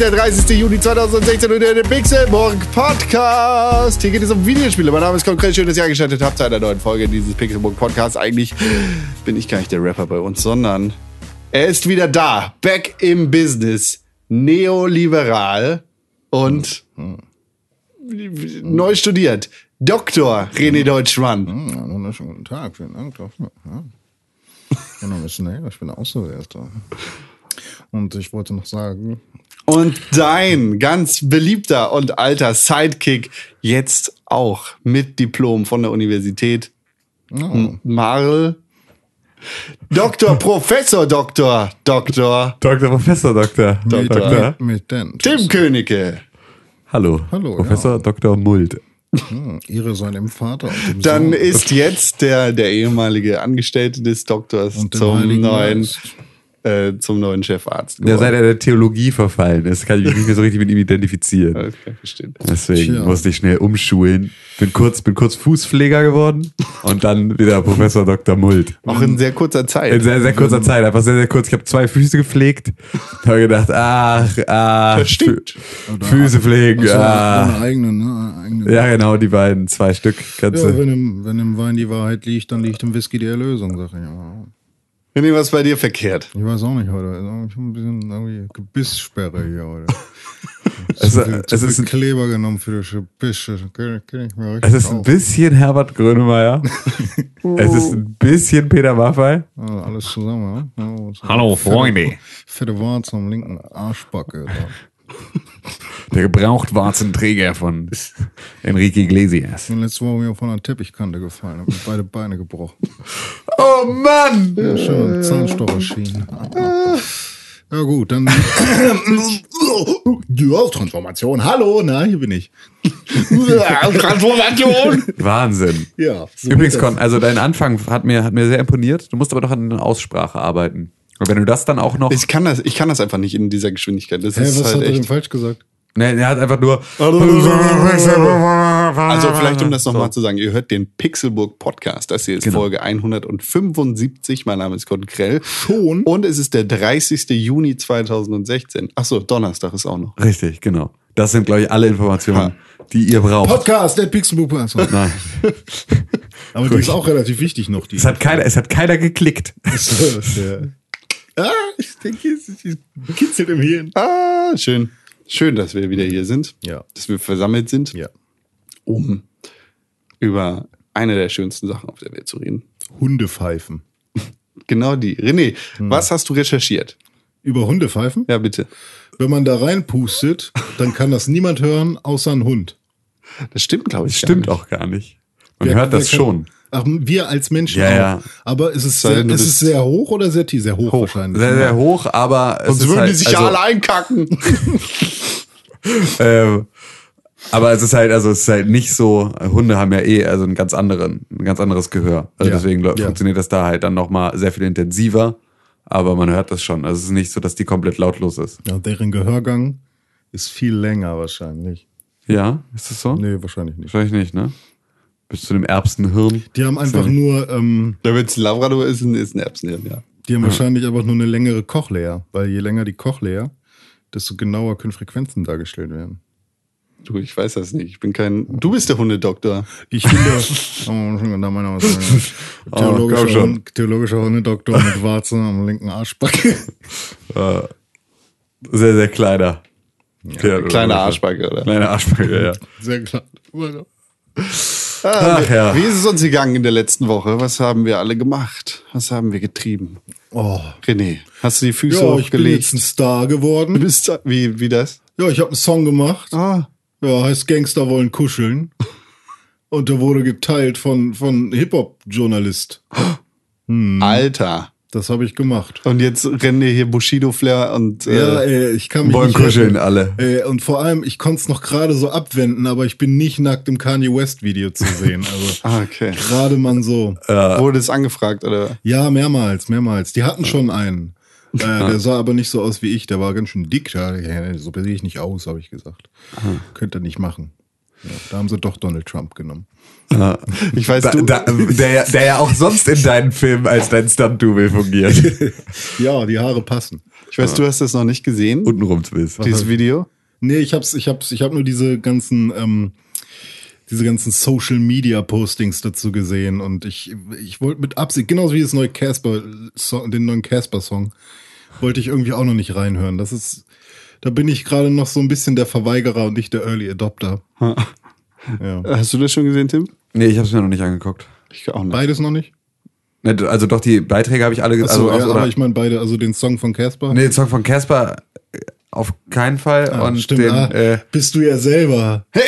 Der 30. Juni 2016 und der Pixelburg Podcast. Hier geht es um Videospiele. Mein Name ist konkret schön, dass ihr eingeschaltet habt zu einer neuen Folge dieses Pixelburg Podcasts. Eigentlich bin ich gar nicht der Rapper bei uns, sondern er ist wieder da. Back im Business. Neoliberal und neu studiert. Dr. René Deutschmann. Ja, wunderschönen guten Tag, vielen Dank. Ja. Mein Name ist Ney, ich bin Außenwärter. Und ich wollte noch sagen, Und dein ganz beliebter und alter Sidekick jetzt auch mit Diplom von der Universität M- Marl. Doktor, Professor, Doktor, Doktor Dr. Professor Doktor. mit, Doktor. mit, mit den Tim Königke. Hallo. Hallo, Professor Dr. Muld. Hm, Ihre seinem Vater und Dann Sohn ist jetzt der, der ehemalige Angestellte des Doktors zum neuen, Geist. Äh, zum neuen Chefarzt Der geworden. seit er der Theologie verfallen ist, kann ich mich nicht mehr so richtig mit ihm identifizieren. Okay, verstehe. Deswegen Tja. musste ich schnell umschulen. Bin kurz, bin kurz Fußpfleger geworden und dann wieder Professor Dr. Muld. Auch in sehr kurzer Zeit. In sehr, sehr kurzer Zeit, einfach sehr, sehr kurz. Ich habe zwei Füße gepflegt. Habe gedacht, ach, ah, Das stimmt. Fü- Füße pflegen, Also, ah. Deine eigenen, ne? Eigenen. Ja, genau, die beiden, zwei Stück. Kannst Ja, wenn im, wenn im Wein die Wahrheit liegt, dann liegt im Whisky die Erlösung, sag ich immer. René, was ist bei dir verkehrt? Ich weiß auch nicht heute. Also, Ich habe ein bisschen irgendwie Gebisssperre hier heute. Es, Zu viel, zu es, ist ein, Kleber genommen für die richtig es ist ein bisschen Herbert Grönemeyer. es ist ein bisschen Peter Maffei. Also alles zusammen, ja? ja Hallo, fette- Freunde. Fette Warze am linken Arschbacke. Der Gebrauchtwarzenträger von Enrique Iglesias. Ich bin letzte Woche mir von einer Teppichkante gefallen, habe mir beide Beine gebrochen. Oh Mann! Ja, schön, Zahnstocherschienen. Ja gut, dann ja, Transformation. Hallo, na, hier bin ich. Transformation! Wahnsinn. Ja. So Übrigens. Con, also dein Anfang hat mir, hat mir sehr imponiert. Du musst aber doch an der Aussprache arbeiten. Und wenn du das dann auch noch. Ich kann das, ich kann das einfach nicht in dieser Geschwindigkeit. Das Hä, ist was halt hat er denn echt. falsch gesagt? Ne, er hat einfach nur. Also vielleicht um das nochmal zu sagen, ihr hört den Pixelburg Podcast. Das hier ist Genau. Folge 175. Mein Name ist Gordon Krell. Schon? Und es ist der 30. Juni 2016. Ach so, Donnerstag ist auch noch. Richtig, genau. Das sind, glaube ich, alle Informationen, die ihr braucht. Podcast, der Pixelbook. Also. Nein. Aber die ist auch relativ wichtig noch. Die Es hat keiner, es hat keiner geklickt. Ah, ich denke, es kitzelt im Hirn. Ah, schön. Schön, dass wir wieder hier sind. Ja. Dass wir versammelt sind, Ja. um über eine der schönsten Sachen auf der Welt zu reden. Hundepfeifen. Genau die. René, Hm. was hast du recherchiert? Über Hundepfeifen? Ja, bitte. Wenn man da reinpustet, dann kann das niemand hören, außer ein Hund. Das stimmt, glaube ich. Stimmt gar auch gar nicht. Man Wer- hört das kann- schon. Ach, wir als Menschen Ja, auch. ja. Aber ist es, Sei sehr, ist es sehr hoch oder sehr tief? Sehr hoch, wahrscheinlich. Sehr, sehr hoch, aber es Sonst würden halt, die sich also, ja alle einkacken. Ähm, aber es ist halt, also es ist halt nicht so, Hunde haben ja eh also einen ganz anderen, ein ganz anderes Gehör. Also Ja, deswegen ja. funktioniert das da halt dann nochmal sehr viel intensiver. Aber man hört das schon. Also es ist nicht so, dass die komplett lautlos ist. Ja, deren Gehörgang ist viel länger wahrscheinlich. Ja, ist das so? Nee, wahrscheinlich nicht. Wahrscheinlich nicht, ne? Bis zu dem Erbsenhirn. Die haben einfach nur, ähm, Damit es Labrador ist, ist ein Erbsenhirn, ja. die haben wahrscheinlich einfach nur eine längere Cochlea, weil je länger die Cochlea, desto genauer können Frequenzen dargestellt werden. Du, ich weiß das nicht. Ich bin kein. Du bist der Hundedoktor. Ich oh, meine Aussage. Oh, komm Theologischer, schon. Hund, theologischer Hundedoktor mit Warze am linken Arschbacke. Äh, sehr, sehr kleiner. Ja, Kleine Arschbacke, oder? Kleine Arschbacke, ja. Sehr klar. Ah, Ach ja. Wie ist es uns gegangen in der letzten Woche? Was haben wir alle gemacht? Was haben wir getrieben? Oh. René, hast du die Füße Ja, ich bin jetzt ein hochgelegt? Star Du geworden. bist wie, wie das? Ja, ich habe einen Song gemacht. Ah, Ja, heißt Gangster wollen kuscheln. Und der wurde geteilt von, von Hip-Hop-Journalist. Alter. Das habe ich gemacht. Und jetzt rennen hier Bushido, Flair und Ja, äh, ey, ich kann mich wollen kuscheln retten. alle. Ey, und vor allem, ich konnte es noch gerade so abwenden, aber ich bin nicht nackt im Kanye West Video zu sehen. Also ah, okay. gerade man so. Wurde es angefragt, oder? Ja, mehrmals, mehrmals. Die hatten schon einen. Äh, der sah aber nicht so aus wie ich. Der war ganz schön dick. Ja, ja, so sehe ich nicht aus, habe ich gesagt. Könnt ihr nicht machen. Ja, da haben sie doch Donald Trump genommen. Ich weiß, Da, du, da, der, der ja auch sonst in deinen Filmen als dein Stunt-Double fungiert. Ja, die Haare passen. ich weiß, du hast das noch nicht gesehen, Untenrum Twist. dieses Video. Nee, ich hab's, ich hab's, ich hab nur diese ganzen, ähm, diese ganzen Social Media Postings dazu gesehen und ich, ich wollte mit Absicht, genauso wie das neue Casper, den neuen Casper Song, wollte ich irgendwie auch noch nicht reinhören. Das ist, da bin ich gerade noch so ein bisschen der Verweigerer und nicht der Early Adopter. Ja. Hast du das schon gesehen, Tim? Nee, ich habe es mir noch nicht angeguckt. Ich auch nicht. Beides noch nicht? Ne, Also doch, die Beiträge habe ich alle Achso, also, ja, aber ich meine beide, also den Song von Casper. Nee, den Song von Casper äh, auf keinen Fall. Ah, und stimmt, den, ah, äh, bist du ja selber. Hey!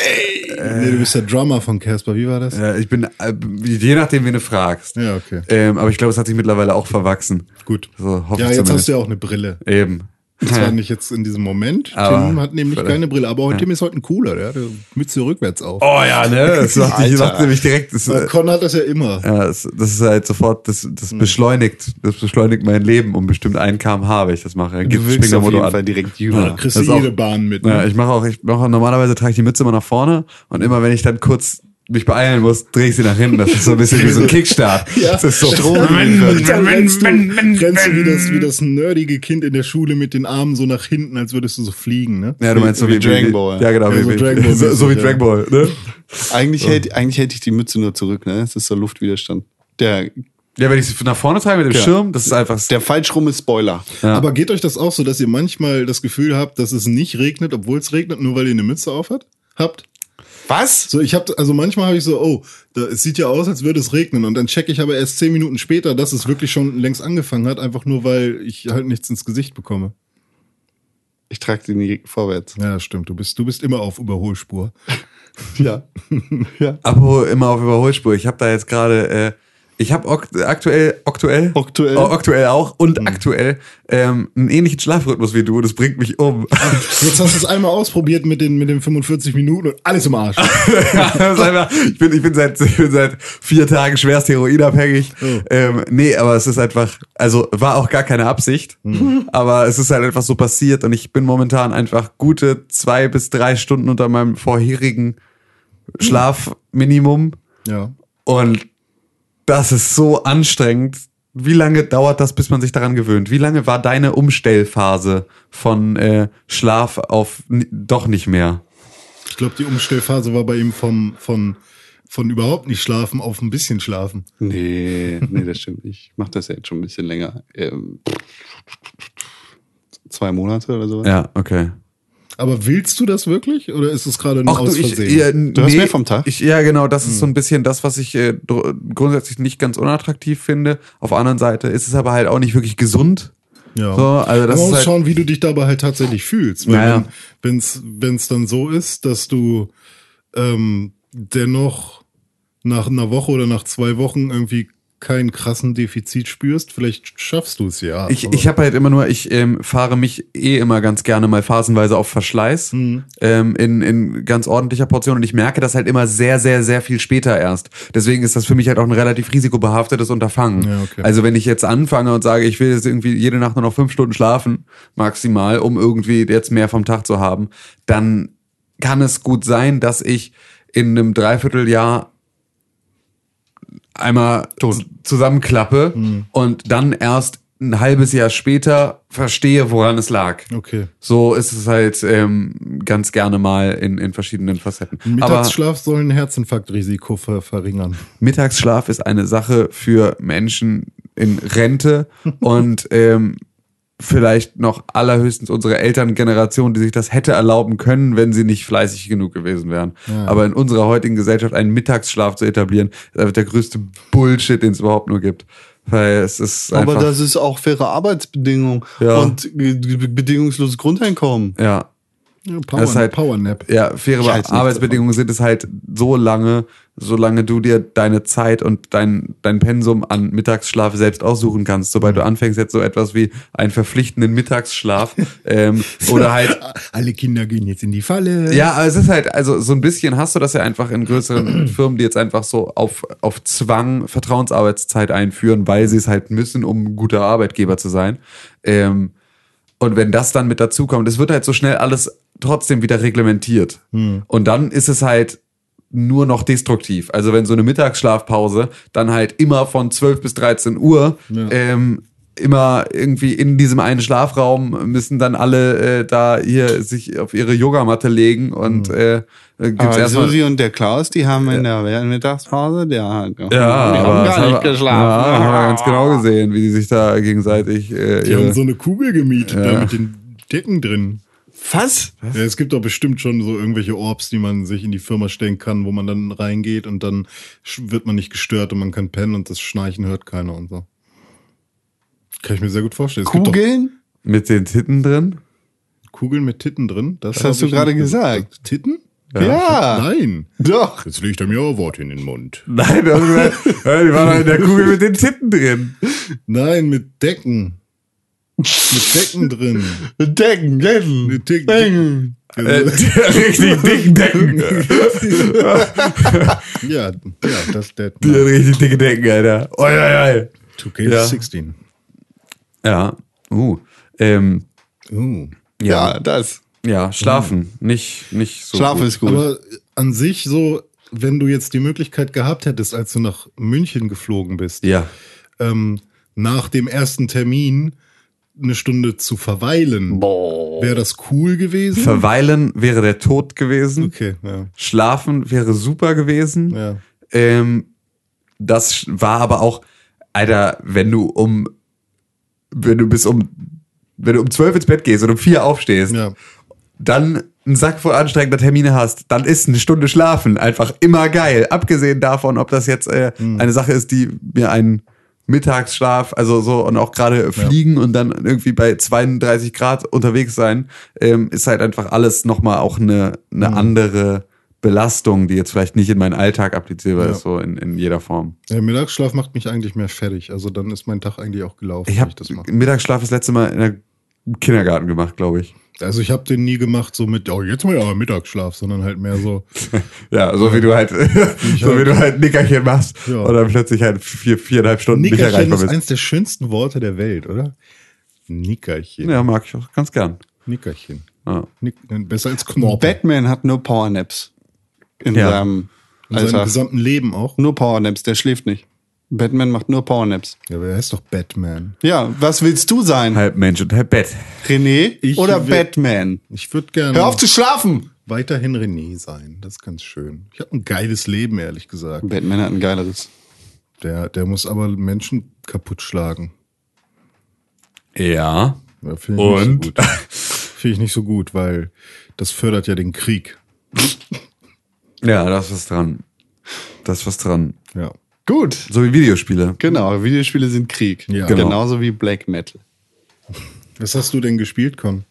nee, du bist der Drummer von Casper, wie war das? äh, ich bin, äh, je nachdem, wen du fragst. Ja, okay. Ähm, aber ich glaube, es hat sich mittlerweile auch verwachsen. Gut. So, hoffe ja, ich jetzt zumindest. hast du ja auch eine Brille. Eben. Zwar nicht jetzt in diesem Moment. Aber- Tim hat nämlich keine Brille, aber heute Tim ist heute ein cooler, der hat eine Mütze rückwärts auf. Oh ja, ne? Das macht, Alter. macht nämlich direkt. Das, äh, Con hat das ja immer. ja, das, das ist halt sofort, das, das beschleunigt, das beschleunigt mein Leben um bestimmt einen kmh, wenn ich das mache. Dann Du wirkst auf Motor jeden an. Fall direkt jünger. Da kriegst das du auch- jede Bahn mit. Ja, Ne? ich mache auch, ich mache auch, normalerweise trage ich die Mütze immer nach vorne und immer wenn ich dann kurz mich beeilen muss, drehe ich sie nach hinten. Das ist so ein bisschen wie so ein Kickstart. Ja. Das ist so. Dann rennst du, rennst du wie das, wie das nerdige Kind in der Schule mit den Armen so nach hinten, als würdest du so fliegen, ne? Ja, du meinst so wie wie, Dragon Ball. Ja, genau. Ja, wie, so wie, Dragon Ball so, so wie Dragon Ball, ne? Eigentlich, hält, eigentlich hält ich die Mütze nur zurück, ne? Es ist so Luftwiderstand. Der, Ja, wenn ich sie nach vorne trage mit dem Ja. Schirm, das ist einfach. der falsch rum ist Spoiler. Ja. Aber geht euch das auch so, dass ihr manchmal das Gefühl habt, dass es nicht regnet, obwohl es regnet, nur weil ihr eine Mütze auf hat? habt? Was? So, ich habe also manchmal habe ich so, oh, da, es sieht ja aus, als würde es regnen und dann checke ich aber erst zehn Minuten später, dass es wirklich schon längst angefangen hat, einfach nur weil ich halt nichts ins Gesicht bekomme. Ich trage die nie vorwärts. Ja, das stimmt. Du bist du bist immer auf Überholspur. Ja. ja. Apropos immer auf Überholspur. Ich habe da jetzt gerade, äh, ich habe aktuell, aktuell, Aktuell. Oh, aktuell auch und Mhm. aktuell ähm, einen ähnlichen Schlafrhythmus wie du. Das bringt mich um. Jetzt hast du es einmal ausprobiert mit den mit den 45 Minuten und alles im Arsch. Einfach, ich, bin, ich, bin seit, ich bin seit vier Tagen schwerst heroinabhängig. Oh. Ähm, nee, aber es ist einfach, also war auch gar keine Absicht, Hm. aber es ist halt einfach so passiert und ich bin momentan einfach gute zwei bis drei Stunden unter meinem vorherigen Schlafminimum Ja. und das ist so anstrengend. Wie lange dauert das, bis man sich daran gewöhnt? Wie lange war deine Umstellphase von äh, Schlaf auf doch nicht mehr? Ich glaube, die Umstellphase war bei ihm vom von von überhaupt nicht schlafen auf ein bisschen schlafen. Nee, nee, das stimmt nicht. Ich mach das ja jetzt schon ein bisschen länger. Ähm, zwei Monate oder so. Ja, okay. Aber willst du das wirklich oder ist es gerade nur Ach aus du, ich, Versehen? ja, Du hast mehr vom Tag? Ich, ja, genau, das ist so ein bisschen das, was ich äh, grundsätzlich nicht ganz unattraktiv finde. Auf der anderen Seite ist es aber halt auch nicht wirklich gesund. Ja. So, also das Man ist muss halt, schauen, wie du dich dabei halt tatsächlich fühlst. Weil Naja. wenn es wenn's dann so ist, dass du ähm, dennoch nach einer Woche oder nach zwei Wochen irgendwie keinen krassen Defizit spürst, vielleicht schaffst du es ja. ich, ich habe halt immer nur, ich ähm, fahre mich eh immer ganz gerne mal phasenweise auf Verschleiß Mhm. ähm, in, in ganz ordentlicher Portion und ich merke das halt immer sehr, sehr, sehr viel später erst. Deswegen ist das für mich halt auch ein relativ risikobehaftetes Unterfangen. Ja, okay. Also wenn ich jetzt anfange und sage, ich will jetzt irgendwie jede Nacht nur noch fünf Stunden schlafen, maximal, um irgendwie jetzt mehr vom Tag zu haben, dann kann es gut sein, dass ich in einem Dreivierteljahr einmal z- zusammenklappe Hm. und dann erst ein halbes Jahr später verstehe, woran es lag. okay. So ist es halt ähm, ganz gerne mal in, in verschiedenen Facetten. Aber Mittagsschlaf soll ein Herzinfarktrisiko ver verringern. Mittagsschlaf ist eine Sache für Menschen in Rente und ähm, vielleicht noch allerhöchstens unsere Elterngeneration, die sich das hätte erlauben können, wenn sie nicht fleißig genug gewesen wären. Aber in unserer heutigen Gesellschaft einen Mittagsschlaf zu etablieren, ist einfach der größte Bullshit, den es überhaupt nur gibt. Weil es ist einfach, Aber das ist auch faire Arbeitsbedingungen Ja. und bedingungsloses Grundeinkommen. ja, Ja, Power, Das ist halt- Powernap. Ja, faire Arbeitsbedingungen sind es halt so lange, solange du dir deine Zeit und dein, dein Pensum an Mittagsschlaf selbst aussuchen kannst. Sobald du anfängst jetzt so etwas wie einen verpflichtenden Mittagsschlaf ähm, oder halt Alle Kinder gehen jetzt in die Falle. Ja, aber es ist halt, also so ein bisschen hast du das ja einfach in größeren Firmen, die jetzt einfach so auf, auf Zwang Vertrauensarbeitszeit einführen, weil sie es halt müssen, um ein guter Arbeitgeber zu sein. Ähm, und wenn das dann mit dazukommt, es wird halt so schnell alles trotzdem wieder reglementiert. Und dann ist es halt nur noch destruktiv. Also wenn so eine Mittagsschlafpause dann halt immer von 12 bis 13 Uhr ähm, immer irgendwie in diesem einen Schlafraum müssen dann alle äh, da hier sich auf ihre Yogamatte legen und äh, gibt's Aber Susi und der Klaus, die haben in der Mittagspause, der hat, ja, die haben gar nicht geschlafen. Ja, haben wir ganz genau gesehen, wie die sich da gegenseitig äh, Die ihre, haben so eine Kugel gemietet, da mit den Decken drin. Was? Ja, es gibt doch bestimmt schon so irgendwelche Orbs, die man sich in die Firma stellen kann, wo man dann reingeht und dann wird man nicht gestört und man kann pennen und das Schnarchen hört keiner und so. Kann ich mir sehr gut vorstellen. Es gibt doch Kugeln? mit den Titten drin. Kugeln mit Titten drin. Das Das hast du gerade gesagt. Titten? Ja. Nein. Doch. Jetzt legt er mir auch Wort in den Mund. Nein, du hast gesagt, ja, die waren doch in der Kugel mit den Titten drin. Nein, mit Decken. Mit Decken drin. Decken, Decken. Mit Decken. Decken. Äh, richtig dicken Decken. ja, ja, das Dead. Die richtig dicke Decken, Alter. Oi, oi, oi. 2K16. Ja, uh, ähm, Uh. Ja, das. ja, schlafen, nicht, nicht so. Schlaf gut. ist gut. Aber an sich so, wenn du jetzt die Möglichkeit gehabt hättest, als du nach München geflogen bist, Ja. ähm, nach dem ersten Termin eine Stunde zu verweilen, wäre das cool gewesen? Verweilen wäre der Tod gewesen. okay, ja. Schlafen wäre super gewesen. Ja. Ähm, das war aber auch, Alter, wenn du um, wenn du bis um, wenn du um zwölf ins Bett gehst und um vier aufstehst, ja. dann einen Sack voll anstrengender Termine hast, dann ist eine Stunde schlafen einfach immer geil. Abgesehen davon, ob das jetzt äh, eine Sache ist, die mir einen Mittagsschlaf, also so und auch gerade fliegen und dann irgendwie bei 32 Grad unterwegs sein, ähm, ist halt einfach alles nochmal auch eine, eine andere Belastung, die jetzt vielleicht nicht in meinen Alltag applizierbar Ja. ist, so in, in jeder Form. Der Mittagsschlaf macht mich eigentlich mehr fertig. Also dann ist mein Tag eigentlich auch gelaufen. Ich wenn habe das mache. Mittagsschlaf das letzte Mal in der Kindergarten gemacht, glaube ich. Also ich habe den nie gemacht, so mit, oh, jetzt mal ja Mittagsschlaf, sondern halt mehr so, Ja, so wie du halt, so wie halt- du halt Nickerchen machst Ja. und dann plötzlich halt vier, viereinhalb Stunden nicht Nickerchen erreichbar ist eins der schönsten Worte der Welt, oder? Nickerchen. Ja, mag ich auch ganz gern. Nickerchen. Ja. Nick, besser als Knorpel. Batman hat nur Powernaps. In Ja. seinem In seinem gesamten Leben auch. Nur Powernaps, der schläft nicht. Batman macht nur Powernaps. Ja, aber er heißt doch Batman. Ja, was willst du sein? Halb Mensch und halb Bett. René Ich oder will- Batman? Ich würde gerne Hör auf zu schlafen! weiterhin René sein. Das ist ganz schön. Ich habe ein geiles Leben, ehrlich gesagt. Batman hat ein geileres. Der, der muss aber Menschen kaputt schlagen. Ja. Ja, Finde ich, nicht Und? so gut. Finde ich nicht so gut, weil das fördert ja den Krieg. Ja, da ist was dran. Da ist was dran. Ja. Gut. So wie Videospiele. Genau, Videospiele sind Krieg. Ja. Genau. Genauso wie Black Metal. Was hast du denn gespielt, Con?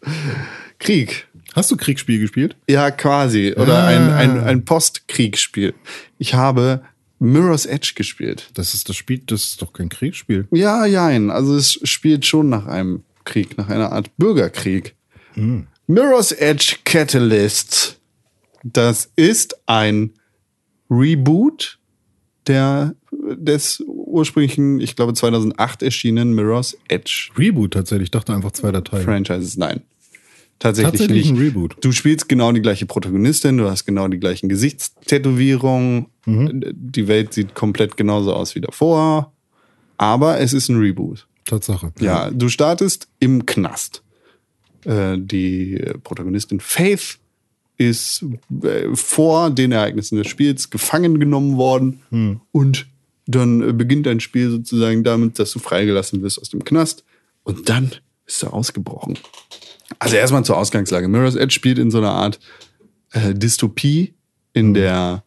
Krieg. Hast du Kriegsspiel gespielt? Ja, quasi. Oder Ah. ein, ein, ein Postkriegsspiel. Ich habe Mirror's Edge gespielt. Das ist das Spiel, das ist doch kein Kriegsspiel. Ja, jein. Also es spielt schon nach einem Krieg, nach einer Art Bürgerkrieg. Mirror's Edge Catalyst. Das ist ein Reboot der, des ursprünglichen, ich glaube 2008 erschienenen Mirror's Edge Reboot tatsächlich. Ich dachte einfach zwei Dateien. Franchises. Nein. Tatsächlich, Tatsächlich nicht. ein Reboot. Du spielst genau die gleiche Protagonistin, du hast genau die gleichen Gesichtstätowierungen. Mhm. Die Welt sieht komplett genauso aus wie davor. Aber es ist ein Reboot. Tatsache. Ja, du startest im Knast. Äh, die Protagonistin Faith ist äh, vor den Ereignissen des Spiels gefangen genommen worden Hm. und dann äh, beginnt dein Spiel sozusagen damit, dass du freigelassen wirst aus dem Knast und dann bist du ausgebrochen. Also erstmal zur Ausgangslage. Mirror's Edge spielt in so einer Art äh, Dystopie, in der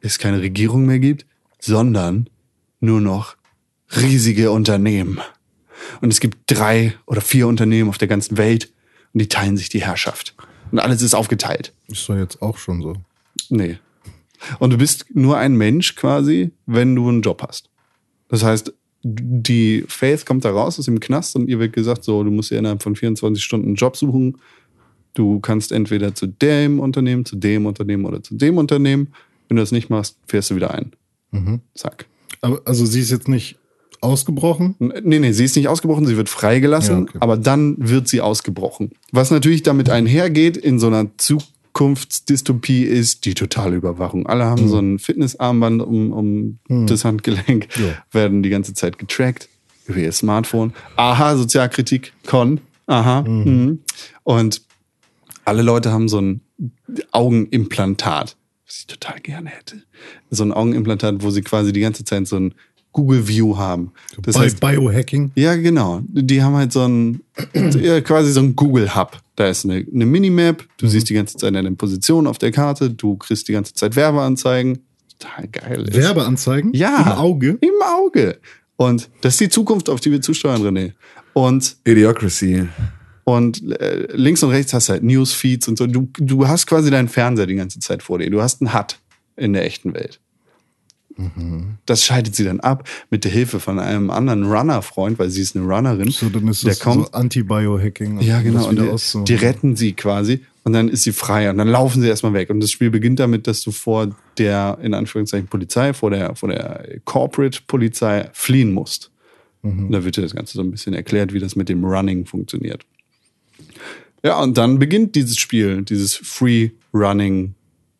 es keine Regierung mehr gibt, sondern nur noch riesige Unternehmen. Und es gibt drei oder vier Unternehmen auf der ganzen Welt und die teilen sich die Herrschaft. Und alles ist aufgeteilt. Ist doch jetzt auch schon so. Nee. Und du bist nur ein Mensch quasi, wenn du einen Job hast. Das heißt, die Faith kommt da raus aus dem Knast und ihr wird gesagt, so, du musst dir innerhalb von 24 Stunden einen Job suchen. Du kannst entweder zu dem Unternehmen, zu dem Unternehmen oder zu dem Unternehmen. Wenn du das nicht machst, fährst du wieder ein. Zack. Aber, also sie ist jetzt nicht ausgebrochen. Nee, nee, sie ist nicht ausgebrochen, sie wird freigelassen, Ja, okay. aber dann wird sie ausgebrochen. Was natürlich damit einhergeht in so einer Zukunftsdystopie ist die totale Überwachung. Alle haben so ein Fitnessarmband um, um das Handgelenk, Ja. werden die ganze Zeit getrackt über ihr Smartphone. Aha, Sozialkritik, Con. Aha. Mhm. Und alle Leute haben so ein Augenimplantat, was ich total gerne hätte. So ein Augenimplantat, wo sie quasi die ganze Zeit so ein Google View haben. Das Bei heißt, Biohacking. ja, genau. Die haben halt so ein, quasi so ein Google-Hub. Da ist eine, eine Minimap, du siehst die ganze Zeit deine Position auf der Karte, du kriegst die ganze Zeit Werbeanzeigen. Total geil. ist. Werbeanzeigen? Ja. Im Auge? Im Auge. Und das ist die Zukunft, auf die wir zusteuern, René. Und Idiocracy. und äh, links und rechts hast du halt Newsfeeds und so. Du, du hast quasi deinen Fernseher die ganze Zeit vor dir. Du hast einen HUD in der echten Welt. Das schaltet sie dann ab mit der Hilfe von einem anderen Runner-Freund, weil sie ist eine Runnerin. So, dann ist der das kommt, so Anti-Biohacking. ja, genau. Und die, auszumachen. die retten sie quasi und dann ist sie frei und dann laufen sie erstmal weg. Und das Spiel beginnt damit, dass du vor der, in Anführungszeichen, Polizei, vor der, vor der Corporate-Polizei fliehen musst. Und da wird dir das Ganze so ein bisschen erklärt, wie das mit dem Running funktioniert. Ja, und dann beginnt dieses Spiel, dieses Free-Running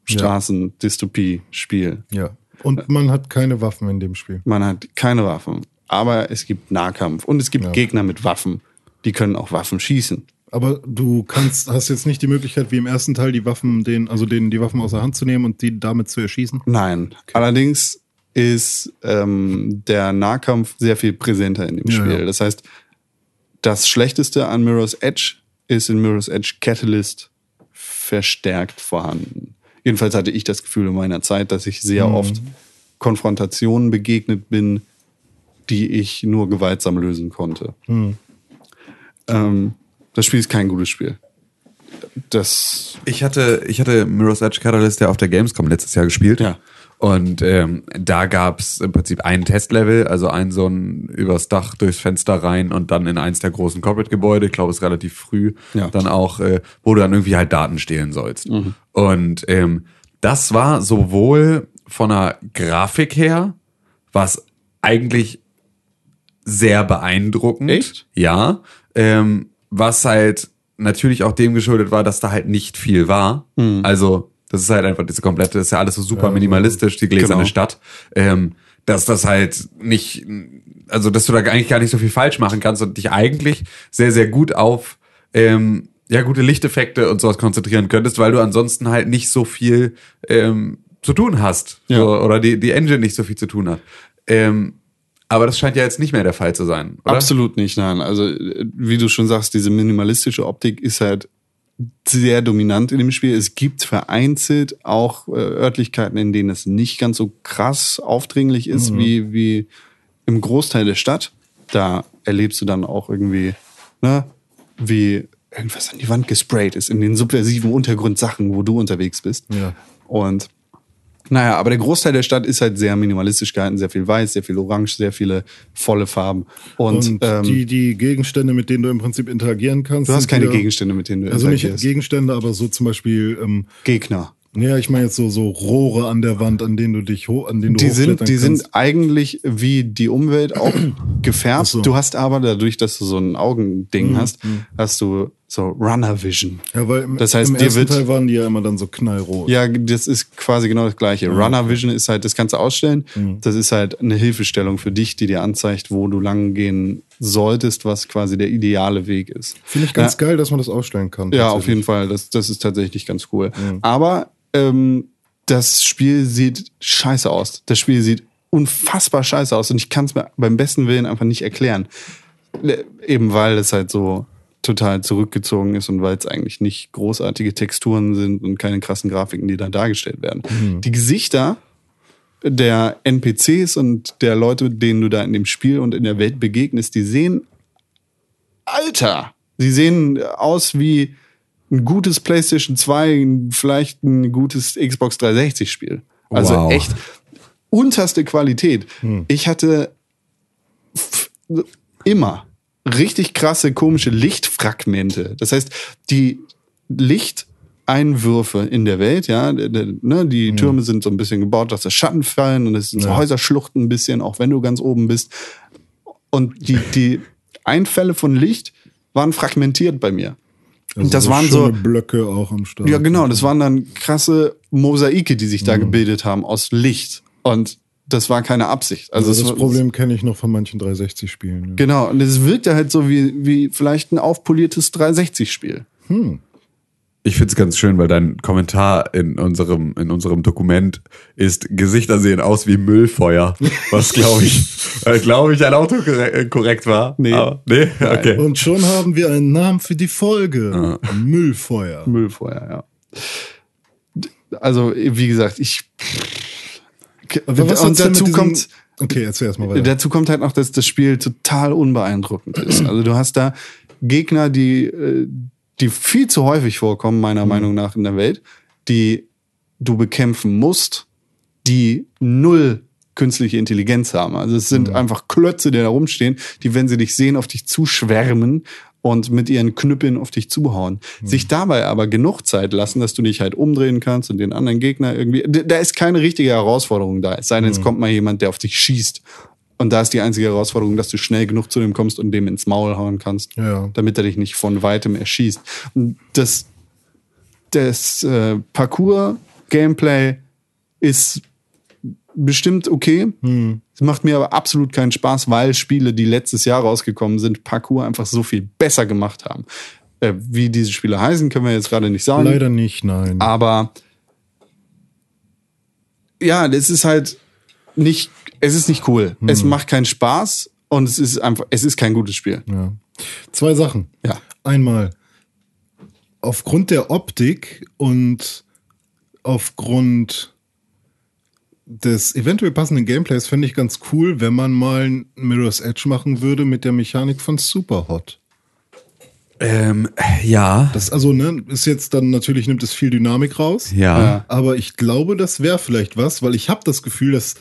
Straßen-Dystopie-Spiel. Ja. Und man hat keine Waffen in dem Spiel. Man hat keine Waffen, aber es gibt Nahkampf und es gibt Ja. Gegner mit Waffen. Die können auch Waffen schießen. Aber du kannst, hast jetzt nicht die Möglichkeit, wie im ersten Teil, die Waffen, den, also denen die Waffen aus der Hand zu nehmen und die damit zu erschießen. Nein. Allerdings ist ähm, der Nahkampf sehr viel präsenter in dem Ja, Spiel. ja. Das heißt, das Schlechteste an Mirror's Edge ist in Mirror's Edge Catalyst verstärkt vorhanden. Jedenfalls hatte ich das Gefühl in meiner Zeit, dass ich sehr oft Konfrontationen begegnet bin, die ich nur gewaltsam lösen konnte. Ähm, das Spiel ist kein gutes Spiel. Das Ich hatte, ich hatte Mirror's Edge Catalyst ja auf der Gamescom letztes Jahr gespielt. Ja. Und ähm, da gab's im Prinzip ein Testlevel, also ein so ein übers Dach durchs Fenster rein und dann in eins der großen Corporate-Gebäude, ich glaube, es ist relativ früh, Ja. dann auch, äh, wo du dann irgendwie halt Daten stehlen sollst. Und ähm, das war sowohl von der Grafik her, was eigentlich sehr beeindruckend. Echt? Ja. Ähm, was halt natürlich auch dem geschuldet war, dass da halt nicht viel war. Mhm. Also, das ist halt einfach diese komplette, das ist ja alles so super minimalistisch, die gläserne Genau. Stadt. Ähm, dass das halt nicht, also dass du da eigentlich gar nicht so viel falsch machen kannst und dich eigentlich sehr, sehr gut auf ähm, ja, gute Lichteffekte und sowas konzentrieren könntest, weil du ansonsten halt nicht so viel ähm, zu tun hast. Ja. So, oder die, die Engine nicht so viel zu tun hat. Ähm, aber das scheint ja jetzt nicht mehr der Fall zu sein, oder? Absolut nicht, nein. Also, wie du schon sagst, diese minimalistische Optik ist halt sehr dominant in dem Spiel. Es gibt vereinzelt auch äh, Örtlichkeiten, in denen es nicht ganz so krass aufdringlich ist wie, wie im Großteil der Stadt. Da erlebst du dann auch irgendwie, ne, wie irgendwas an die Wand gesprayt ist in den subversiven Untergrundsachen, wo du unterwegs bist. Ja. Und naja, aber der Großteil der Stadt ist halt sehr minimalistisch gehalten, sehr viel weiß, sehr viel orange, sehr viele volle Farben. Und, Und ähm, die, die Gegenstände, mit denen du im Prinzip interagieren kannst. du hast keine wieder- Gegenstände, mit denen du Also nicht interagierst. Gegenstände, aber so zum Beispiel, ähm, Gegner. Ja, ich meine jetzt so, so Rohre an der Wand, an denen du dich hoch, an denen du Die sind, die kannst. sind eigentlich wie die Umwelt auch gefärbt. So. Mhm, Du hast aber dadurch, dass du so ein Augending hast, hast du so Runner Vision. Ja, weil im, Das heißt, im ersten wird- Teil waren die ja immer dann so knallrot. Ja, das ist quasi genau das Gleiche. Runner Vision ist halt das ganze Ausstellen. Mhm. Das ist halt eine Hilfestellung für dich, die dir anzeigt, wo du lang gehen solltest, was quasi der ideale Weg ist. Finde ich ganz geil, dass man das ausstellen kann. Ja, auf jeden Fall. Das, das ist tatsächlich ganz cool. Aber ähm, das Spiel sieht scheiße aus. Das Spiel sieht unfassbar scheiße aus und ich kann es mir beim besten Willen einfach nicht erklären. Eben weil es halt so total zurückgezogen ist und weil es eigentlich nicht großartige Texturen sind und keine krassen Grafiken, die da dargestellt werden. Die Gesichter der NPCs und der Leute, denen du da in dem Spiel und in der Welt begegnest, die sehen Alter. Sie sehen aus wie ein gutes PlayStation 2, vielleicht ein gutes Xbox 360 Spiel. Also Wow. echt unterste Qualität. Ich hatte immer richtig krasse, komische Lichtfragmente. Das heißt, die Lichteinwürfe in der Welt, ja, ne, die Türme sind so ein bisschen gebaut, dass da Schatten fallen und es sind so Ja. Häuserschluchten ein bisschen, auch wenn du ganz oben bist. Und die, die Einfälle von Licht waren fragmentiert bei mir. Und das waren so, Blöcke auch am Start. ja, genau. Das waren dann krasse Mosaike, die sich da gebildet haben aus Licht. Und das war keine Absicht. Also, Also es das Problem kenne ich noch von manchen 360-Spielen. Ja. Genau. Und es wirkte halt so wie, wie vielleicht ein aufpoliertes 360-Spiel. Ich find's ganz schön, weil dein Kommentar in unserem, in unserem Dokument ist, Gesichter sehen aus wie Müllfeuer. Was glaube ich, äh, glaube ich, ein Autokorrekt korrekt war. Nee. Aber, nee? Okay. Und schon haben wir einen Namen für die Folge. Müllfeuer. Müllfeuer, ja. Also, wie gesagt, ich. Aber was und dazu kommt, Okay, erzähl erst mal weiter. Dazu kommt halt noch, dass das Spiel total unbeeindruckend ist. Also du hast da Gegner, die, äh, die viel zu häufig vorkommen, meiner Meinung nach, in der Welt, die du bekämpfen musst, die null künstliche Intelligenz haben. Also es sind einfach Klötze, die da rumstehen, die, wenn sie dich sehen, auf dich zuschwärmen und mit ihren Knüppeln auf dich zuhauen. Sich dabei aber genug Zeit lassen, dass du dich halt umdrehen kannst und den anderen Gegner irgendwie. Da ist keine richtige Herausforderung da. Es sei denn, es kommt mal jemand, der auf dich schießt. Und da ist die einzige Herausforderung, dass du schnell genug zu dem kommst und dem ins Maul hauen kannst, Ja. damit er dich nicht von weitem erschießt. Und das, das äh, Parcours-Gameplay ist bestimmt okay. Es macht mir aber absolut keinen Spaß, weil Spiele, die letztes Jahr rausgekommen sind, Parcours einfach so viel besser gemacht haben. Äh, wie diese Spiele heißen, können wir jetzt gerade nicht sagen. Leider nicht, nein. Aber ja, das ist halt nicht, es ist nicht cool. Es macht keinen Spaß und es ist einfach, es ist kein gutes Spiel. Ja. Zwei Sachen. Ja. Einmal, aufgrund der Optik und aufgrund des eventuell passenden Gameplays fände ich ganz cool, wenn man mal ein Mirror's Edge machen würde mit der Mechanik von Superhot. Ähm, ja. Das also, ne, ist jetzt dann natürlich nimmt es viel Dynamik raus. Ja. Ja. Aber ich glaube, das wäre vielleicht was, weil ich habe das Gefühl, dass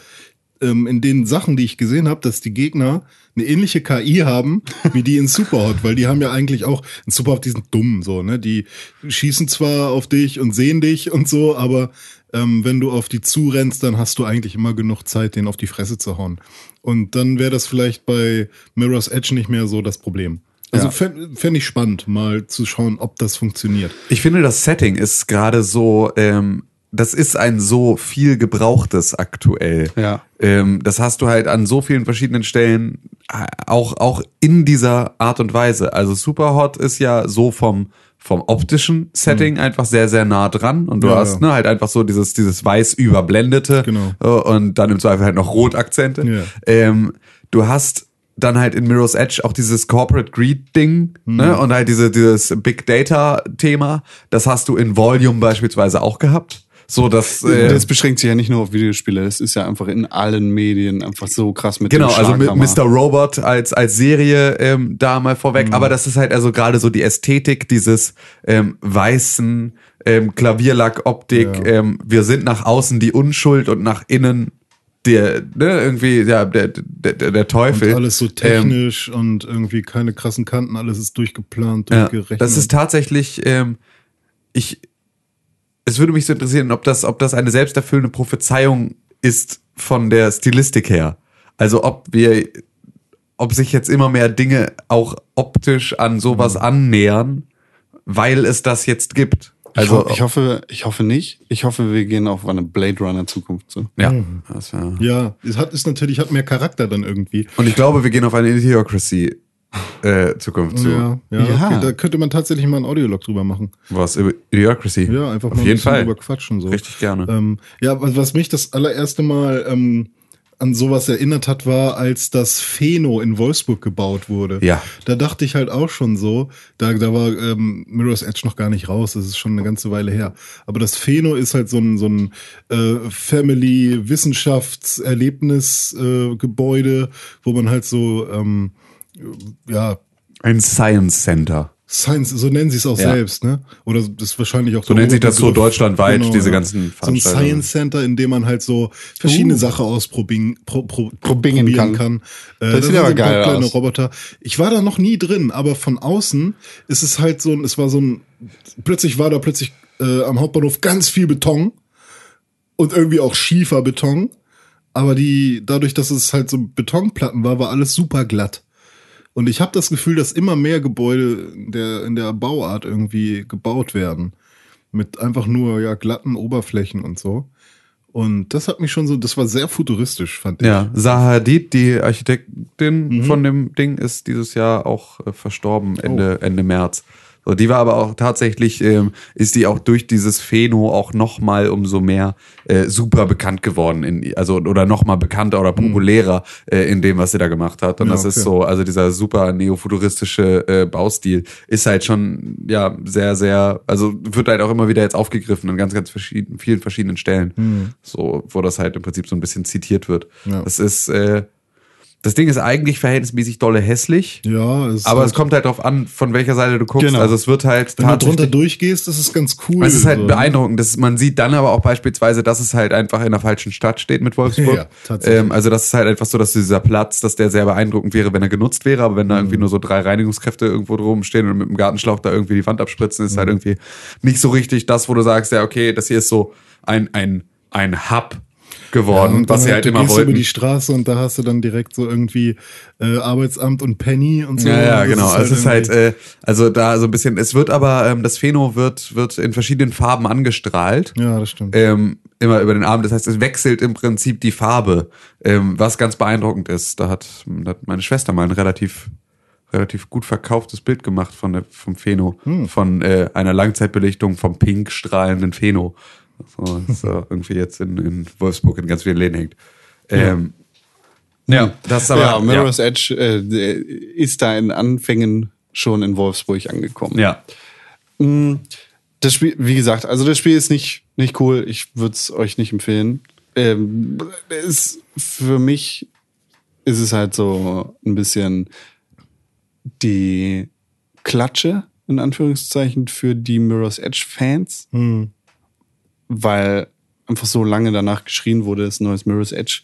ähm, in den Sachen, die ich gesehen habe, dass die Gegner eine ähnliche KI haben wie die in Superhot, weil die haben ja eigentlich auch in Superhot die sind dumm so, ne? Die schießen zwar auf dich und sehen dich und so, aber ähm, wenn du auf die zurennst, dann hast du eigentlich immer genug Zeit, den auf die Fresse zu hauen. Und dann wäre das vielleicht bei Mirror's Edge nicht mehr so das Problem. Also Ja. fände fänd ich spannend, mal zu schauen, ob das funktioniert. Ich finde, das Setting ist gerade so, ähm, das ist ein so viel gebrauchtes aktuell. Ja. Ähm, das hast du halt an so vielen verschiedenen Stellen, äh, auch, auch in dieser Art und Weise. Also Superhot ist ja so vom, vom optischen Setting einfach sehr, sehr nah dran und du Ja, hast ja. ne, halt einfach so dieses, dieses weiß überblendete Genau. äh, und dann im Zweifel halt noch Rotakzente. Ja. Ähm, du hast dann halt in Mirror's Edge auch dieses Corporate Greed Ding ne? und halt diese, dieses Big Data Thema. Das hast du in Volume beispielsweise auch gehabt. So dass äh, das beschränkt sich ja nicht nur auf Videospiele, das ist ja einfach in allen Medien einfach so krass mit Genau, also mit. Mr. Robot als, als Serie ähm, da mal vorweg. Mhm. Aber das ist halt also gerade so die Ästhetik dieses ähm, weißen ähm, Klavierlack-Optik. Ja. Ähm, wir sind nach außen die Unschuld und nach innen der, ne, irgendwie, ja, der, der, der, Teufel. Und alles so Ähm, technisch und irgendwie keine krassen Kanten, alles ist durchgeplant, Ja, durchgerechnet. das ist tatsächlich, ähm, ich, es würde mich so interessieren, ob das, ob das eine selbsterfüllende Prophezeiung ist von der Stilistik her. Also ob wir, ob sich jetzt immer mehr Dinge auch optisch an sowas Mhm. annähern, weil es das jetzt gibt. Also ich, hoffe, ich hoffe nicht. Ich hoffe, wir gehen auf eine Blade Runner Zukunft zu. ja, das wär, ja, es hat ist natürlich hat mehr Charakter dann irgendwie. und ich glaube, wir gehen auf eine Idiocracy äh, Zukunft zu. Ja, ja, Ja. Okay, da könnte man tatsächlich mal einen Audiolog drüber machen. Was über Idiocracy? Ja, einfach auf mal ein jeden bisschen Fall. drüber quatschen so. Richtig gerne. Ähm, ja, was, was mich das allererste Mal ähm, an sowas erinnert hat, war, als das Pheno in Wolfsburg gebaut wurde. Ja. Da dachte ich halt auch schon so, da, da war ähm, Mirror's Edge noch gar nicht raus, das ist schon eine ganze Weile her. Aber das Pheno ist halt so ein, so ein äh, Family-Wissenschaftserlebnis-Gebäude, äh, Gebäude, wo man halt so, ähm, ja, Ein Science Center. Science, so nennen sie es auch Ja. selbst, ne? Oder das ist wahrscheinlich auch So nennt sich das so deutschlandweit, diese ganzen So ein Veranstaltungen. Science Center, in dem man halt so verschiedene Sachen ausprobieren pro, pro, probieren kann. kann. Äh, Das sieht sind aber so ein paar geil kleine aus. Roboter. Ich war da noch nie drin, aber von außen ist es halt so ein, es war so ein, plötzlich war da plötzlich äh, am Hauptbahnhof ganz viel Beton und irgendwie auch Schieferbeton. Aber die, dadurch, dass es halt so Betonplatten war, war alles super glatt. Und ich habe das Gefühl, dass immer mehr Gebäude in der, in der Bauart irgendwie gebaut werden. Mit einfach nur ja glatten Oberflächen und so. Und das hat mich schon so, das war sehr futuristisch, fand ich. Ja, Zaha Hadid, die Architektin Mhm. von dem Ding, ist dieses Jahr auch äh, verstorben, Ende, Oh. Ende März. So, die war aber auch tatsächlich, ähm, ist die auch durch dieses Phäno auch noch mal umso mehr äh, super bekannt geworden, in, also oder noch mal bekannter oder populärer äh, in dem, was sie da gemacht hat. Und Mhm. Ja, das ist okay. so, also dieser super neofuturistische äh, Baustil ist halt schon ja sehr, sehr, also wird halt auch immer wieder jetzt aufgegriffen an ganz, ganz verschieden, vielen verschiedenen Stellen. So, wo das halt im Prinzip so ein bisschen zitiert wird. Mhm. Ja. Das ist, äh, das Ding ist eigentlich verhältnismäßig dolle hässlich. Ja, es ist Aber halt, es kommt halt darauf an, von welcher Seite du guckst. Genau. Also es wird halt wenn du drunter durchgehst, das ist ganz cool. Es ist halt so. beeindruckend. Das, man sieht dann aber auch beispielsweise, dass es halt einfach in der falschen Stadt steht mit Wolfsburg. Ja, tatsächlich. ähm, also das ist halt einfach so, dass dieser Platz, dass der sehr beeindruckend wäre, wenn er genutzt wäre. Aber wenn da Mhm. irgendwie nur so drei Reinigungskräfte irgendwo drum stehen und mit dem Gartenschlauch da irgendwie die Wand abspritzen, ist halt Mhm. irgendwie nicht so richtig das, wo du sagst, ja okay, das hier ist so ein ein ein Hub geworden, und was sie halt du immer gehst wollten. über die Straße und da hast du dann direkt so irgendwie äh, Arbeitsamt und Penny und so. Ja, ja, genau. Also es ist halt, äh, also da so ein bisschen, es wird aber, ähm, das Phäno wird, wird in verschiedenen Farben angestrahlt. ja, das stimmt. Ähm, immer über den Abend. Das heißt, es wechselt im Prinzip die Farbe, ähm, was ganz beeindruckend ist. Da hat, da hat meine Schwester mal ein relativ relativ gut verkauftes Bild gemacht von der, vom Phäno, Hm. von äh, einer Langzeitbelichtung vom pink strahlenden Phäno. So, das irgendwie jetzt in, in Wolfsburg in ganz vielen Läden hängt. Ähm, ja. das ist aber ja, Mirror's Edge äh, ist da in Anfängen schon in Wolfsburg angekommen. ja. Das Spiel, wie gesagt, also das Spiel ist nicht, nicht cool. Ich würde es euch nicht empfehlen. Ähm, ist, für mich ist es halt so ein bisschen die Klatsche, in Anführungszeichen, für die Mirror's Edge Fans. Hm. Weil einfach so lange danach geschrien wurde, dass ein neues Mirror's Edge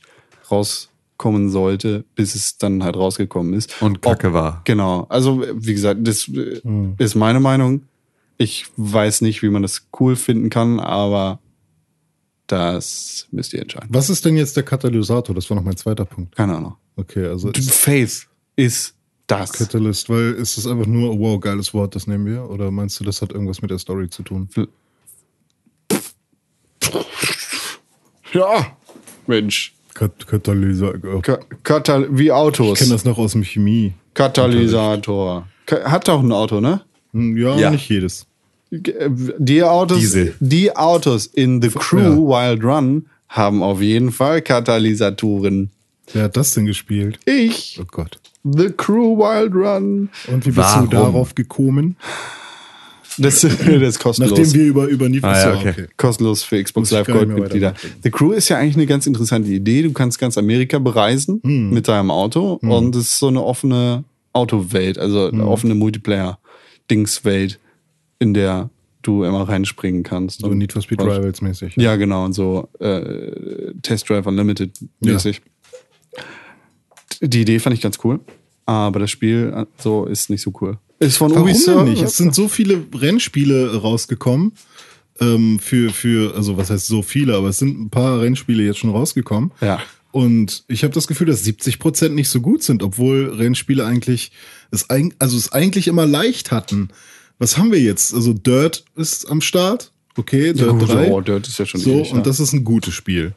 rauskommen sollte, bis es dann halt rausgekommen ist. Und Kacke war. Genau. Also, wie gesagt, das äh, ist meine Meinung. Ich weiß nicht, wie man das cool finden kann, aber das müsst ihr entscheiden. Was ist denn jetzt der Katalysator? Das war noch mein zweiter Punkt. Keine Ahnung. Okay, also ist Faith ist das. Catalyst, weil ist das einfach nur, wow, geiles Wort, das nehmen wir? Oder meinst du, das hat irgendwas mit der Story zu tun? Ja. Mensch. Kat Katalysator. Ka Katal wie Autos. Ich kenne das noch aus dem Chemie. Katalysator. Ka hat doch ein Auto, ne? Hm, Ja, Ja. nicht jedes. Die Autos, Diesel. die Autos in The Crew Ja. Wild Run haben auf jeden Fall Katalysatoren. Wer hat das denn gespielt? Ich, Oh Gott. The Crew Wild Run. Und wie bist Warum? du darauf gekommen? Das, das ist kostenlos. Nachdem wir über, über Need for Ah, ja, Speed- okay. kostenlos für Xbox Live gar nicht Gold mehr Mitglieder. weitermachen. The Crew ist ja eigentlich eine ganz interessante Idee. Du kannst ganz Amerika bereisen Hm. mit deinem Auto und es ist so eine offene Autowelt, also Hm. eine offene Multiplayer-Dingswelt, in der du immer reinspringen kannst. So Und- Need for Speed und- Rivals mäßig. Ja, genau, und so äh, Test Drive Unlimited mäßig. Die Idee fand ich ganz cool, aber das Spiel äh, so ist nicht so cool. Ist von Warum Ubisoft. denn nicht? Es sind so viele Rennspiele rausgekommen. Ähm, für, für, also was heißt so viele, aber es sind ein paar Rennspiele jetzt schon rausgekommen. Ja. Und ich habe das Gefühl, dass 70 Prozent nicht so gut sind, obwohl Rennspiele eigentlich es, also es eigentlich immer leicht hatten. Was haben wir jetzt? Also Dirt ist am Start. Okay, Dirt gut, 3. oh, Dirt ist ja schon so, ewig, und ja. das ist ein gutes Spiel.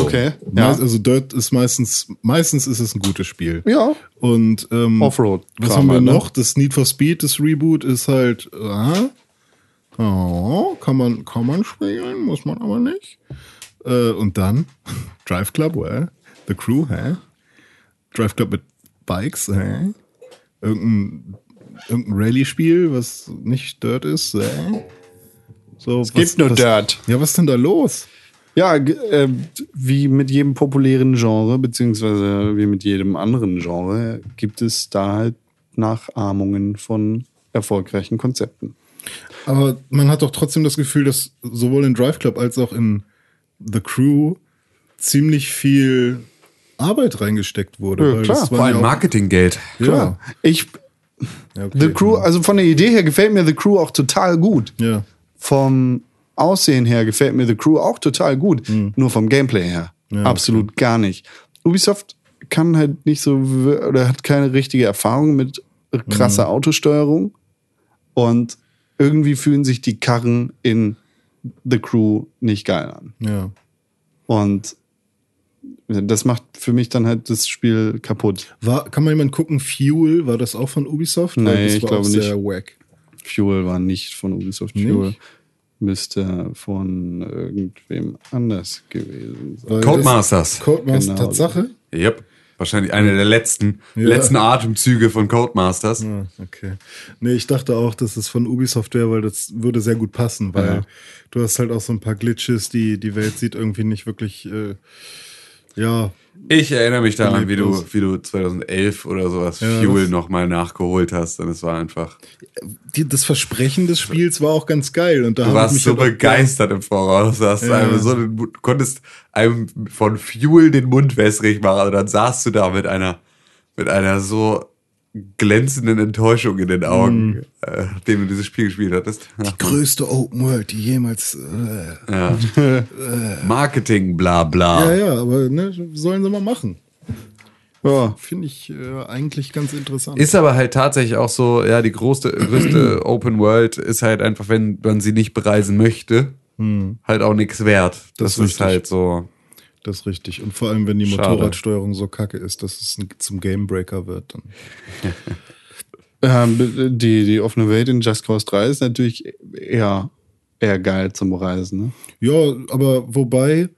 Okay. Ja. Also Dirt ist meistens, meistens ist es ein gutes Spiel. Ja. Und ähm, Offroad. Was haben wir ne? noch? Das Need for Speed, das Reboot ist halt, aha, oh, kann man, kann man spielen, muss man aber nicht. Äh, und dann Drive Club, well, The Crew, hä? Drive Club mit Bikes, hä? Irgendein, irgendein Rallye-Spiel, was nicht Dirt ist, hä? So, es gibt nur Dirt. Ja, was ist denn da los? Ja, äh, wie mit jedem populären Genre, beziehungsweise wie mit jedem anderen Genre, gibt es da halt Nachahmungen von erfolgreichen Konzepten. Aber man hat doch trotzdem das Gefühl, dass sowohl in Drive Club als auch in The Crew ziemlich viel Arbeit reingesteckt wurde. Ja, weil klar. Vor allem ja Marketinggeld. Ja. Ich, Ja, okay, The Crew, also von der Idee her gefällt mir The Crew auch total gut. Ja. Vom Aussehen her gefällt mir The Crew auch total gut. Nur vom Gameplay her. Ja, Absolut gar nicht. Ubisoft kann halt nicht so, oder hat keine richtige Erfahrung mit krasser Hm. Autosteuerung. Und irgendwie fühlen sich die Karren in The Crew nicht geil an. Ja. Und das macht für mich dann halt das Spiel kaputt. War, kann mal jemand gucken, Fuel, war das auch von Ubisoft? Nee, das ich war glaube auch nicht. wack. Fuel war nicht von Ubisoft. Nicht? Müsste von irgendwem anders gewesen sein. Codemasters. Codemasters, Genau. Tatsache? Yep. Wahrscheinlich eine der letzten, Ja. letzten Atemzüge von Codemasters. Okay. Nee, ich dachte auch, dass es von Ubisoft wäre, weil das würde sehr gut passen, weil Ja. du hast halt auch so ein paar Glitches, die die Welt sieht irgendwie nicht wirklich, äh, ja, Ich erinnere mich daran, wie du, wie du 2011 oder sowas Ja, Fuel nochmal nachgeholt hast. Und es war einfach, das Versprechen des Spiels war auch ganz geil und da du warst mich so begeistert im Voraus. Du, hast Ja. einfach so den, konntest einem von Fuel den Mund wässrig machen. Und dann saßt du da mit einer, mit einer so glänzenden Enttäuschung in den Augen, Mhm. äh, nachdem du dieses Spiel gespielt hattest. Die größte Open World, die jemals. Äh, ja. Marketing, bla bla. ja, ja, aber ne, sollen sie mal machen. Ja, Finde ich äh, eigentlich ganz interessant. Ist aber halt tatsächlich auch so, ja, die größte, größte Open World ist halt einfach, wenn man sie nicht bereisen möchte, halt auch nichts wert. Das, Das ist ist halt so. Das ist richtig. Und vor allem, wenn die Schade. Motorradsteuerung so kacke ist, dass es zum Gamebreaker wird. Dann. ähm, die, die offene Welt in Just Cause 3 ist natürlich eher, eher geil zum Reisen. Ne? Ja, aber wobei,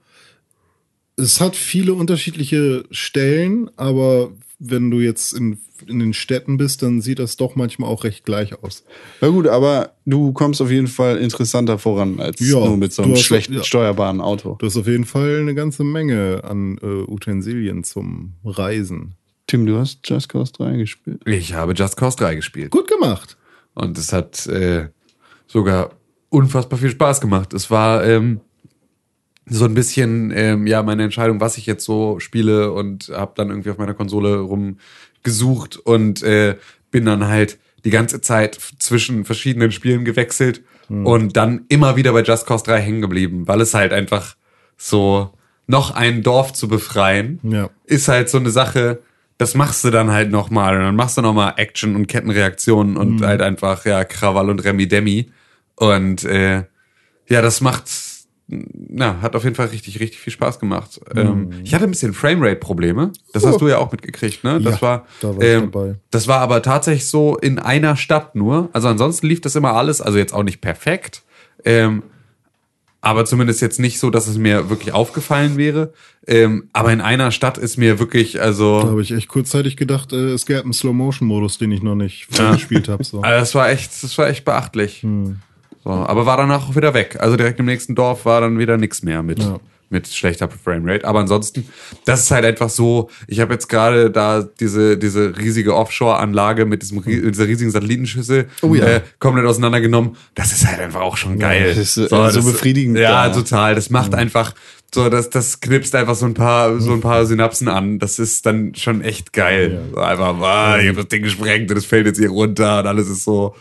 es hat viele unterschiedliche Stellen, aber wenn du jetzt in, in den Städten bist, dann sieht das doch manchmal auch recht gleich aus. Ja gut, aber du kommst auf jeden Fall interessanter voran als Ja, nur mit so einem hast- schlecht ja. steuerbaren Auto. Du hast auf jeden Fall eine ganze Menge an äh, Utensilien zum Reisen. Tim, du hast Just Cause 3 gespielt. Ich habe Just Cause 3 gespielt. Gut gemacht. Und es hat äh, sogar unfassbar viel Spaß gemacht. Es war ähm, so ein bisschen ähm, ja meine Entscheidung, was ich jetzt so spiele und habe dann irgendwie auf meiner Konsole rumgesucht und äh, bin dann halt die ganze Zeit zwischen verschiedenen Spielen gewechselt und dann immer wieder bei Just Cause 3 hängen geblieben, weil es halt einfach so noch ein Dorf zu befreien Ja. ist halt so eine Sache, das machst du dann halt nochmal und dann machst du nochmal Action und Kettenreaktionen und halt einfach, ja, Krawall und Remi Demi. Und äh, ja, das macht, na, hat auf jeden Fall richtig, richtig viel Spaß gemacht. Ähm, ich hatte ein bisschen Framerate-Probleme. Das hast du ja auch mitgekriegt, ne? Das Ja, war, da war ähm, dabei. das war aber tatsächlich so in einer Stadt nur. Also ansonsten lief das immer alles, also jetzt auch nicht perfekt. Ähm, aber zumindest jetzt nicht so, dass es mir wirklich aufgefallen wäre. Ähm, aber in einer Stadt ist mir wirklich, Da also, habe ich echt kurzzeitig gedacht, äh, es gäbe einen Slow-Motion-Modus, den ich noch nicht gespielt habe. So. also das war echt, das war echt beachtlich. So, aber war danach auch wieder weg. Also direkt im nächsten Dorf war dann wieder nichts mehr mit, Ja. mit schlechter Framerate. Aber ansonsten, das ist halt einfach so, ich habe jetzt gerade da diese, diese riesige Offshore-Anlage mit diesem, mit dieser riesigen Satellitenschüssel Oh ja. äh, komplett auseinandergenommen. Das ist halt einfach auch schon geil. das ist, äh, so befriedigend, Ja, ja. total. Das macht einfach so, das, das knipst einfach so ein paar, so ein paar Synapsen an. Das ist dann schon echt geil. So einfach, ah, ich habe das Ding gesprengt und es fällt jetzt hier runter und alles ist so.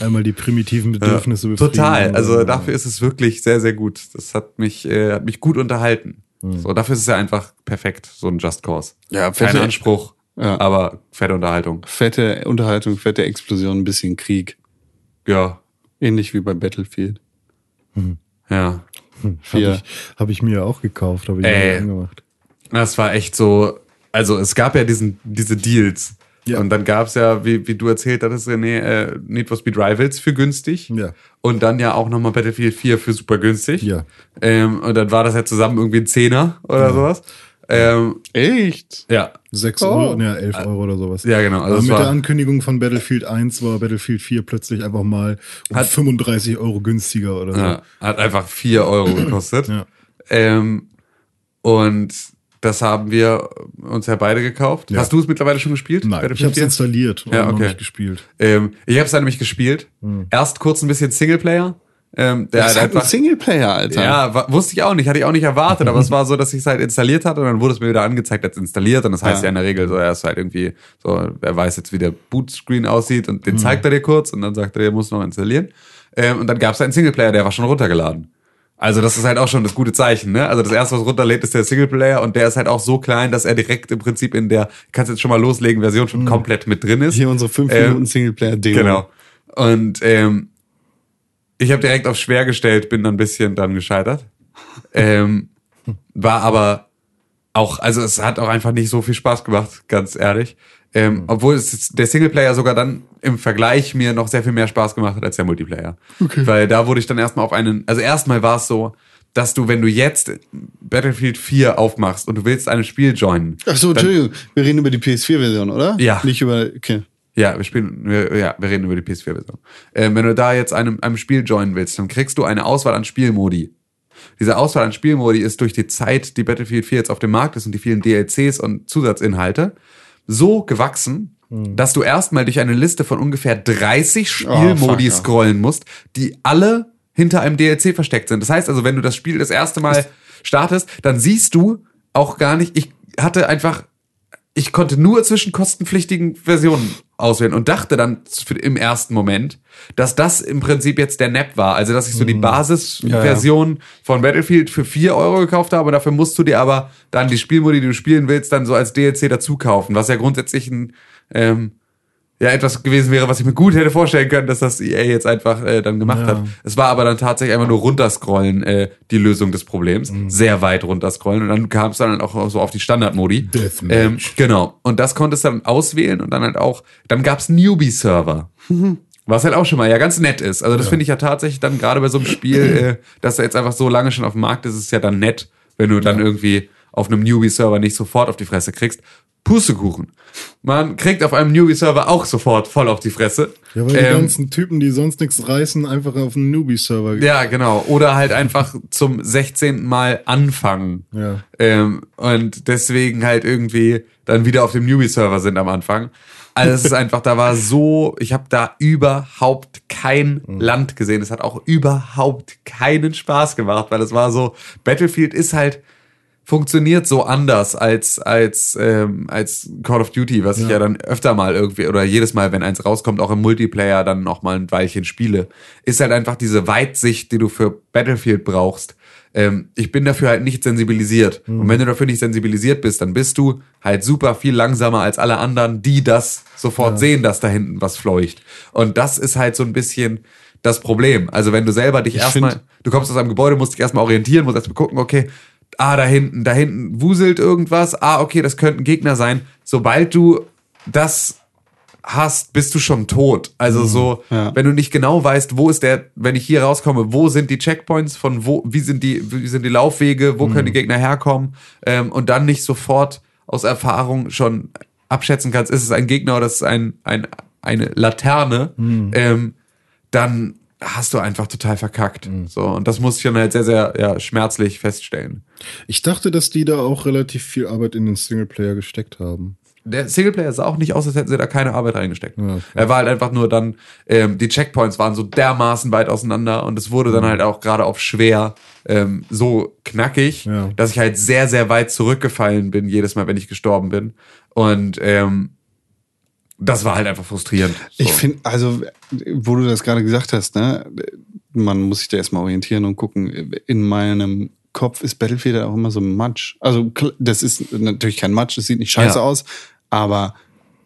Einmal die primitiven Bedürfnisse befriedigen. Total. Also dafür ist es wirklich sehr, sehr gut. Das hat mich, äh, hat mich gut unterhalten. So, dafür ist es ja einfach perfekt, so ein Just Cause. Ja, Kein fette- Anspruch, Ja. aber fette Unterhaltung. Fette Unterhaltung, fette Explosion, ein bisschen Krieg. Ja, Ähnlich wie bei Battlefield. ja. Habe Vier. ich, hab ich mir auch gekauft, habe ich Ey. mir angemacht. Das war echt so, also es gab ja diesen, diese Deals. Ja. Und dann gab's ja, wie, wie du erzählt hattest, René, äh, Need for Speed Rivals für günstig. Ja. Und dann ja auch nochmal Battlefield 4 für super günstig. Ja. Ähm, und dann war das ja zusammen irgendwie ein Zehner oder sowas. Ähm, Echt? ja. Sechs Oh. Euro, ja, elf Euro oder sowas. Ja, genau. Also es mit der Ankündigung von Battlefield 1 war Battlefield 4 plötzlich einfach mal um Hat- 35 Euro günstiger oder so. Ja, hat einfach vier Euro gekostet. Ja. Ähm, und Das haben wir uns ja beide gekauft. Ja. Hast du es mittlerweile schon gespielt? Nein, ich habe es 4? installiert und Ja, noch okay. nicht gespielt. Ähm, ich habe es dann nämlich gespielt. Erst kurz ein bisschen Singleplayer. Ähm, der Das halt hat ein Singleplayer, Alter. ja, wusste ich auch nicht, hatte ich auch nicht erwartet, aber es war so, dass ich es halt installiert hatte und dann wurde es mir wieder angezeigt als installiert und das heißt ja, Ja. in der Regel so, er ist halt irgendwie so, er weiß jetzt, wie der Bootscreen aussieht und den zeigt er dir kurz und dann sagt er, der muss noch installieren. Ähm, und dann gab es einen Singleplayer, der war schon runtergeladen. Also das ist halt auch schon das gute Zeichen, ne? Also das erste, was runterlädt, ist der Singleplayer und der ist halt auch so klein, dass er direkt im Prinzip in der, kannst jetzt schon mal loslegen, Version schon komplett mit drin ist. Hier unsere 5 Ähm, Minuten Singleplayer-Demo. Genau. Und ähm, ich habe direkt auf schwer gestellt, bin dann ein bisschen dann gescheitert. ähm, war aber auch, also es hat auch einfach nicht so viel Spaß gemacht, ganz ehrlich. Ähm, Obwohl es der Singleplayer sogar dann im Vergleich mir noch sehr viel mehr Spaß gemacht hat als der Multiplayer. Weil da wurde ich dann erstmal auf einen, also erstmal war es so, dass du, wenn du jetzt Battlefield 4 aufmachst und du willst ein Spiel joinen, Ach so, Entschuldigung. Wir reden über die PS4-Version, oder? Ja. Nicht über, okay. Ja, wir spielen, wir, ja, wir reden über die PS4-Version. Ähm, wenn du da jetzt einem, einem Spiel joinen willst, dann kriegst du eine Auswahl an Spielmodi. Diese Auswahl an Spielmodi ist durch die Zeit, die Battlefield 4 jetzt auf dem Markt ist und die vielen DLCs und Zusatzinhalte, so gewachsen, dass du erstmal durch eine Liste von ungefähr 30 Spielmodi fuck, ja. scrollen musst, die alle hinter einem DLC versteckt sind. Das heißt also, wenn du das Spiel das erste Mal startest, dann siehst du auch gar nicht, ich hatte einfach ich konnte nur zwischen kostenpflichtigen Versionen auswählen und dachte dann im ersten Moment, dass das im Prinzip jetzt der Nap war. Also, dass ich so die Basisversion von Battlefield für 4 Euro gekauft habe. Dafür musst du dir aber dann die Spielmodi, die du spielen willst, dann so als DLC dazu kaufen. Was ja grundsätzlich ein, ähm, ja, etwas gewesen wäre, was ich mir gut hätte vorstellen können, dass das EA jetzt einfach äh, dann gemacht hat. Es war aber dann tatsächlich einfach nur runterscrollen, äh, die Lösung des Problems. Sehr weit runterscrollen. Und dann kam es dann auch so auf die Standardmodi. Deathmatch. Ähm, genau. Und das konntest du dann auswählen und dann halt auch, dann gab's Newbie-Server. Was halt auch schon mal ja ganz nett ist. Also das finde ich ja tatsächlich dann gerade bei so einem Spiel, äh, dass er jetzt einfach so lange schon auf dem Markt ist, ist ja dann nett, wenn du dann irgendwie auf einem Newbie-Server nicht sofort auf die Fresse kriegst. Pustekuchen. Man kriegt auf einem Newbie-Server auch sofort voll auf die Fresse. Ja, weil die Ähm, ganzen Typen, die sonst nichts reißen, einfach auf einen Newbie-Server gehen. ja, genau. Oder halt einfach zum 16. Mal anfangen. Ja. Ähm, und deswegen halt irgendwie dann wieder auf dem Newbie-Server sind am Anfang. Also es ist einfach, da war so, ich habe da überhaupt kein Land gesehen. Es hat auch überhaupt keinen Spaß gemacht, weil es war so, Battlefield ist halt, funktioniert so anders als als ähm, als Call of Duty, was ich ja dann öfter mal irgendwie oder jedes Mal, wenn eins rauskommt, auch im Multiplayer dann noch mal ein Weilchen spiele, ist halt einfach diese Weitsicht, die du für Battlefield brauchst. Ähm, ich bin dafür halt nicht sensibilisiert. Und wenn du dafür nicht sensibilisiert bist, dann bist du halt super viel langsamer als alle anderen, die das sofort sehen, dass da hinten was fleucht. Und das ist halt so ein bisschen das Problem. Also wenn du selber dich erstmal, du kommst aus einem Gebäude, musst dich erstmal orientieren, musst erstmal gucken, okay, ah, da hinten, da hinten wuselt irgendwas, ah, okay, das könnte ein Gegner sein. Sobald du das hast, bist du schon tot. Also so, Ja. wenn du nicht genau weißt, wo ist der, wenn ich hier rauskomme, wo sind die Checkpoints, von wo, wie sind die, wie sind die Laufwege, wo können die Gegner herkommen, ähm, und dann nicht sofort aus Erfahrung schon abschätzen kannst, ist es ein Gegner oder ist es ein, ein, eine Laterne, ähm, dann hast du einfach total verkackt. So, und das muss ich dann halt sehr, sehr ja, schmerzlich feststellen. Ich dachte, dass die da auch relativ viel Arbeit in den Singleplayer gesteckt haben. Der Singleplayer sah auch nicht aus, als hätten sie da keine Arbeit reingesteckt. Ja, okay. Er war halt einfach nur dann, ähm, die Checkpoints waren so dermaßen weit auseinander und es wurde Mhm. dann halt auch gerade auf schwer ähm, so knackig, Ja. dass ich halt sehr, sehr weit zurückgefallen bin, jedes Mal, wenn ich gestorben bin. Und ähm, das war halt einfach frustrierend. So. Ich finde, also, wo du das gerade gesagt hast, ne, man muss sich da erstmal orientieren und gucken. In meinem Kopf ist Battlefield auch immer so ein Matsch. Also, das ist natürlich kein Matsch, das sieht nicht scheiße Ja. aus, aber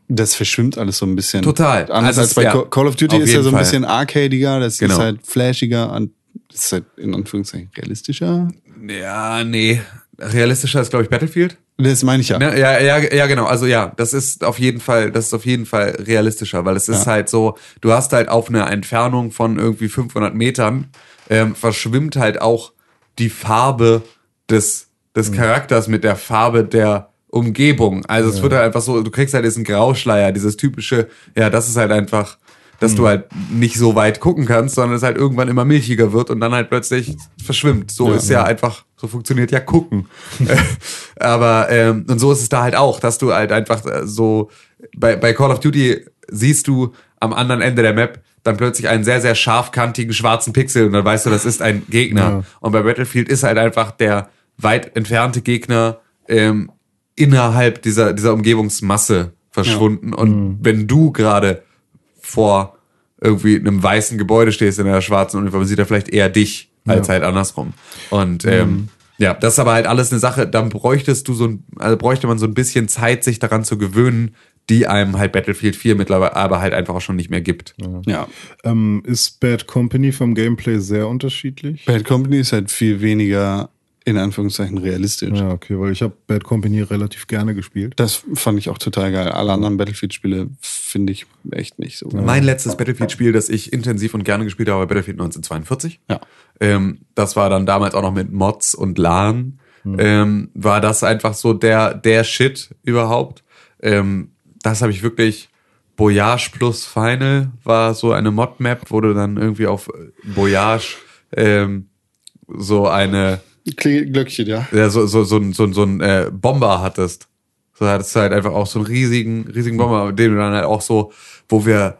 das verschwimmt alles so ein bisschen. Total. Anders Also als bei ja. Call- of Duty ist ja so ein Fall. bisschen arcadiger, das Genau. ist halt flashiger und das ist halt in Anführungszeichen realistischer. Ja, nee. Realistischer ist, glaube ich, Battlefield. Das meine ich ja. Ne, ja, ja, ja, genau. Also ja, das ist auf jeden Fall, das ist auf jeden Fall realistischer, weil es ist Ja. halt so, du hast halt auf einer Entfernung von irgendwie 500 Metern ähm, verschwimmt halt auch die Farbe des des Charakters mit der Farbe der Umgebung. Also es wird halt einfach so, du kriegst halt diesen Grauschleier, dieses typische, ja, das ist halt einfach, dass du halt nicht so weit gucken kannst, sondern es halt irgendwann immer milchiger wird und dann halt plötzlich verschwimmt. So ist ja einfach, so funktioniert ja gucken. Aber ähm, und so ist es da halt auch, dass du halt einfach äh, so bei, bei Call of Duty siehst du am anderen Ende der Map dann plötzlich einen sehr, sehr scharfkantigen schwarzen Pixel und dann weißt du, das ist ein Gegner. Ja. Und bei Battlefield ist halt einfach der weit entfernte Gegner ähm, innerhalb dieser, dieser Umgebungsmasse verschwunden. Und wenn du gerade vor irgendwie einem weißen Gebäude stehst in einer schwarzen Uniform, sieht er vielleicht eher dich als halt andersrum. Und ähm, ja, das ist aber halt alles eine Sache, dann bräuchtest du so ein, also bräuchte man so ein bisschen Zeit, sich daran zu gewöhnen, die einem halt Battlefield 4 mittlerweile aber halt einfach auch schon nicht mehr gibt. Ja. Ähm, ist Bad Company vom Gameplay sehr unterschiedlich? Bad Company ist halt viel weniger, in Anführungszeichen, realistisch. Ja, okay, weil ich habe Bad Company relativ gerne gespielt. Das fand ich auch total geil. Alle anderen Battlefield-Spiele finde ich echt nicht so. geil. Mein letztes Battlefield-Spiel, das ich intensiv und gerne gespielt habe, war Battlefield 1942. Ja. Ähm, das war dann damals auch noch mit Mods und LAN. Ähm, war das einfach so der, der Shit überhaupt. Ähm, das habe ich wirklich. Voyage plus Final war so eine Mod-Map, wo du dann irgendwie auf Voyage ähm, so eine Glöckchen, ja. ja, so, so, so, ein- so, ein- so ein äh, Bomber hattest. So hattest du halt einfach auch so einen riesigen, riesigen Bomber, den du dann halt auch so, wo wir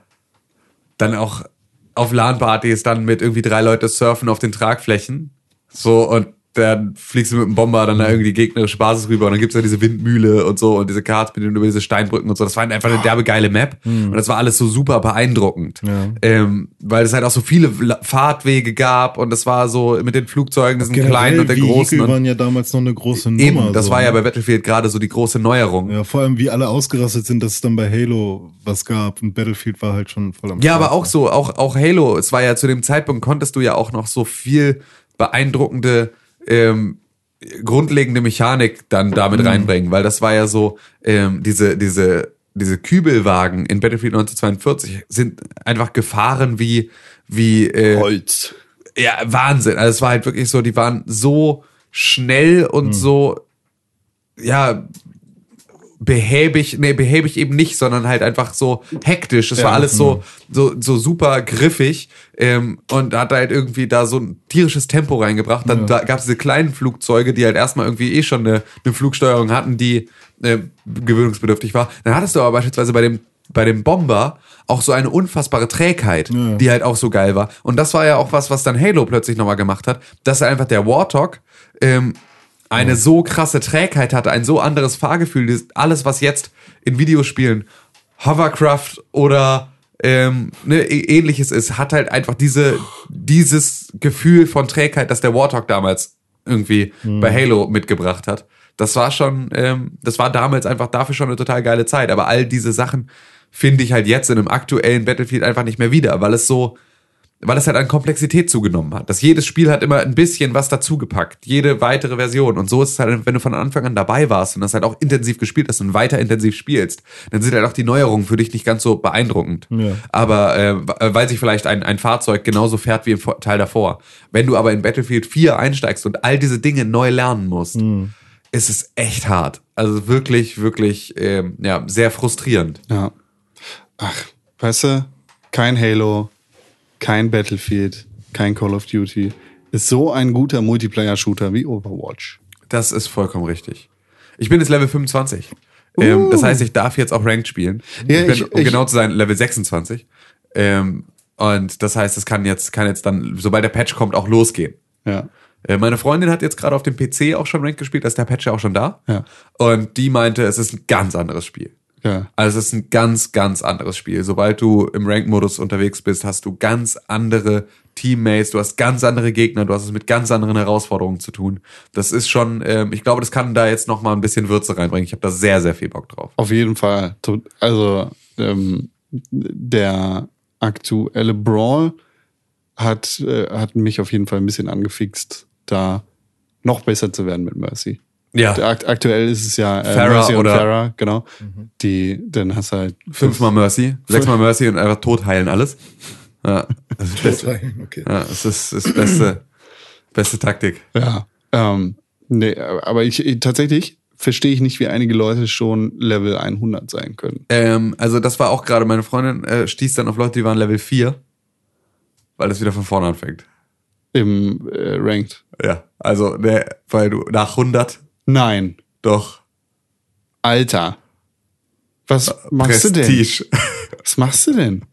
dann auch auf LAN-Partys dann mit irgendwie drei Leute surfen auf den Tragflächen. So, und dann fliegst du mit dem Bomber dann da irgendwie die gegnerische Basis rüber und dann gibt's ja diese Windmühle und so und diese Karts mit denen über diese Steinbrücken und so. Das war einfach eine derbe geile Map und das war alles so super beeindruckend. Ja. Ähm, weil es halt auch so viele Fahrtwege gab und das war so mit den Flugzeugen, diesen kleinen und den großen. Und waren ja damals noch eine große Nummer. Eben, das so, war ja ne? bei Battlefield gerade so die große Neuerung. Ja, Ja, vor allem wie alle ausgerastet sind, dass es dann bei Halo was gab und Battlefield war halt schon voll am aber Start. auch so, auch, auch Halo, es war ja zu dem Zeitpunkt, konntest du ja auch noch so viel beeindruckende, ähm, grundlegende Mechanik dann damit reinbringen, weil das war ja so, ähm, diese, diese, diese Kübelwagen in Battlefield 1942 sind einfach gefahren wie, wie, äh, Holz. ja, Wahnsinn. Also es war halt wirklich so, die waren so schnell und so, ja, behäbig, nee, behäbig eben nicht, sondern halt einfach so hektisch. Es war alles so, so, so super griffig ähm, und hat halt irgendwie da so ein tierisches Tempo reingebracht. Dann da gab es diese kleinen Flugzeuge, die halt erstmal irgendwie eh schon eine, eine Flugsteuerung hatten, die äh, gewöhnungsbedürftig war. Dann hattest du aber beispielsweise bei dem bei dem Bomber auch so eine unfassbare Trägheit, die halt auch so geil war. Und das war ja auch was, was dann Halo plötzlich nochmal gemacht hat, dass er einfach der Warthog ähm, eine so krasse Trägheit hatte, ein so anderes Fahrgefühl, alles, was jetzt in Videospielen Hovercraft oder ähm, ne, ä- ähnliches ist, hat halt einfach diese, dieses Gefühl von Trägheit, das der Warthog damals irgendwie bei Halo mitgebracht hat. Das war schon, ähm, das war damals einfach dafür schon eine total geile Zeit. Aber all diese Sachen finde ich halt jetzt in einem aktuellen Battlefield einfach nicht mehr wieder, weil es so, weil es halt an Komplexität zugenommen hat. Das jedes Spiel hat immer ein bisschen was dazugepackt, jede weitere Version. Und so ist es halt, wenn du von Anfang an dabei warst und das halt auch intensiv gespielt hast und weiter intensiv spielst, dann sind halt auch die Neuerungen für dich nicht ganz so beeindruckend. Ja. Aber äh, weil sich vielleicht ein, ein Fahrzeug genauso fährt wie im Teil davor. Wenn du aber in Battlefield 4 einsteigst und all diese Dinge neu lernen musst, ist es echt hart. Also wirklich, wirklich, ähm, ja, sehr frustrierend. Ja. Ach, weißt du, kein Halo, kein Battlefield, kein Call of Duty ist so ein guter Multiplayer-Shooter wie Overwatch. Das ist vollkommen richtig. Ich bin jetzt Level 25. Ähm, das heißt, ich darf jetzt auch Ranked spielen. Ja, ich bin, ich- um ich- genau zu sein, Level 26. Ähm, und das heißt, es kann jetzt, kann jetzt dann, sobald der Patch kommt, auch losgehen. Ja. Äh, Meine Freundin hat jetzt gerade auf dem PC auch schon Ranked gespielt, da ist der Patch ja auch schon da. Ja. Und die meinte, es ist ein ganz anderes Spiel. Ja. Also es ist ein ganz, ganz anderes Spiel. Sobald du im Rank-Modus unterwegs bist, hast du ganz andere Teammates, du hast ganz andere Gegner, du hast es mit ganz anderen Herausforderungen zu tun. Das ist schon, ähm, ich glaube, das kann da jetzt noch mal ein bisschen Würze reinbringen. Ich habe da sehr, sehr viel Bock drauf. Auf jeden Fall. Also ähm, der aktuelle Brawl hat, äh, hat mich auf jeden Fall ein bisschen angefixt, da noch besser zu werden mit Mercy. Ja. Akt aktuell ist es ja äh, Farah Mercy und oder- Farah, genau. Die, dann hast du halt Fünfmal Mercy, sechsmal Mercy und einfach tot heilen alles. Ja, das ist das Beste. Okay. Ja, das ist das beste, beste Taktik. Ja. Ähm, nee, aber ich, ich tatsächlich verstehe ich nicht, wie einige Leute schon Level 100 sein können. Ähm, also das war auch gerade, meine Freundin äh, stieß dann auf Leute, die waren Level 4, weil das wieder von vorne anfängt. Im äh, Ranked. Ja, also der, weil du nach 100, Nein. Doch. Alter. Was machst du denn? Prestige. Was machst du denn?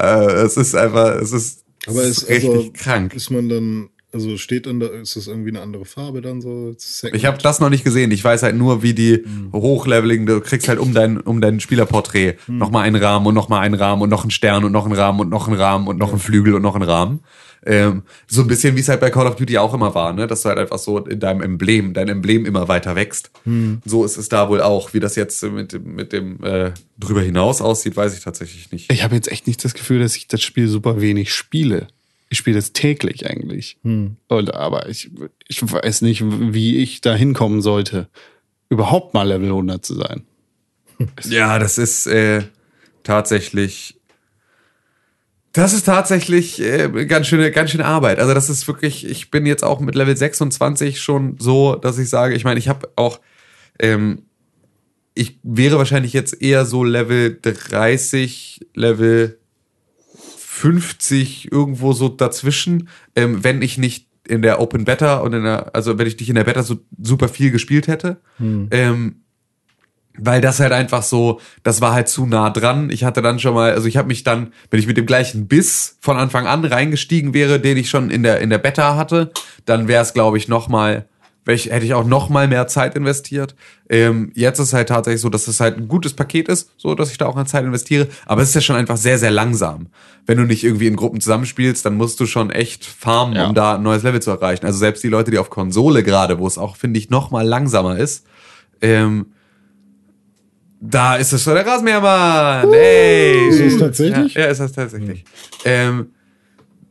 äh, es ist einfach, es ist, Aber es ist richtig also, krank. Ist man dann, also steht dann da, ist das irgendwie eine andere Farbe dann so? Ich habe das noch nicht gesehen. Ich weiß halt nur, wie die hochleveligen, du kriegst halt um dein, um dein Spielerporträt nochmal einen Rahmen und nochmal einen Rahmen und noch einen Stern und noch einen Rahmen und noch einen Rahmen und noch einen Flügel und noch einen Rahmen. Ähm, so ein bisschen wie es halt bei Call of Duty auch immer war, ne? Dass du halt einfach so in deinem Emblem, dein Emblem immer weiter wächst. So ist es da wohl auch. Wie das jetzt mit, dem- mit dem äh, drüber hinaus aussieht, weiß ich tatsächlich nicht. Ich habe jetzt echt nicht das Gefühl, dass ich das Spiel super wenig spiele. Ich spiele das täglich eigentlich. Und, aber ich, ich weiß nicht, wie ich da hinkommen sollte, überhaupt mal Level 100 zu sein. Ja, das ist äh, tatsächlich. Das ist tatsächlich äh, ganz schöne, ganz schöne Arbeit. Also das ist wirklich, ich bin jetzt auch mit Level 26 schon so, dass ich sage, ich meine, ich habe auch, ähm, ich wäre wahrscheinlich jetzt eher so Level 30, Level 50 irgendwo so dazwischen, ähm, wenn ich nicht in der Open Beta und in der, also wenn ich nicht in der Beta so super viel gespielt hätte. Ähm, weil das halt einfach so, das war halt zu nah dran. Ich hatte dann schon mal, also ich habe mich dann, wenn ich mit dem gleichen Biss von Anfang an reingestiegen wäre, den ich schon in der in der Beta hatte, dann wäre es, glaube ich, noch mal, wär ich, hätte ich auch noch mal mehr Zeit investiert. Ähm, jetzt ist halt tatsächlich so, dass es halt ein gutes Paket ist, so dass ich da auch an Zeit investiere. Aber es ist ja schon einfach sehr sehr langsam. Wenn du nicht irgendwie in Gruppen zusammenspielst, dann musst du schon echt farmen, Ja. um da ein neues Level zu erreichen. Also selbst die Leute, die auf Konsole gerade, wo es auch finde ich noch mal langsamer ist. Ähm, da ist es schon der Rasenmähermann. Hey. Ist das tatsächlich? Ja, ja, ist das tatsächlich. Ähm,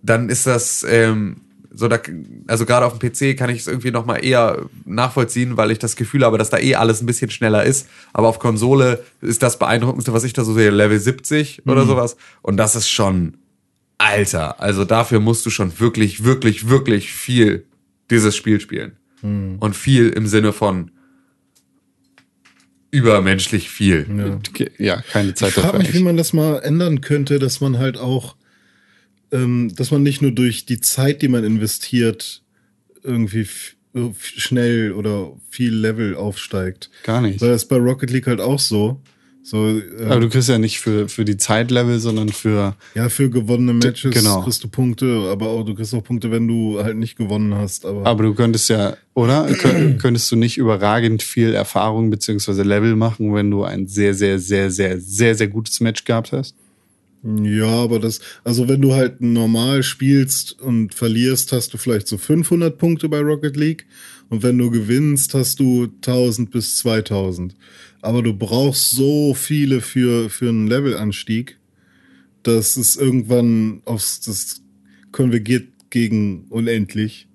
dann ist das ähm, so, da, also gerade auf dem PC kann ich es irgendwie noch mal eher nachvollziehen, weil ich das Gefühl habe, dass da eh alles ein bisschen schneller ist. Aber auf Konsole ist das beeindruckendste, was ich da so sehe, Level 70 oder sowas. Und das ist schon Alter. Also dafür musst du schon wirklich, wirklich, wirklich viel dieses Spiel spielen. Und viel im Sinne von übermenschlich viel. Ja, keine Zeit Ich frage dafür. mich, wie man das mal ändern könnte, dass man halt auch, dass man nicht nur durch die Zeit, die man investiert, irgendwie äh, schnell oder viel Level aufsteigt. Gar nicht. Weil das ist bei Rocket League halt auch so. So, äh, Aber du kriegst ja nicht für, für die Zeitlevel, sondern für. ja, für gewonnene Matches genau. kriegst du Punkte, aber auch du kriegst auch Punkte, wenn du halt nicht gewonnen hast. Aber, Aber du könntest ja, oder? Kö- könntest du nicht überragend viel Erfahrung beziehungsweise Level machen, wenn du ein sehr, sehr, sehr, sehr, sehr, sehr gutes Match gehabt hast? Ja, aber das, also wenn du halt normal spielst und verlierst, hast du vielleicht so 500 Punkte bei Rocket League. Und wenn du gewinnst, hast du 1000 bis 2000. Aber du brauchst so viele für, für einen Levelanstieg, dass es irgendwann aufs, das konvergiert gegen unendlich.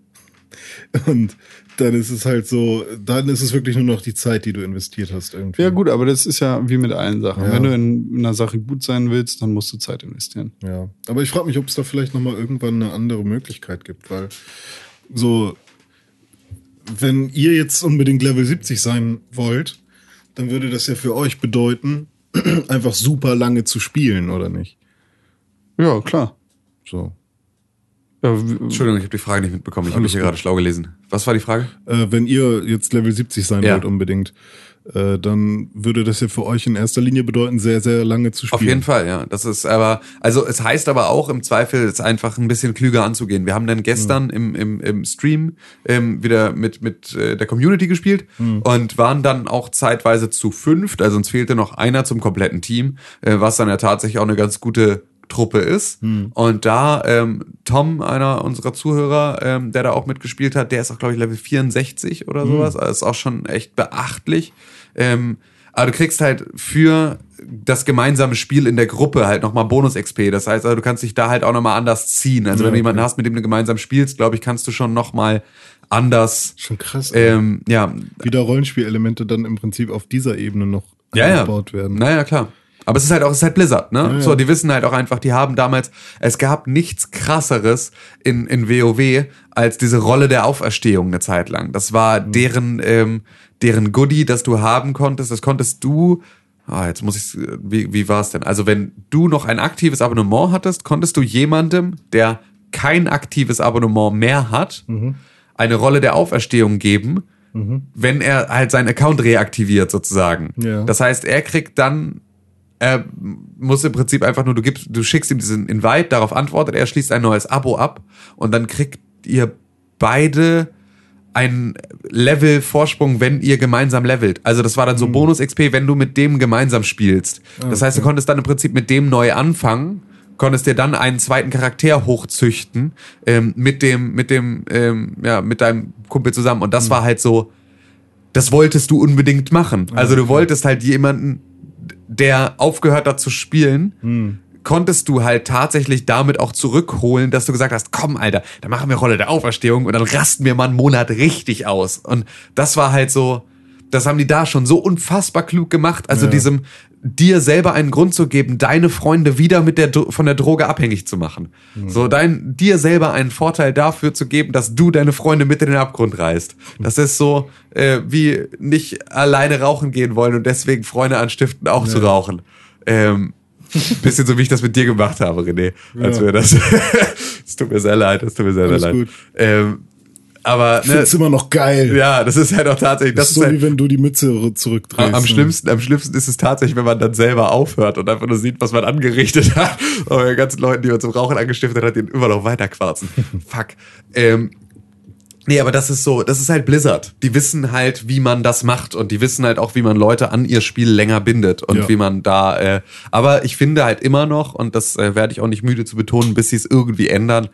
Und dann ist es halt so, dann ist es wirklich nur noch die Zeit, die du investiert hast irgendwie. Ja, gut, aber das ist ja wie mit allen Sachen. Ja. Wenn du in einer Sache gut sein willst, dann musst du Zeit investieren. Ja, aber ich frage mich, ob es da vielleicht noch mal irgendwann eine andere Möglichkeit gibt, weil so, wenn ihr jetzt unbedingt Level 70 sein wollt, dann würde das ja für euch bedeuten, einfach super lange zu spielen, oder nicht? Ja, klar. So. Ja, Entschuldigung, ich habe die Frage nicht mitbekommen. Ich habe mich hier gerade schlau gelesen. Was war die Frage? Äh, wenn ihr jetzt Level 70 sein Ja. wollt unbedingt, äh, dann würde das ja für euch in erster Linie bedeuten, sehr, sehr lange zu spielen. Auf jeden Fall, ja. Das ist aber, also es heißt aber auch im Zweifel, es einfach ein bisschen klüger anzugehen. Wir haben dann gestern im, im, im Stream ähm, wieder mit, mit äh, der Community gespielt und waren dann auch zeitweise zu fünft. Also uns fehlte noch einer zum kompletten Team, äh, was dann ja tatsächlich auch eine ganz gute Truppe ist. Und da ähm, Tom, einer unserer Zuhörer, ähm, der da auch mitgespielt hat, der ist auch, glaube ich, Level 64 oder sowas. Also ist auch schon echt beachtlich. Ähm, aber du kriegst halt für das gemeinsame Spiel in der Gruppe halt nochmal Bonus-XP. Das heißt, also, du kannst dich da halt auch nochmal anders ziehen. Also wenn du jemanden hast, mit dem du gemeinsam spielst, glaube ich, kannst du schon nochmal anders, Schon krass. ähm, ja, Wie da Rollenspielelemente dann im Prinzip auf dieser Ebene noch ja, ja. werden. Naja, klar. Aber es ist halt auch, es ist halt Blizzard, ne? ja. So, die wissen halt auch einfach, die haben damals, es gab nichts krasseres in, in WoW als diese Rolle der Auferstehung eine Zeit lang. Das war Mhm. deren, ähm, deren Goodie, das du haben konntest. Das konntest du, ah, jetzt muss ich, wie, wie war es denn? Also, wenn du noch ein aktives Abonnement hattest, konntest du jemandem, der kein aktives Abonnement mehr hat, Mhm. eine Rolle der Auferstehung geben, wenn er halt seinen Account reaktiviert sozusagen. Ja. Das heißt, er kriegt dann er muss im Prinzip einfach nur, du gibst, du schickst ihm diesen Invite, darauf antwortet er, schließt ein neues Abo ab und dann kriegt ihr beide ein Level Vorsprung, wenn ihr gemeinsam levelt. Also das war dann so Bonus XP, wenn du mit dem gemeinsam spielst. Das heißt, du konntest dann im Prinzip mit dem neu anfangen, konntest dir dann einen zweiten Charakter hochzüchten ähm, mit dem mit dem ähm, ja mit deinem Kumpel zusammen und das war halt so das wolltest du unbedingt machen. Also du wolltest halt jemanden, der aufgehört hat zu spielen, konntest du halt tatsächlich damit auch zurückholen, dass du gesagt hast, komm, Alter, dann machen wir Rolle der Auferstehung und dann rasten wir mal einen Monat richtig aus. Und das war halt so, das haben die da schon so unfassbar klug gemacht. Also Ja. diesem dir selber einen Grund zu geben, deine Freunde wieder mit der von der Droge abhängig zu machen. So dein dir selber einen Vorteil dafür zu geben, dass du deine Freunde mit in den Abgrund reißt. Das ist so äh, wie nicht alleine rauchen gehen wollen und deswegen Freunde anstiften auch zu rauchen. Ähm, bisschen so wie ich das mit dir gemacht habe, René. Als Ja. wir das. Es tut mir sehr leid, es tut mir sehr, sehr leid. Ähm, aber Ich find's ne, immer noch geil. ja, das ist halt auch tatsächlich. das Das ist so ist halt, wie wenn du die Mütze zurückdrehst. am ne? schlimmsten, am schlimmsten ist es tatsächlich, wenn man dann selber aufhört und einfach nur sieht, was man angerichtet hat. Und die ganzen Leuten, die man zum Rauchen angestiftet hat, die immer noch weiterquarzen. Fuck. Ähm, nee, aber das ist so, das ist halt Blizzard. Die wissen halt, wie man das macht und die wissen halt auch, wie man Leute an ihr Spiel länger bindet und Ja. wie man da, äh, aber ich finde halt immer noch, und das äh, werde ich auch nicht müde zu betonen, bis sie es irgendwie ändern,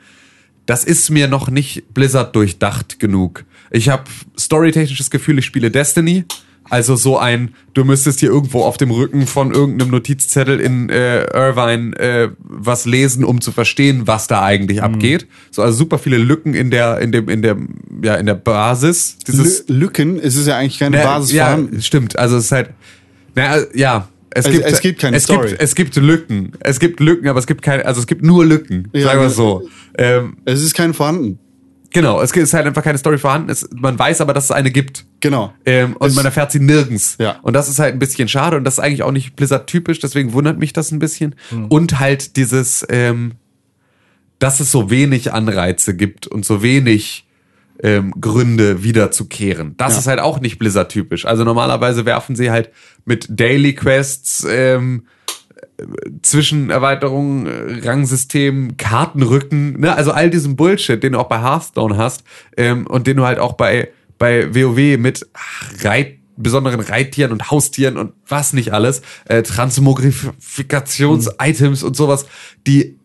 das ist mir noch nicht Blizzard durchdacht genug. Ich habe storytechnisches Gefühl, ich spiele Destiny. Also so ein, du müsstest hier irgendwo auf dem Rücken von irgendeinem Notizzettel in äh, Irvine äh, was lesen, um zu verstehen, was da eigentlich abgeht. So also super viele Lücken in der in dem in der ja in der Basis. Dieses Lü Lücken, es ist ja eigentlich keine Na, Basis ja, stimmt. Also es ist halt, na, ja. Es, Also gibt, es gibt keine es Story. Gibt, es gibt Lücken. Es gibt Lücken, aber es gibt keine, also es gibt nur Lücken. Ja, sagen wir so. Ähm, Es ist keine vorhanden. genau, es ist halt einfach keine Story vorhanden. Es, man weiß aber, dass es eine gibt. Genau. Ähm, und Es- man erfährt sie nirgends. Ja. Und das ist halt ein bisschen schade und das ist eigentlich auch nicht Blizzard-typisch, deswegen wundert mich das ein bisschen. Hm. Und halt dieses, ähm, dass es so wenig Anreize gibt und so wenig ähm, Gründe wiederzukehren. Das Ja. ist halt auch nicht Blizzard-typisch. Also normalerweise werfen sie halt mit Daily Quests, ähm, Zwischenerweiterungen, äh, Rangsystem, Kartenrücken, ne? also all diesem Bullshit, den du auch bei Hearthstone hast ähm, und den du halt auch bei, bei WoW mit ach, Reit, besonderen Reittieren und Haustieren und was nicht alles, äh, Transmogrifikations-Items und sowas, die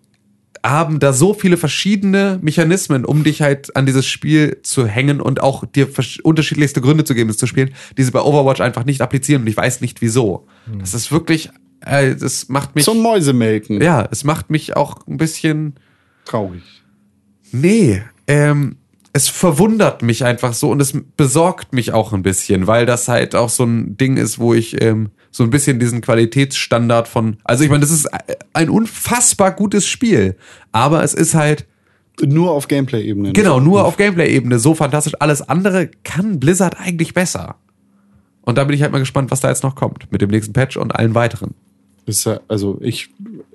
haben da so viele verschiedene Mechanismen, um dich halt an dieses Spiel zu hängen und auch dir unterschiedlichste Gründe zu geben, es zu spielen, die sie bei Overwatch einfach nicht applizieren und ich weiß nicht wieso. Das ist wirklich, äh, das macht mich, Zum Mäusemelken. ja, es macht mich auch ein bisschen, Traurig. nee, ähm, es verwundert mich einfach so und es besorgt mich auch ein bisschen, weil das halt auch so ein Ding ist, wo ich ähm, so ein bisschen diesen Qualitätsstandard von, also ich meine, das ist ein unfassbar gutes Spiel, aber es ist halt Nur auf Gameplay-Ebene. Genau, nur auf Gameplay-Ebene so fantastisch. Alles andere kann Blizzard eigentlich besser. Und da bin ich halt mal gespannt, was da jetzt noch kommt mit dem nächsten Patch und allen weiteren. Ist ja, also ich,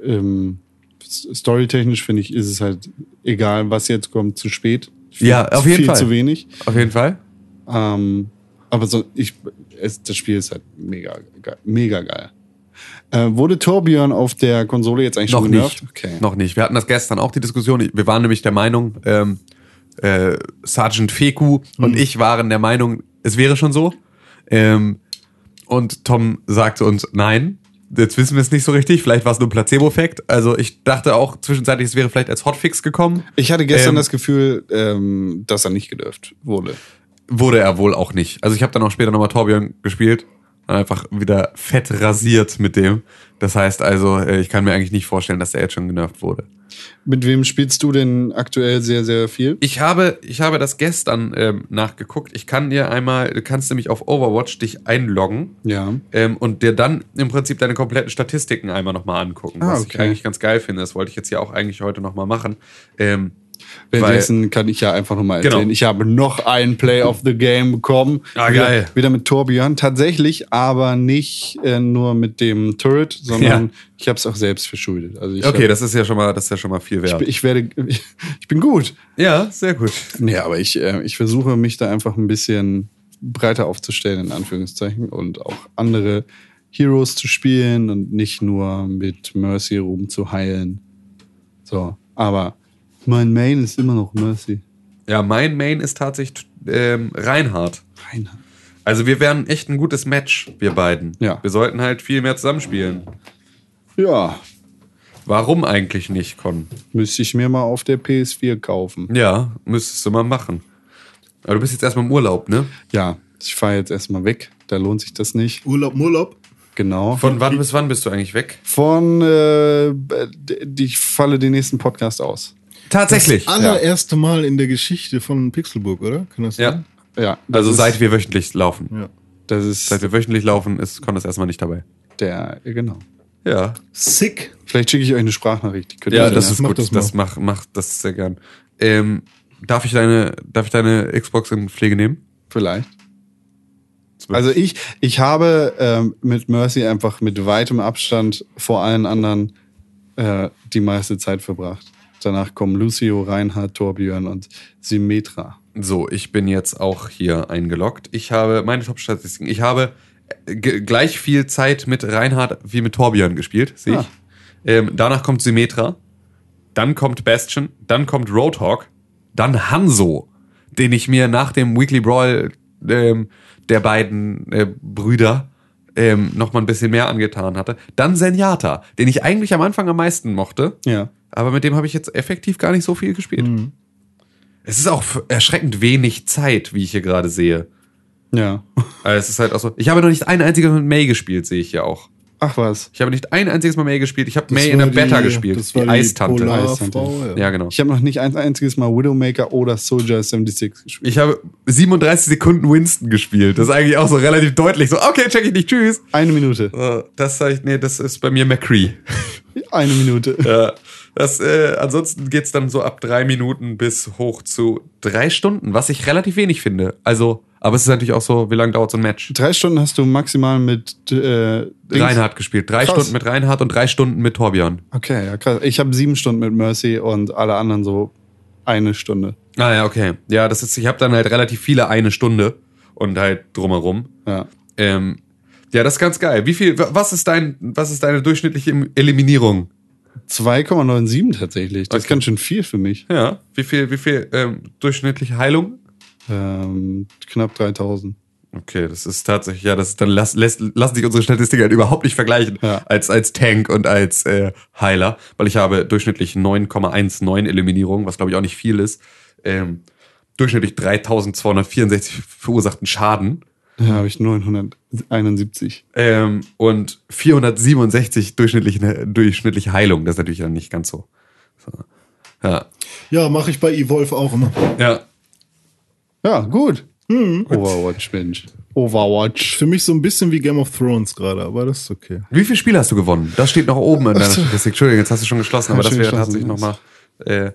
ähm, storytechnisch finde ich, ist es halt egal, was jetzt kommt, zu spät. Viel, Ja, auf jeden viel Fall. zu wenig. Auf jeden Fall. Ähm, aber so, ich, es, das Spiel ist halt mega, geil, mega geil. Äh, wurde Torbjörn auf der Konsole jetzt eigentlich Noch schon nicht. Okay. Noch nicht. Wir hatten das gestern auch die Diskussion. Wir waren nämlich der Meinung, ähm, äh, Sergeant Feku und ich waren der Meinung, es wäre schon so. Ähm, und Tom sagte uns, nein, jetzt wissen wir es nicht so richtig. Vielleicht war es nur ein Placebo-Effekt. Also ich dachte auch zwischenzeitlich, es wäre vielleicht als Hotfix gekommen. Ich hatte gestern Ähm, das Gefühl, ähm, dass er nicht gedurft wurde. Wurde er wohl auch nicht. Also ich habe dann auch später nochmal Torbjörn gespielt. Einfach wieder fett rasiert mit dem. Das heißt also, äh, ich kann mir eigentlich nicht vorstellen, dass er jetzt schon genervt wurde. Mit wem spielst du denn aktuell sehr, sehr viel? Ich habe, ich habe das gestern ähm, nachgeguckt. Ich kann dir einmal, du kannst nämlich auf Overwatch dich einloggen Ja. ähm, und dir dann im Prinzip deine kompletten Statistiken einmal nochmal angucken. Ah, was ich okay. eigentlich ganz geil finde. Das wollte ich jetzt ja auch eigentlich heute nochmal machen. Ähm, weil, Währenddessen kann ich ja einfach nochmal erzählen. Genau. Ich habe noch einen Play of the Game bekommen. Ah, wieder, geil. Wieder mit Torbjörn. Tatsächlich, aber nicht äh, nur mit dem Turret, sondern Ja. ich habe es auch selbst verschuldet. Also okay, hab, das ist ja schon mal, das ist ja schon mal viel wert. ich, ich werde, ich bin gut. ja, sehr gut. Nee, aber ich, äh, ich versuche mich da einfach ein bisschen breiter aufzustellen, in Anführungszeichen, und auch andere Heroes zu spielen und nicht nur mit Mercy rumzuheilen. So, aber mein Main ist immer noch Mercy. Ja, mein Main ist tatsächlich ähm, Reinhard. Reinhard. Also wir wären echt ein gutes Match, wir beiden. Ja. Wir sollten halt viel mehr zusammenspielen. Ja, Warum eigentlich nicht, Con? müsste ich mir mal auf der PS4 kaufen. Ja, müsstest du mal machen. Aber du bist jetzt erstmal im Urlaub, ne? Ja, ich fahre jetzt erstmal weg. Da lohnt sich das nicht. Urlaub, Urlaub. Genau. Von wann bis wann bist du eigentlich weg? Von, äh, ich falle den nächsten Podcast aus. Tatsächlich. Das allererste Mal in der Geschichte von Pixelburg, oder? Kann das Ja. sein? Ja, das Also seit wir wöchentlich laufen. Ja. das ist Seit wir wöchentlich laufen, ist Con das erstmal nicht dabei. der, genau. Ja. Sick. Vielleicht schicke ich euch eine Sprachnachricht. Die könnt Ja, das ist mach gut. das Das, mal. mach, mach das sehr gern. Ähm, darf ich deine, darf ich deine Xbox in Pflege nehmen? Vielleicht. Also ich, ich habe ähm, mit Mercy einfach mit weitem Abstand vor allen anderen äh, die meiste Zeit verbracht. Danach kommen Lucio, Reinhard, Torbjörn und Symmetra. So, ich bin jetzt auch hier eingeloggt. Ich habe meine Top-Statistiken. Ich habe äh, gleich viel Zeit mit Reinhard wie mit Torbjörn gespielt, sehe ich. Ah. Ähm, danach kommt Symmetra, dann kommt Bastion, dann kommt Roadhog, dann Hanzo, den ich mir nach dem Weekly Brawl ähm, der beiden äh, Brüder ähm, noch mal ein bisschen mehr angetan hatte. Dann Zenyatta, den ich eigentlich am Anfang am meisten mochte. Ja. Aber mit dem habe ich jetzt effektiv gar nicht so viel gespielt. Es ist auch erschreckend wenig Zeit, wie ich hier gerade sehe. Ja. Also es ist halt auch so. Ich habe noch nicht ein einziges Mal mit May gespielt, sehe ich ja auch. Ach was. Ich habe nicht ein einziges Mal May gespielt. Ich habe Das May in der Beta die- gespielt. Das die war die Eistante. Polarfrau, ja. Ja, genau. Ich habe noch nicht ein einziges Mal Widowmaker oder Soldier 76 gespielt. Ich habe 37 Sekunden Winston gespielt. Das ist eigentlich auch so relativ deutlich. So, okay, check ich nicht. Tschüss. Eine Minute. So, Das sag ich, nee, das ist bei mir McCree. Eine Minute. Ja. Das, äh, ansonsten geht's dann so ab drei Minuten bis hoch zu drei Stunden, was ich relativ wenig finde. Also, aber es ist natürlich auch so, wie lange dauert so ein Match? Drei Stunden hast du maximal mit äh, Dings- Reinhard gespielt. Drei Krass. Stunden mit Reinhard und drei Stunden mit Torbjörn. Okay, ja krass. Ich habe sieben Stunden mit Mercy und alle anderen so eine Stunde. Ah ja, okay. Ja, das ist, ich habe dann halt relativ viele eine Stunde und halt drumherum. Ja. Ähm, ja, das ist ganz geil. Wie viel, was ist dein, was ist deine durchschnittliche Eliminierung? 2,97 tatsächlich. Das ist Okay. ganz schön viel für mich. Ja, wie viel, wie viel ähm, durchschnittliche Heilung? Ähm, knapp 3000. Okay, das ist tatsächlich, ja, das ist, dann lass, lässt, lassen sich unsere Statistiken halt überhaupt nicht vergleichen Ja. als, als Tank und als äh, Heiler, weil ich habe durchschnittlich 9,19 Eliminierungen, was glaube ich auch nicht viel ist. Ähm, durchschnittlich 3264 verursachten Schaden Da habe ich 971. ähm, und 467 durchschnittliche, durchschnittliche Heilung. Das ist natürlich dann nicht ganz so. so. Ja. Ja, mache ich bei Evolve auch immer. Ja. Ja, gut. Overwatch, Mensch. Overwatch. Für mich so ein bisschen wie Game of Thrones gerade, aber das ist okay. Wie viele Spiele hast du gewonnen? Das steht noch oben in deiner Statistik. Entschuldigung, jetzt hast du schon geschlossen, aber das wäre tatsächlich nochmal, äh,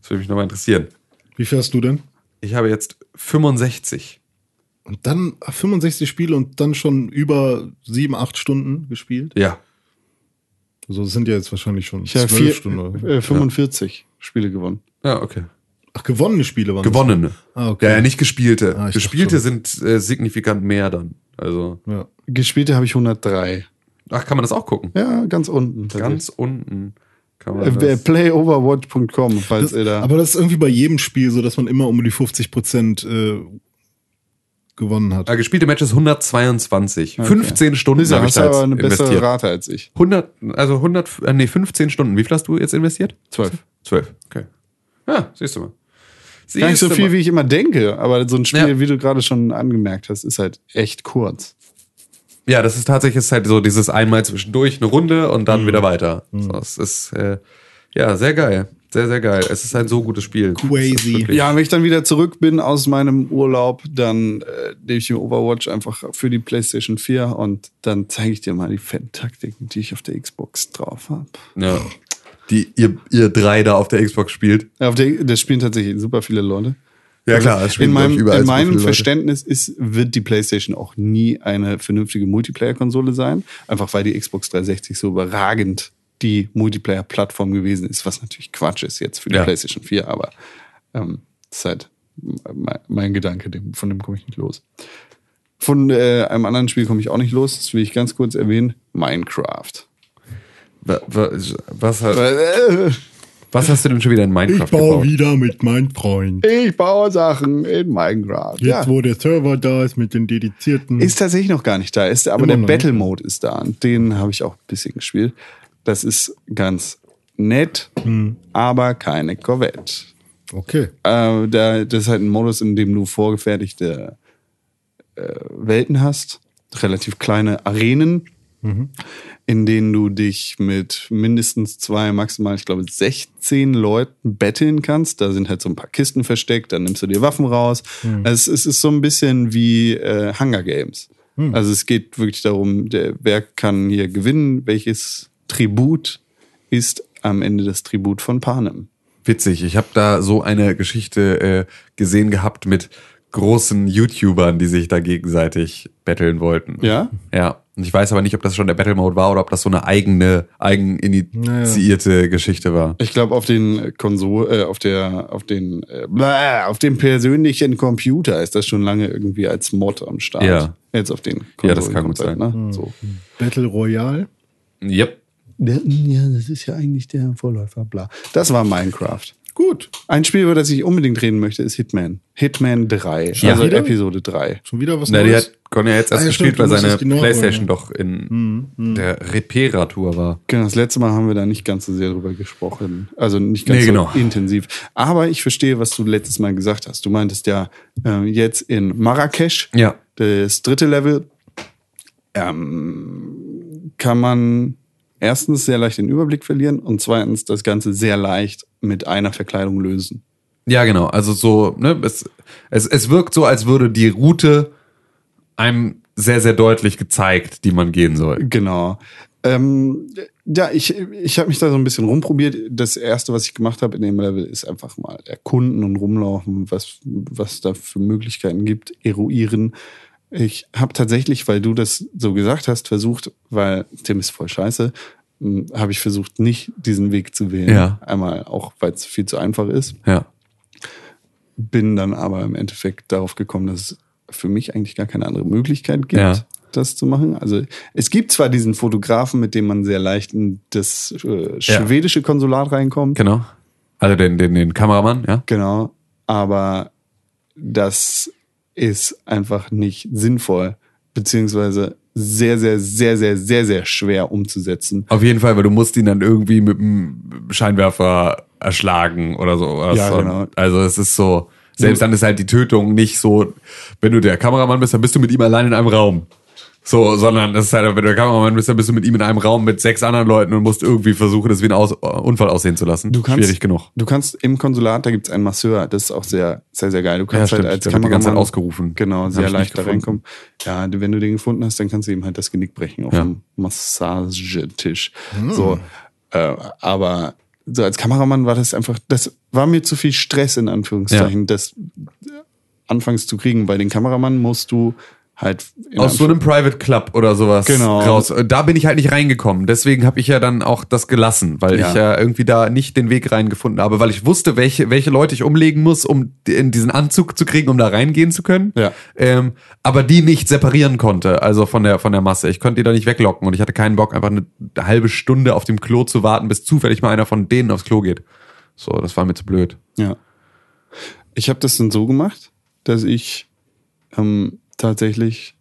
das würde mich nochmal interessieren. Wie viel hast du denn? Ich habe jetzt 65. Und dann 65 Spiele und dann schon über sieben, acht Stunden gespielt. Ja. Also das sind ja jetzt wahrscheinlich schon Ich zwölf vier, Stunden. oder so. äh, 45 Spiele gewonnen. Ja, okay. Ach, gewonnene Spiele waren das. Gewonnene. Ah, okay. Ja, ja, nicht gespielte. Ah, gespielte sind äh, signifikant mehr dann. Also, Ja. Gespielte habe ich 103. ach, kann man das auch gucken? Ja, ganz unten. Ganz unten kann man Äh, das. playoverwatch.com, falls Das, ihr da. aber das ist irgendwie bei jedem Spiel so, dass man immer um die 50 Prozent äh, gewonnen hat. Ah, gespielte Matches 122. Okay. 15 Stunden habe ich da aber jetzt eine bessere investiert. Rate als ich. 100, also 100, äh, nee, 15 Stunden. Wie viel hast du jetzt investiert? 12. 12. Okay. Ja, siehst du mal. Gar nicht so Siehst viel, mal. wie ich immer denke, aber so ein Spiel, Ja. wie du gerade schon angemerkt hast, ist halt echt kurz. Ja, das ist tatsächlich ist halt so dieses einmal zwischendurch eine Runde und Mhm. dann wieder weiter. So, es ist äh, ja sehr geil. Sehr, sehr geil. Es ist ein so gutes Spiel. Crazy. Ja, wenn ich dann wieder zurück bin aus meinem Urlaub, dann äh, nehme ich mir Overwatch einfach für die PlayStation 4 und dann zeige ich dir mal die fetten Taktiken, die ich auf der Xbox drauf habe. Ja. Die ihr, ihr drei da auf der Xbox spielt. Auf der, das spielen tatsächlich super viele Leute. Ja klar, es in meinem, überall in meinem viele Leute. Verständnis ist, wird die PlayStation auch nie eine vernünftige Multiplayer-Konsole sein. Einfach weil die Xbox 360 so überragend die Multiplayer-Plattform gewesen ist, was natürlich Quatsch ist jetzt für die Ja. PlayStation 4, aber ähm, das ist halt mein, mein Gedanke, dem, von dem komme ich nicht los. Von äh, einem anderen Spiel komme ich auch nicht los, das will ich ganz kurz erwähnen. Minecraft. Wa- wa- Was, hat- Äh, was hast du denn schon wieder in Minecraft Ich baue gebaut? wieder mit meinem Freund. Ich baue Sachen in Minecraft. Jetzt, ja. wo der Server da ist mit den dedizierten. Ist tatsächlich noch gar nicht da. Ist, aber Immer der Battle Mode ist da. Und den habe ich auch ein bisschen gespielt. Das ist ganz nett, aber keine Corvette. okay. Äh, da, das ist halt ein Modus, in dem du vorgefertigte äh, Welten hast, relativ kleine Arenen, in denen du dich mit mindestens zwei, maximal, ich glaube, 16 Leuten betteln kannst. Da sind halt so ein paar Kisten versteckt, dann nimmst du dir Waffen raus. Es, es ist so ein bisschen wie äh, Hunger Games. Also es geht wirklich darum, der, wer kann hier gewinnen, welches Tribut ist am Ende das Tribut von Panem. Witzig, ich habe da so eine Geschichte äh, gesehen gehabt mit großen YouTubern, die sich da gegenseitig betteln wollten. Ja? Ja. Und ich weiß aber nicht, ob das schon der Battle Mode war oder ob das so eine eigene, eigeninitiierte Geschichte war. Ich glaube auf den Konsol, äh, auf der, auf den, äh, bläh, auf dem persönlichen Computer ist das schon lange irgendwie als Mod am Start. Ja. Jetzt auf den Ja, das kann gut komplett, Ne? So. Battle Royale. Yep. Der, ja, das ist ja eigentlich der Vorläufer, bla. Das war Minecraft. Gut. Ein Spiel, über das ich unbedingt reden möchte, ist Hitman. Hitman 3. Ja. Also Wieder? Episode 3. Schon wieder was Na, die Neues? hat Conny jetzt erst Ah, ja, gespielt, stimmt, weil seine die nachholen, Playstation ja. doch in der Reparatur war. Genau, das letzte Mal haben wir da nicht ganz so sehr drüber gesprochen. Also nicht ganz Nee, so genau. intensiv. Aber ich verstehe, was du letztes Mal gesagt hast. Du meintest ja äh, jetzt in Marrakesch, Ja. das dritte Level, ähm, kann man erstens sehr leicht den Überblick verlieren und zweitens das Ganze sehr leicht mit einer Verkleidung lösen. Ja, genau. Also so, ne, es, es, es wirkt so, als würde die Route einem sehr, sehr deutlich gezeigt, die man gehen soll. Genau. Ähm, ja, ich, ich habe mich da so ein bisschen rumprobiert. Das erste, was ich gemacht habe in dem Level, ist einfach mal erkunden und rumlaufen, was, was da für Möglichkeiten gibt, eruieren. Ich habe tatsächlich, weil du das so gesagt hast, versucht, weil Tim ist voll scheiße, habe ich versucht, nicht diesen Weg zu wählen. Ja. Einmal auch, weil es viel zu einfach ist. Ja. Bin dann aber im Endeffekt darauf gekommen, dass es für mich eigentlich gar keine andere Möglichkeit gibt, Ja. das zu machen. Also es gibt zwar diesen Fotografen, mit dem man sehr leicht in das äh, schwedische Konsulat reinkommt. Genau. Also den, den, den Kameramann, ja. Genau. Aber das ist einfach nicht sinnvoll, beziehungsweise sehr, sehr, sehr, sehr, sehr, sehr schwer umzusetzen. Auf jeden Fall, weil du musst ihn dann irgendwie mit dem Scheinwerfer erschlagen oder sowas. Ja, genau. Also es ist so, selbst dann ist halt die Tötung nicht so, wenn du der Kameramann bist, dann bist du mit ihm allein in einem Raum. So, sondern das ist halt, wenn du der Kameramann bist, dann bist du mit ihm in einem Raum mit sechs anderen Leuten und musst irgendwie versuchen, das wie ein Aus Unfall aussehen zu lassen. Du kannst, Schwierig genug. Du kannst im Konsulat, da gibt's einen Masseur, das ist auch sehr, sehr, sehr geil. Du kannst stimmt. halt als Der wird die ganze Zeit Kameramann ausgerufen. Genau, sehr leicht da reinkommen. Ja, wenn du den gefunden hast, dann kannst du ihm halt das Genick brechen auf Ja. dem Massagetisch. Hm. So, äh, aber so als Kameramann war das einfach, das war mir zu viel Stress in Anführungszeichen, das anfangs zu kriegen. Bei den Kameramann musst du halt Aus so einem Private Club oder sowas Genau. raus. Da bin ich halt nicht reingekommen. Deswegen habe ich ja dann auch das gelassen, weil Ja. ich ja irgendwie da nicht den Weg reingefunden habe, weil ich wusste, welche, welche Leute ich umlegen muss, um in diesen Anzug zu kriegen, um da reingehen zu können. Ja. Ähm, aber die nicht separieren konnte, also von der, von der Masse. Ich konnte die da nicht weglocken und ich hatte keinen Bock, einfach eine halbe Stunde auf dem Klo zu warten, bis zufällig mal einer von denen aufs Klo geht. So, das war mir zu blöd. Ja. Ich habe das dann so gemacht, dass ich ähm, tatsächlich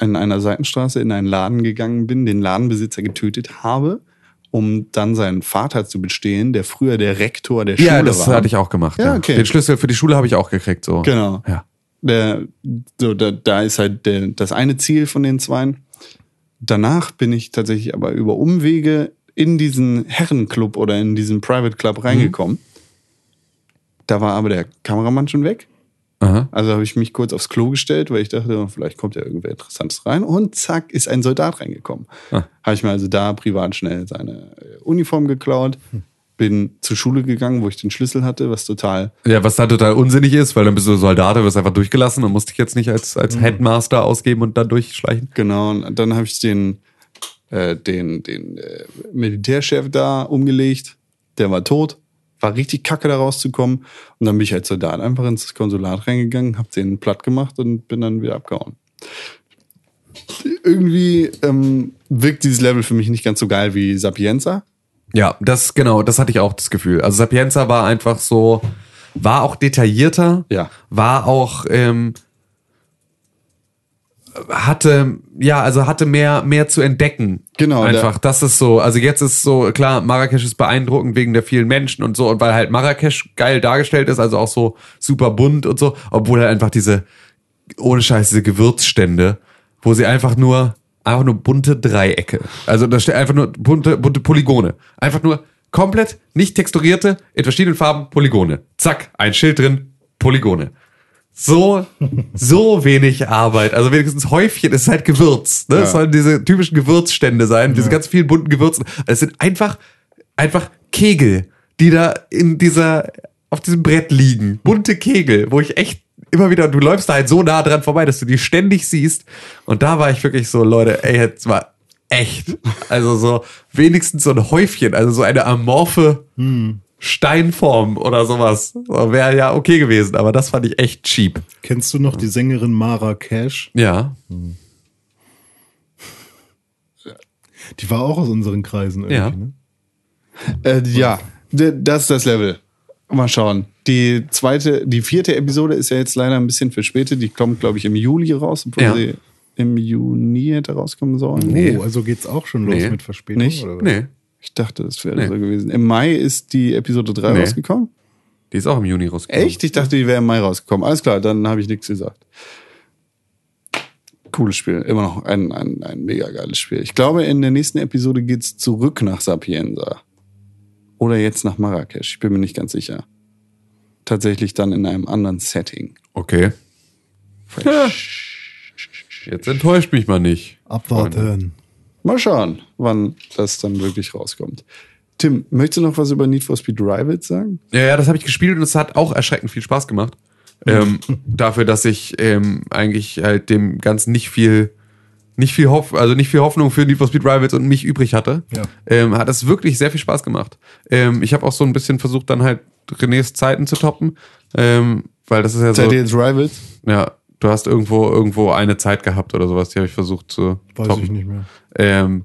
in einer Seitenstraße in einen Laden gegangen bin, den Ladenbesitzer getötet habe, um dann seinen Vater zu bestehen, der früher der Rektor der Schule Ja, das war. hatte ich auch gemacht. Ja, okay. Den Schlüssel für die Schule habe ich auch gekriegt. So. Genau. Ja. Der, so, da, da ist halt der, das eine Ziel von den zweien. Danach bin ich tatsächlich aber über Umwege in diesen Herrenclub oder in diesen Private Club reingekommen. Da war aber der Kameramann schon weg. Aha. Also habe ich mich kurz aufs Klo gestellt, weil ich dachte, oh, vielleicht kommt ja irgendwer Interessantes rein. Und zack, ist ein Soldat reingekommen. Ah. Habe ich mir also da privat schnell seine äh, Uniform geklaut, bin zur Schule gegangen, wo ich den Schlüssel hatte, was total Ja, was da total unsinnig ist, weil dann bist du Soldat, du wirst einfach durchgelassen und musst dich jetzt nicht als, als Headmaster ausgeben und dann durchschleichen. Genau, und dann habe ich den, äh, den, den äh, Militärchef da umgelegt. Der war tot. War richtig kacke, da rauszukommen. Und dann bin ich als Soldat einfach ins Konsulat reingegangen, habe den platt gemacht und bin dann wieder abgehauen. Irgendwie ähm, wirkt dieses Level für mich nicht ganz so geil wie Sapienza. Ja, das genau, das hatte ich auch das Gefühl. Also Sapienza war einfach so, war auch detaillierter, Ja. war auch ähm, hatte ja, also hatte mehr mehr zu entdecken. Genau, einfach. Das ist so. Also jetzt ist so klar, Marrakesch ist beeindruckend wegen der vielen Menschen und so und weil halt Marrakesch geil dargestellt ist, also auch so super bunt und so, obwohl halt einfach diese ohne Scheiß diese Gewürzstände, wo sie einfach nur einfach nur bunte Dreiecke. Also da steht einfach nur bunte bunte Polygone. Einfach nur komplett nicht texturierte in verschiedenen Farben Polygone. Zack, ein Schild drin, Polygone. So, so wenig Arbeit. Also wenigstens Häufchen ist halt Gewürz. Ne? Es sollen diese typischen Gewürzstände sein, diese ganz vielen bunten Gewürzen. Es sind einfach, einfach Kegel, die da in dieser, auf diesem Brett liegen. Bunte Kegel, wo ich echt immer wieder, du läufst da halt so nah dran vorbei, dass du die ständig siehst. Und da war ich wirklich so, Leute, ey, jetzt war echt. Also so, wenigstens so ein Häufchen, also so eine amorphe Steinform oder sowas. Wäre ja okay gewesen, aber das fand ich echt cheap. Kennst du noch die Sängerin Mara Cash? Ja. Die war auch aus unseren Kreisen irgendwie, Ja. ne? Äh, ja, d- das ist das Level. Mal schauen. Die zweite, die vierte Episode ist ja jetzt leider ein bisschen verspätet. Die kommt, glaube ich, im Juli raus, obwohl Ja. sie im Juni hätte rauskommen sollen. Nee. Oh, also geht's auch schon los Nee. mit Verspätung? Nicht? Oder was? Nee, Ich dachte, das wäre Nee. so gewesen. Im Mai ist die Episode 3 Nee. rausgekommen. die ist auch im Juni rausgekommen. Echt? Ich dachte, die wäre im Mai rausgekommen. Alles klar, dann habe ich nichts gesagt. Cooles Spiel. Immer noch ein, ein, ein mega geiles Spiel. Ich glaube, in der nächsten Episode geht's zurück nach Sapienza. Oder jetzt nach Marrakesch. Ich bin mir nicht ganz sicher. Tatsächlich dann in einem anderen Setting. Okay. Jetzt enttäuscht mich mal nicht. Abwarten. Mal schauen, wann das dann wirklich rauskommt. Tim, möchtest du noch was über Need for Speed Rivals sagen? Ja, ja, das habe ich gespielt und es hat auch erschreckend viel Spaß gemacht. Ähm, dafür, dass ich ähm, eigentlich halt dem Ganzen nicht viel, nicht viel Hoff, also nicht viel Hoffnung für Need for Speed Rivals und mich übrig hatte, Ja. ähm, hat es wirklich sehr viel Spaß gemacht. Ähm, ich habe auch so ein bisschen versucht, dann halt Renés Zeiten zu toppen, ähm, weil das ist ja so, Seid ihr jetzt Rivals? ja, du hast irgendwo irgendwo eine Zeit gehabt oder sowas, die habe ich versucht zu Weiß toppen. ich nicht mehr. Ähm,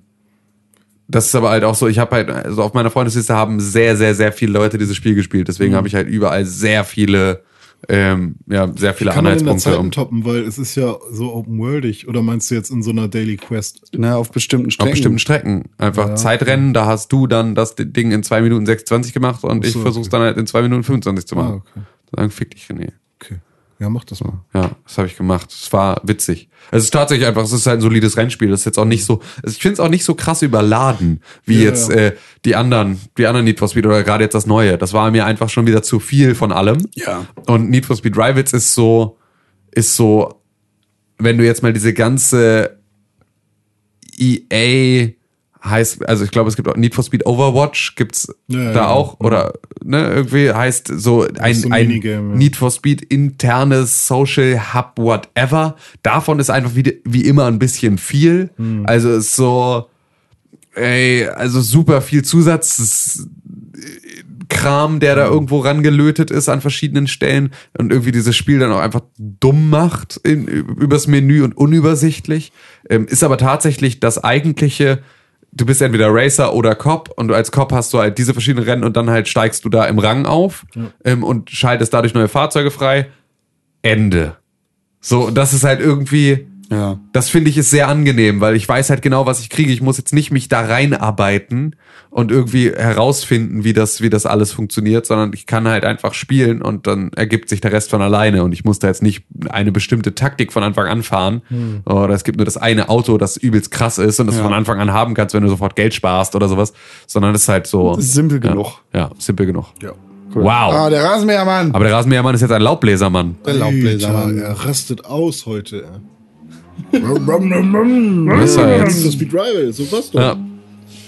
das ist aber halt auch so, ich habe halt, also auf meiner Freundesliste haben sehr, sehr, sehr viele Leute dieses Spiel gespielt. Deswegen habe ich halt überall sehr viele, ähm, ja, sehr viele Kann man in der Anhaltspunkte. Zeit toppen, weil es ist ja so open-worldig. Oder meinst du jetzt in so einer Daily Quest? Na, auf bestimmten auf Strecken. bestimmten Strecken. Einfach Ja. Zeitrennen, da hast du dann das Ding in 2 Minuten 26 gemacht und Ach ich so, versuch's okay. dann halt in 2 Minuten 25 zu machen. Ah, okay. Dann fick dich, René. Ja, mach das mal. Ja, das habe ich gemacht. Es war witzig. Es ist tatsächlich einfach, es ist halt ein solides Rennspiel. Das ist jetzt auch nicht so, also ich finde es auch nicht so krass überladen, wie Ja, jetzt ja. äh, die anderen, die anderen Need for Speed oder gerade jetzt das Neue. Das war mir einfach schon wieder zu viel von allem. Ja. Und Need for Speed Rivals ist so, ist so, wenn du jetzt mal diese ganze EA heißt, also ich glaube, es gibt auch Need for Speed Overwatch, gibt's Ja, ja, da ja. auch, oder ne, irgendwie heißt so ein, so ein ein ja. Need for Speed internes Social Hub, whatever. Davon ist einfach wie, wie immer ein bisschen viel. Hm. Also ist so, ey, also super viel Zusatz. Kram, der da irgendwo rangelötet ist an verschiedenen Stellen und irgendwie dieses Spiel dann auch einfach dumm macht in, übers Menü und unübersichtlich. Ähm, ist aber tatsächlich das eigentliche, du bist entweder Racer oder Cop und du als Cop hast du halt diese verschiedenen Rennen und dann halt steigst du da im Rang auf ähm, und schaltest dadurch neue Fahrzeuge frei. Ende. So, das ist halt irgendwie, Ja. das finde ich ist sehr angenehm, weil ich weiß halt genau, was ich kriege. Ich muss jetzt nicht mich da reinarbeiten und irgendwie herausfinden, wie das, wie das alles funktioniert, sondern ich kann halt einfach spielen und dann ergibt sich der Rest von alleine und ich muss da jetzt nicht eine bestimmte Taktik von Anfang an fahren oder es gibt nur das eine Auto, das übelst krass ist und das Ja. von Anfang an haben kannst, wenn du sofort Geld sparst oder sowas, sondern es ist halt so. Simpel ja, genug. Ja, simpel genug. Ja. Wow. Ah, der Rasenmähermann. Aber der Rasenmähermann ist jetzt ein Laubbläsermann. Der Laubbläser. Alter, er rastet aus heute. Was ist er jetzt? Das Speed Rival, so was doch. Ja.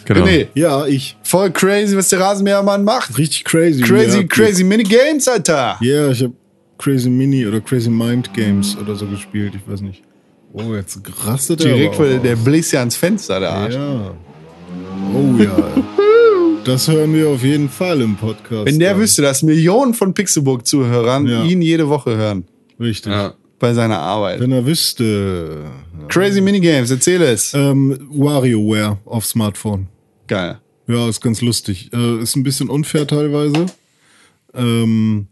Genau. Nee, Ja, ich. voll crazy, was der Rasenmähermann macht. Richtig crazy. Crazy, Ja, crazy Minigames, Alter. Ja, ich habe Crazy Mini oder Crazy Mind Games oder so gespielt, ich weiß nicht. Oh, jetzt rastet er. Direkt, weil der bläst ja ans Fenster, der Arsch. Ja. Oh ja. Das hören wir auf jeden Fall im Podcast. Wenn der dann. wüsste, dass Millionen von Pixelburg-Zuhörern Ja. ihn jede Woche hören. Richtig. Ja. Bei seiner Arbeit. Wenn er wüsste. Crazy Minigames, erzähl es. Ähm, WarioWare auf Smartphone. Geil. Ja, ist ganz lustig. Äh, ist ein bisschen unfair teilweise. Ähm,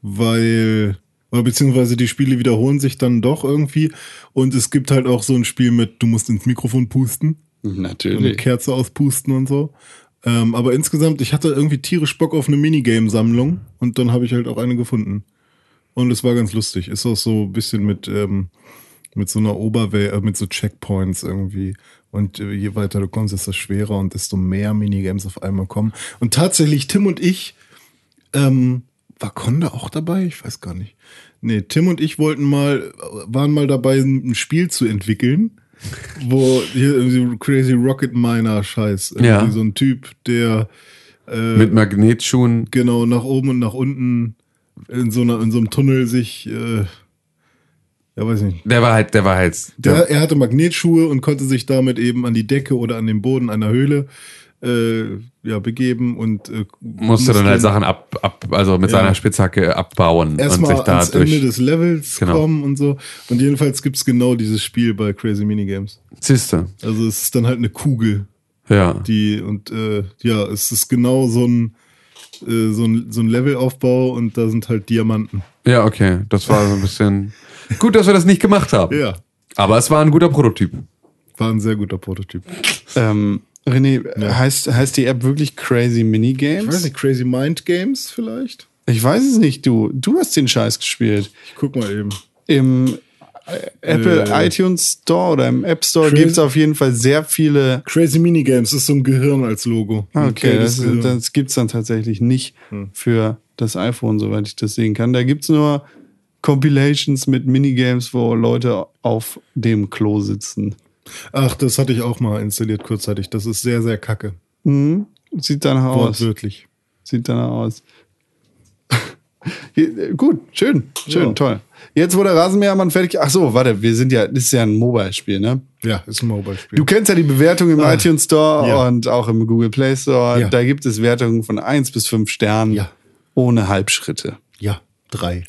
weil, beziehungsweise die Spiele wiederholen sich dann doch irgendwie. Und es gibt halt auch so ein Spiel mit, du musst ins Mikrofon pusten. Eine Natürlich. Kerze auspusten und so. Ähm, aber insgesamt, ich hatte irgendwie tierisch Bock auf eine Minigame-Sammlung und dann habe ich halt auch eine gefunden. Und es war ganz lustig. Ist auch so ein bisschen mit, ähm, mit so einer Oberwelt, äh, mit so Checkpoints irgendwie. Und äh, je weiter du kommst, desto schwerer und desto mehr Minigames auf einmal kommen. Und tatsächlich, Tim und ich, ähm, war Conda auch dabei? Ich weiß gar nicht. Nee, Tim und ich wollten mal, waren mal dabei, ein Spiel zu entwickeln, wo hier irgendwie Crazy Rocket Miner Scheiß. Ja. So ein Typ, der äh, Mit Magnetschuhen. genau nach oben und nach unten in so einer, in so einem Tunnel sich, äh, ja weiß nicht. Der war halt, der war halt. Der, er hatte Magnetschuhe und konnte sich damit eben an die Decke oder an den Boden einer Höhle äh, ja, begeben und äh, musste dann halt Sachen ab, ab also mit Ja. seiner Spitzhacke abbauen und erstmal sich da ans Ende durch. des Levels Genau. kommen und so. Und jedenfalls gibt's genau dieses Spiel bei Crazy Minigames. Siehste. Also es ist dann halt eine Kugel, Ja. die und äh, ja, es ist genau so ein äh, so ein, so ein Levelaufbau und da sind halt Diamanten. Ja, okay. Das war so ein bisschen. Gut, dass wir das nicht gemacht haben. Ja, Aber es war ein guter Prototyp. war ein sehr guter Prototyp. Ähm, René, heißt, heißt die App wirklich Crazy Minigames? Ich weiß nicht, Crazy Mind Games vielleicht? Ich weiß es nicht, du. Du hast den Scheiß gespielt. Ich guck mal eben. Im Apple Äh. iTunes Store oder im App Store gibt es auf jeden Fall sehr viele. Crazy Minigames ist so ein Gehirn als Logo. Ah, Okay, gelbes das, das gibt's dann tatsächlich nicht für das iPhone, soweit ich das sehen kann. Da gibt's nur Compilations mit Minigames, wo Leute auf dem Klo sitzen. Ach, das hatte ich auch mal installiert kurzzeitig. Das ist sehr, sehr kacke. Mhm. Sieht danach aus. Wortwörtlich. Sieht danach aus. Hier, Gut, schön, schön, Ja. toll. Jetzt, wo der Rasenmähermann fertig. Ach so, warte, wir sind ja, das ist ja ein Mobile-Spiel, ne? Ja, ist ein Mobile-Spiel. Du kennst ja die Bewertung im Ah, iTunes Store ja. und auch im Google Play Store. Ja. Da gibt es Wertungen von 1 bis 5 Sternen Ja. ohne Halbschritte. Ja, drei.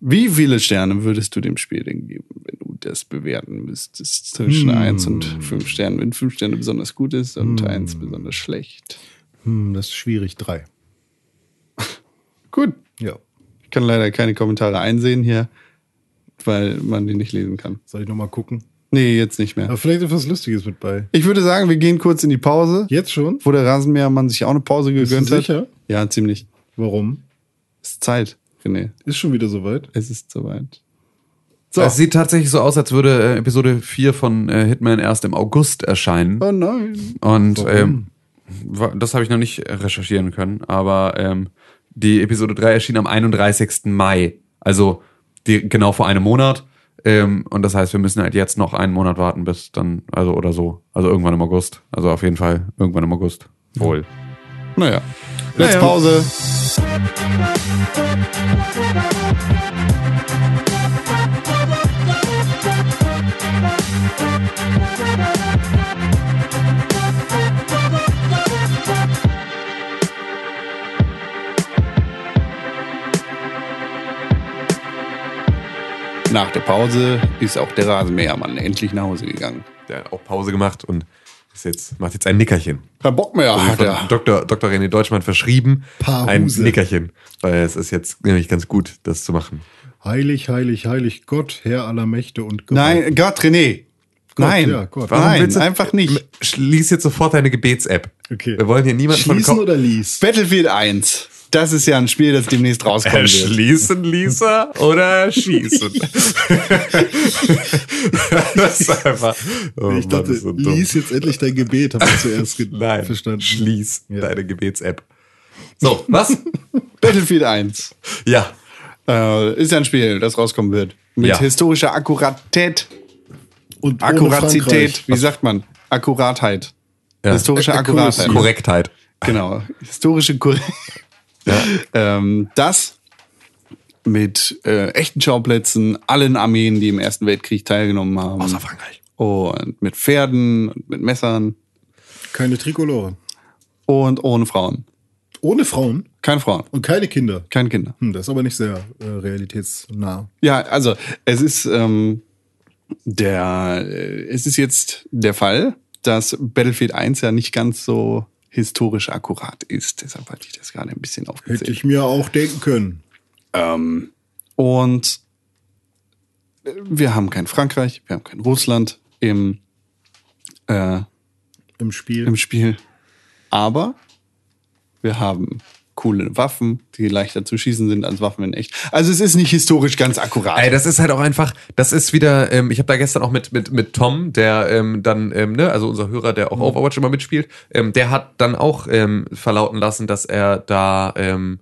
Wie viele Sterne würdest du dem Spiel denn geben, wenn du das bewerten müsstest? Zwischen Hm. 1 und 5 Sternen. Wenn 5 Sterne besonders gut ist und 1 besonders schlecht. Hm, das ist schwierig. Drei. Gut. Ja. Ich kann leider keine Kommentare einsehen hier, weil man die nicht lesen kann. Soll ich nochmal gucken? Nee, jetzt nicht mehr. Aber vielleicht ist was Lustiges mit bei. Ich würde sagen, wir gehen kurz in die Pause, Jetzt schon? wo der Rasenmähermann sich auch eine Pause Bist du gegönnt hat. sicher? Ja, ziemlich. Warum? Ist Zeit, René. Ist schon wieder soweit. Es ist soweit. So. Es sieht tatsächlich so aus, als würde äh, Episode 4 von äh, Hitman erst im August erscheinen. Oh nein. Und Warum? ähm, das habe ich noch nicht recherchieren können, aber ähm, die Episode 3 erschien am 31. Mai. Also die, genau vor einem Monat. Ähm, und das heißt, wir müssen halt jetzt noch einen Monat warten, bis dann, also oder so. Also irgendwann im August. Also auf jeden Fall irgendwann im August. Wohl. Naja. Let's Naja. Pause. Nach der Pause ist auch der Rasenmähermann endlich nach Hause gegangen. Der hat auch Pause gemacht und ist jetzt, macht jetzt ein Nickerchen. Kein Bock mehr, Also hat von er. Dr. Dr. René Deutschmann verschrieben. Paar ein Huse. Nickerchen. Weil es ist jetzt nämlich ganz gut, das zu machen. Heilig, heilig, heilig Gott, Herr aller Mächte und Gott. Nein, Gott, René. Nein, ja, Gott. Warum nein, du- einfach nicht. Schließ jetzt sofort deine Gebets-App. Okay. Wir wollen hier niemanden von Schließen Ko- oder lies? Battlefield 1. Das ist ja ein Spiel, das demnächst rauskommen Äh, wird. Schließen, Lisa, oder schießen? das ist einfach. Oh ich dachte, das ist so lies jetzt endlich dein Gebet, habe ich zuerst ge- Nein, verstanden. schließ Ja. deine Gebets-App. So, was? Battlefield 1. ja. Äh, ist ja ein Spiel, das rauskommen wird. Mit Ja. historischer Akkuratät. Und Akkuratität, wie sagt man? Akkuratheit. Ja. Historische Äh, Akkuratheit. Korrektheit. Genau. Historische Korrektheit. ähm, das mit äh, echten Schauplätzen, allen Armeen, die im Ersten Weltkrieg teilgenommen haben. Außer Frankreich. Und mit Pferden und mit Messern Keine Trikolore. und ohne Frauen. Ohne Frauen? Keine Frauen, Und keine Kinder. keine Kinder. Hm, das ist aber nicht sehr äh, realitätsnah. Ja, also es ist ähm, der, äh, es ist jetzt der Fall, dass Battlefield 1 ja nicht ganz so historisch akkurat ist. Deshalb hatte ich das gerade ein bisschen Hätte aufgezählt. ich mir auch denken können. Ähm, und wir haben kein Frankreich, wir haben kein Russland im, äh, Im Spiel. im Spiel. Aber wir haben coole Waffen, die leichter zu schießen sind als Waffen in echt. Also es ist nicht historisch ganz akkurat. Ey, das ist halt auch einfach, das ist wieder, ähm, ich habe da gestern auch mit, mit, mit Tom, der ähm, dann, ähm, ne, also unser Hörer, der auch Mhm. Overwatch immer mitspielt, ähm, der hat dann auch ähm, verlauten lassen, dass er da, ähm,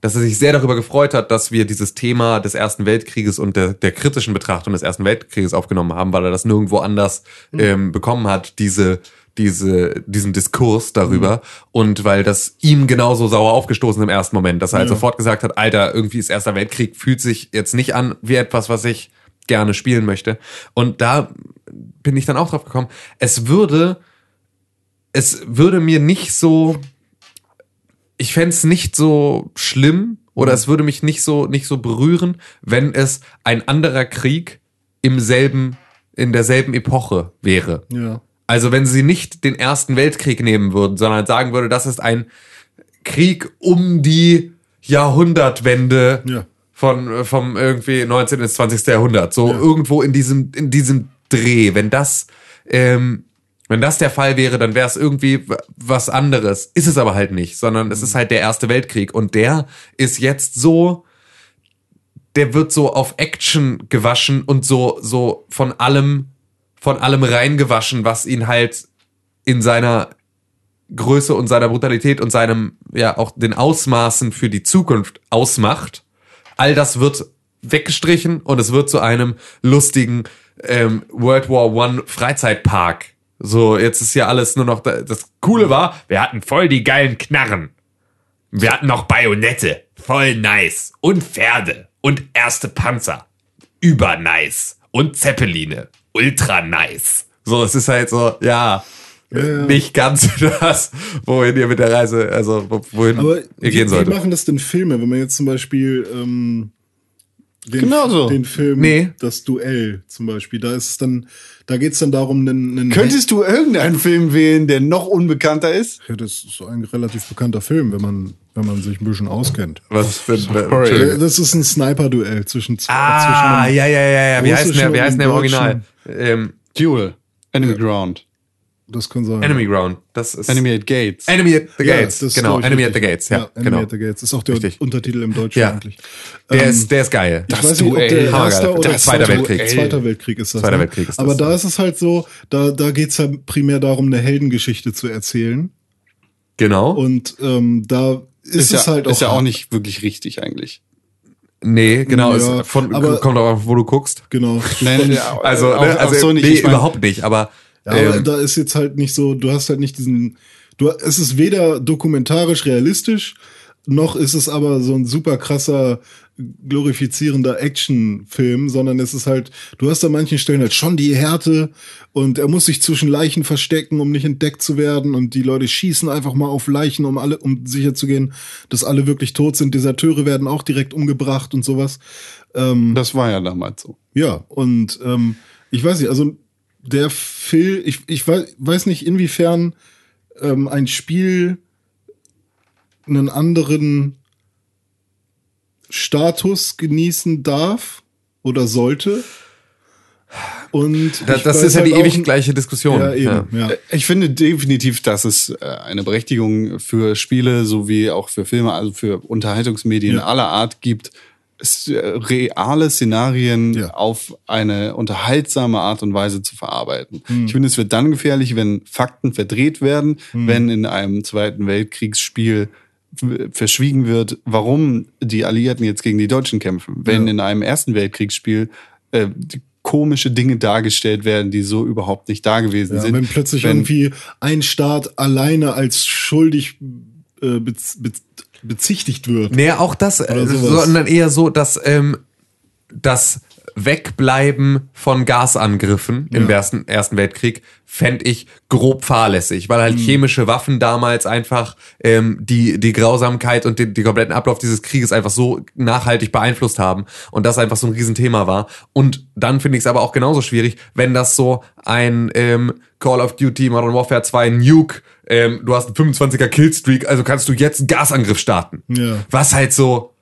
dass er sich sehr darüber gefreut hat, dass wir dieses Thema des Ersten Weltkrieges und der, der kritischen Betrachtung des Ersten Weltkrieges aufgenommen haben, weil er das nirgendwo anders ähm, bekommen hat, diese diese, diesen Diskurs darüber und weil das ihm genauso sauer aufgestoßen im ersten Moment, dass er halt Ja. sofort gesagt hat, Alter, irgendwie ist Erster Weltkrieg, fühlt sich jetzt nicht an wie etwas, was ich gerne spielen möchte. Und da bin ich dann auch drauf gekommen, es würde, es würde mir nicht so, ich fänd's es nicht so schlimm oder es würde mich nicht so, nicht so berühren, wenn es ein anderer Krieg im selben, in derselben Epoche wäre. ja. Also wenn sie nicht den Ersten Weltkrieg nehmen würden, sondern sagen würde, das ist ein Krieg um die Jahrhundertwende Ja. von äh, vom irgendwie 19. ins 20. Jahrhundert. So Ja. irgendwo in diesem in diesem Dreh. Wenn das ähm, wenn das der Fall wäre, dann wäre es irgendwie was anderes. Ist es aber halt nicht, sondern es ist halt der Erste Weltkrieg und der ist jetzt so der wird so auf Action gewaschen und so so von allem von allem reingewaschen, was ihn halt in seiner Größe und seiner Brutalität und seinem, ja, auch den Ausmaßen für die Zukunft ausmacht. All das wird weggestrichen und es wird zu einem lustigen ähm, World War One Freizeitpark. So, jetzt ist ja alles nur noch, da- das Coole war, wir hatten voll die geilen Knarren. Wir hatten noch Bajonette. Voll nice. Und Pferde. Und erste Panzer. Über nice. Und Zeppeline. Ultra nice. So, es ist halt so, ja, ja. nicht ganz das, wohin ihr mit der Reise, also wo- wohin Aber ihr wie, gehen wie solltet. machen das denn Filme, wenn man jetzt zum Beispiel ähm, den, Genau so. den Film, Nee. das Duell zum Beispiel, da ist es dann, da geht's dann darum, einen, einen Könntest du irgendeinen Film wählen, der noch unbekannter ist? ja, das ist ein relativ bekannter Film, wenn man, wenn man sich ein bisschen auskennt. Was denn? Sorry. Das ist ein Sniper-Duell zwischen zwei. Ah, zwischen ja, ja, ja, ja. Wie heißt denn der, wie heißt der im Original? Ähm, Duel. Enemy Ground. Das kann sein. Enemy Ground. Das ist Enemy at Gates. Enemy at the Ja, Gates. das ist, genau, Enemy at the richtig. Gates. Ja, Enemy genau. at the Gates. Ist auch der Richtig. Untertitel im Deutschen Ja. eigentlich. Der Ähm, ist, der ist geil. Ich weiß nicht, ob Duell. der erste oder Der Zweiter zweite- Weltkrieg. Zweiter Weltkrieg ist das. Zweiter ne? Weltkrieg ist das, Aber da ja. ist es halt so, da, da geht's ja primär darum, eine Heldengeschichte zu erzählen. Genau. Und ähm, da ist, Ist, es ja, halt auch. ist ja auch nicht wirklich richtig eigentlich. nee, genau. Ja, ist von, aber- kommt auch, wo du guckst. Genau. Nein, Also, auch, ne, also auch so nicht. nee, ich mein, überhaupt nicht. Aber Ja, aber ähm, da ist jetzt halt nicht so, du hast halt nicht diesen, du, es ist weder dokumentarisch realistisch, noch ist es aber so ein super krasser, glorifizierender Actionfilm, sondern es ist halt, du hast an manchen Stellen halt schon die Härte und er muss sich zwischen Leichen verstecken, um nicht entdeckt zu werden und die Leute schießen einfach mal auf Leichen, um alle, um sicher zu gehen, dass alle wirklich tot sind. Deserteure werden auch direkt umgebracht und sowas. Ähm, das war ja damals so. ja, und ähm, ich weiß nicht, also der Film, ich, ich weiß, weiß nicht, inwiefern ähm, ein Spiel einen anderen Status genießen darf oder sollte. Und das, das ist ja die halt auch- ewig gleiche Diskussion. Ja, eben, ja. Ich finde definitiv, dass es äh, eine Berechtigung für Spiele sowie auch für Filme, also für Unterhaltungsmedien Ja. aller Art gibt, äh, reale Szenarien Ja. auf eine unterhaltsame Art und Weise zu verarbeiten. Hm. Ich finde, es wird dann gefährlich, wenn Fakten verdreht werden, wenn in einem Zweiten Weltkriegsspiel verschwiegen wird, warum die Alliierten jetzt gegen die Deutschen kämpfen. Wenn Ja. in einem Ersten Weltkriegsspiel äh, komische Dinge dargestellt werden, die so überhaupt nicht da gewesen Ja, sind. wenn plötzlich Wenn- irgendwie ein Staat alleine als schuldig äh, bezichtigt wird. Nee, auch das, äh, sondern eher so, dass, ähm, dass Wegbleiben von Gasangriffen im ersten, ersten Weltkrieg fände ich grob fahrlässig, weil halt chemische Waffen damals einfach ähm, die, die Grausamkeit und den, den kompletten Ablauf dieses Krieges einfach so nachhaltig beeinflusst haben und das einfach so ein Riesenthema war. Und dann finde ich es aber auch genauso schwierig, wenn das so ein ähm, Call of Duty Modern Warfare 2 Nuke, ähm, du hast einen 25er Killstreak, also kannst du jetzt einen Gasangriff starten. Ja. Was halt so,